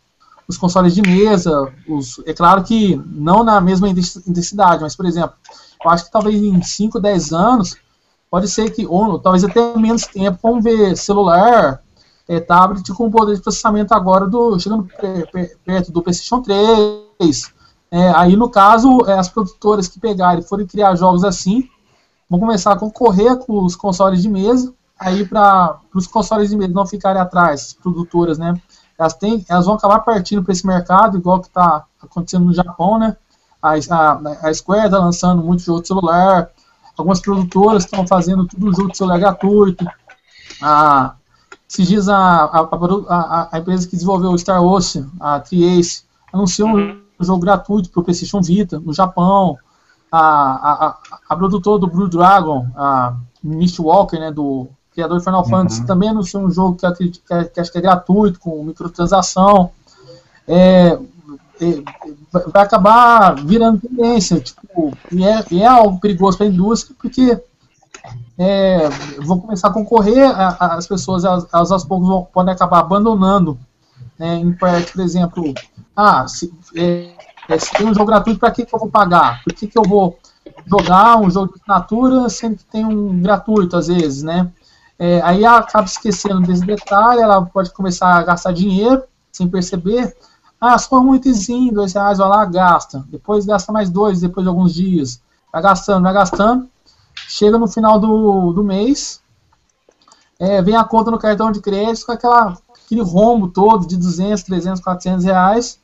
os consoles de mesa. Os, é claro que não na mesma intensidade, mas, por exemplo, eu acho que talvez em 5, 10 anos, pode ser que, ou talvez até menos tempo, vamos ver celular, é, tablet com poder de processamento agora do chegando pe- pe- perto do PlayStation 3. É, aí, no caso, é, as produtoras que pegarem e forem criar jogos assim, vão começar a concorrer com os consoles de mesa. Aí, para os consoles de mesa não ficarem atrás, as produtoras, né? Elas, têm, elas vão acabar partindo para esse mercado, igual que está acontecendo no Japão, né? A, a, a Square está lançando muito jogo de celular, algumas produtoras estão fazendo tudo jogo de celular gratuito. A, esses dias a, a, a, empresa que desenvolveu o Star Ocean, a Triace, anunciou um jogo gratuito para o PlayStation Vita no Japão. A, a, a, a produtora do Blue Dragon, a Mist Walker, né, do criador de Final Fantasy, também anunciou um jogo que, acredito, que, é- que acho que é gratuito, com microtransação. É, é, vai- acabar virando tendência, tipo, e é, e é algo perigoso para a indústria, porque é, vão começar a concorrer, a- a- as pessoas elas, elas aos poucos vão, podem acabar abandonando, né, em parte, por exemplo, ah, se, é, é, se tem um jogo gratuito, para que, que eu vou pagar? Por que, que eu vou jogar um jogo de assinatura sendo que tem um gratuito às vezes, né? É, aí ela acaba esquecendo desse detalhe, ela pode começar a gastar dinheiro sem perceber. Ah, só um itemzinho, dois reais, vai lá, gasta. Depois gasta mais dois, depois de alguns dias. Vai gastando, vai gastando. Chega no final do, do mês, é, vem a conta no cartão de crédito com aquela, aquele rombo todo de 200, 300, 400 reais.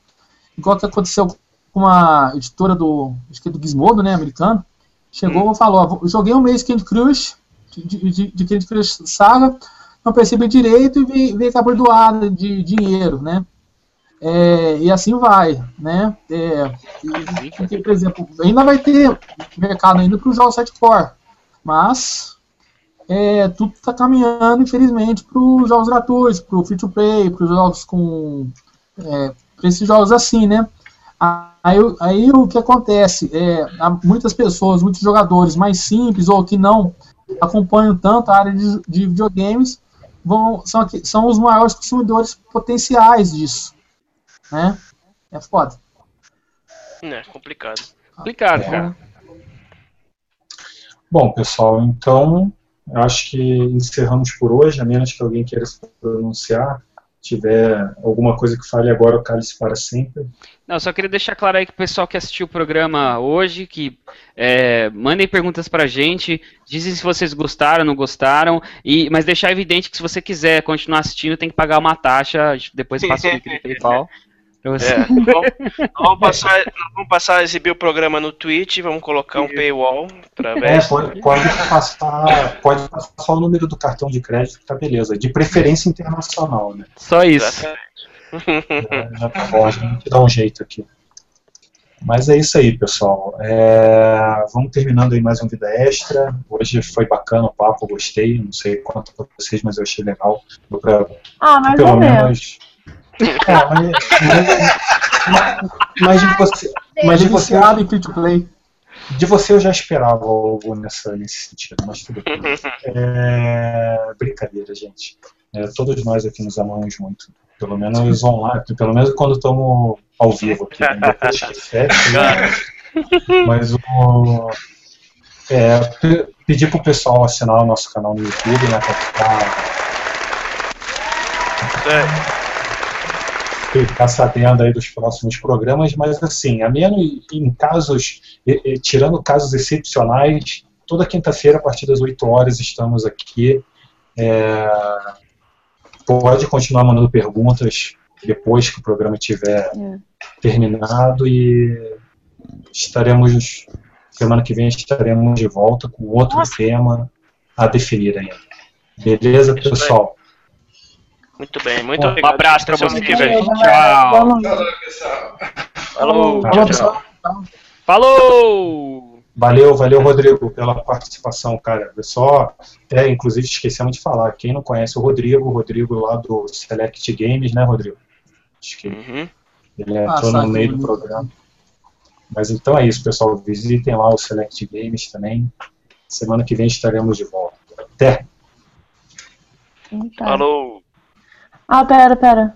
Igual que aconteceu com uma editora do, acho que é do Gizmodo, né, americano. Chegou e falou, ó, joguei um mês Candy Crush, de, de, de Candy Crush Saga, não percebi direito e veio, veio com a bordoada de dinheiro, né? É, e assim vai, né? É, e- porque, por exemplo, ainda vai ter mercado ainda para os jogos hardcore, mas é, tudo está caminhando, infelizmente, para os jogos gratuitos, para o free to play, para os jogos com é, para esses jogos assim, né? Aí, aí o que acontece é muitas pessoas, muitos jogadores mais simples ou que não acompanham tanto a área de, de videogames vão são, aqui- são os maiores consumidores potenciais disso, né? É foda. É, complicado. Complicado, cara. Bom, pessoal, então eu acho que encerramos por hoje, a menos que alguém queira se pronunciar, tiver alguma coisa que fale agora, o cálice para sempre. Não, só queria deixar claro aí que o pessoal que assistiu o programa hoje, que é, mandem perguntas pra gente, dizem se vocês gostaram, não gostaram, e, mas deixar evidente que se você quiser continuar assistindo, tem que pagar uma taxa, a gente depois passa o link no [laughs] PayPal. É, vamos, vamos passar, vamos passar a exibir o programa no Twitch, vamos colocar um paywall pra ver. É, pode, pode, passar, pode passar o número do cartão de crédito, tá beleza. De preferência internacional, né? Só isso. É, já tá bom, a gente dá um jeito aqui. Mas é isso aí, pessoal. É, vamos terminando aí mais um Vida Extra. Hoje foi bacana o papo, gostei. Não sei quanto para vocês, mas eu achei legal. Pra, ah, mais pelo ou menos. É, mas, mas, você. Mas de você. em free to play. De você eu já esperava algo nessa, nesse sentido, mas tudo bem. [laughs] É, brincadeira, gente. É, todos nós aqui nos amamos muito. Pelo menos online, pelo menos quando estamos ao vivo aqui. Né? [laughs] Fecha, né? Mas o. É, pedir pro pessoal assinar o nosso canal no YouTube, né? Pra ficar. É. Ficar sabendo aí dos próximos programas, mas assim, a menos em casos, tirando casos excepcionais, toda quinta-feira, a partir das 8 horas, estamos aqui. É, pode continuar mandando perguntas depois que o programa tiver é. terminado e estaremos semana que vem estaremos de volta com outro Nossa. tema a definir ainda. Beleza, pessoal? Muito bem, muito obrigado. Um abraço para você que vem. Tchau. Falou, pessoal. Falou. Tchau, tchau. Falou! Valeu, valeu, Rodrigo, pela participação, cara. Eu só, até, inclusive, esquecemos de falar. Quem não conhece o Rodrigo, o Rodrigo lá do Select Games, né, Rodrigo? Acho que uhum. ele entrou ah, no meio do programa. Mas então é isso, pessoal. Visitem lá o Select Games também. Semana que vem estaremos de volta. Até! Falou! Ah, pera, pera.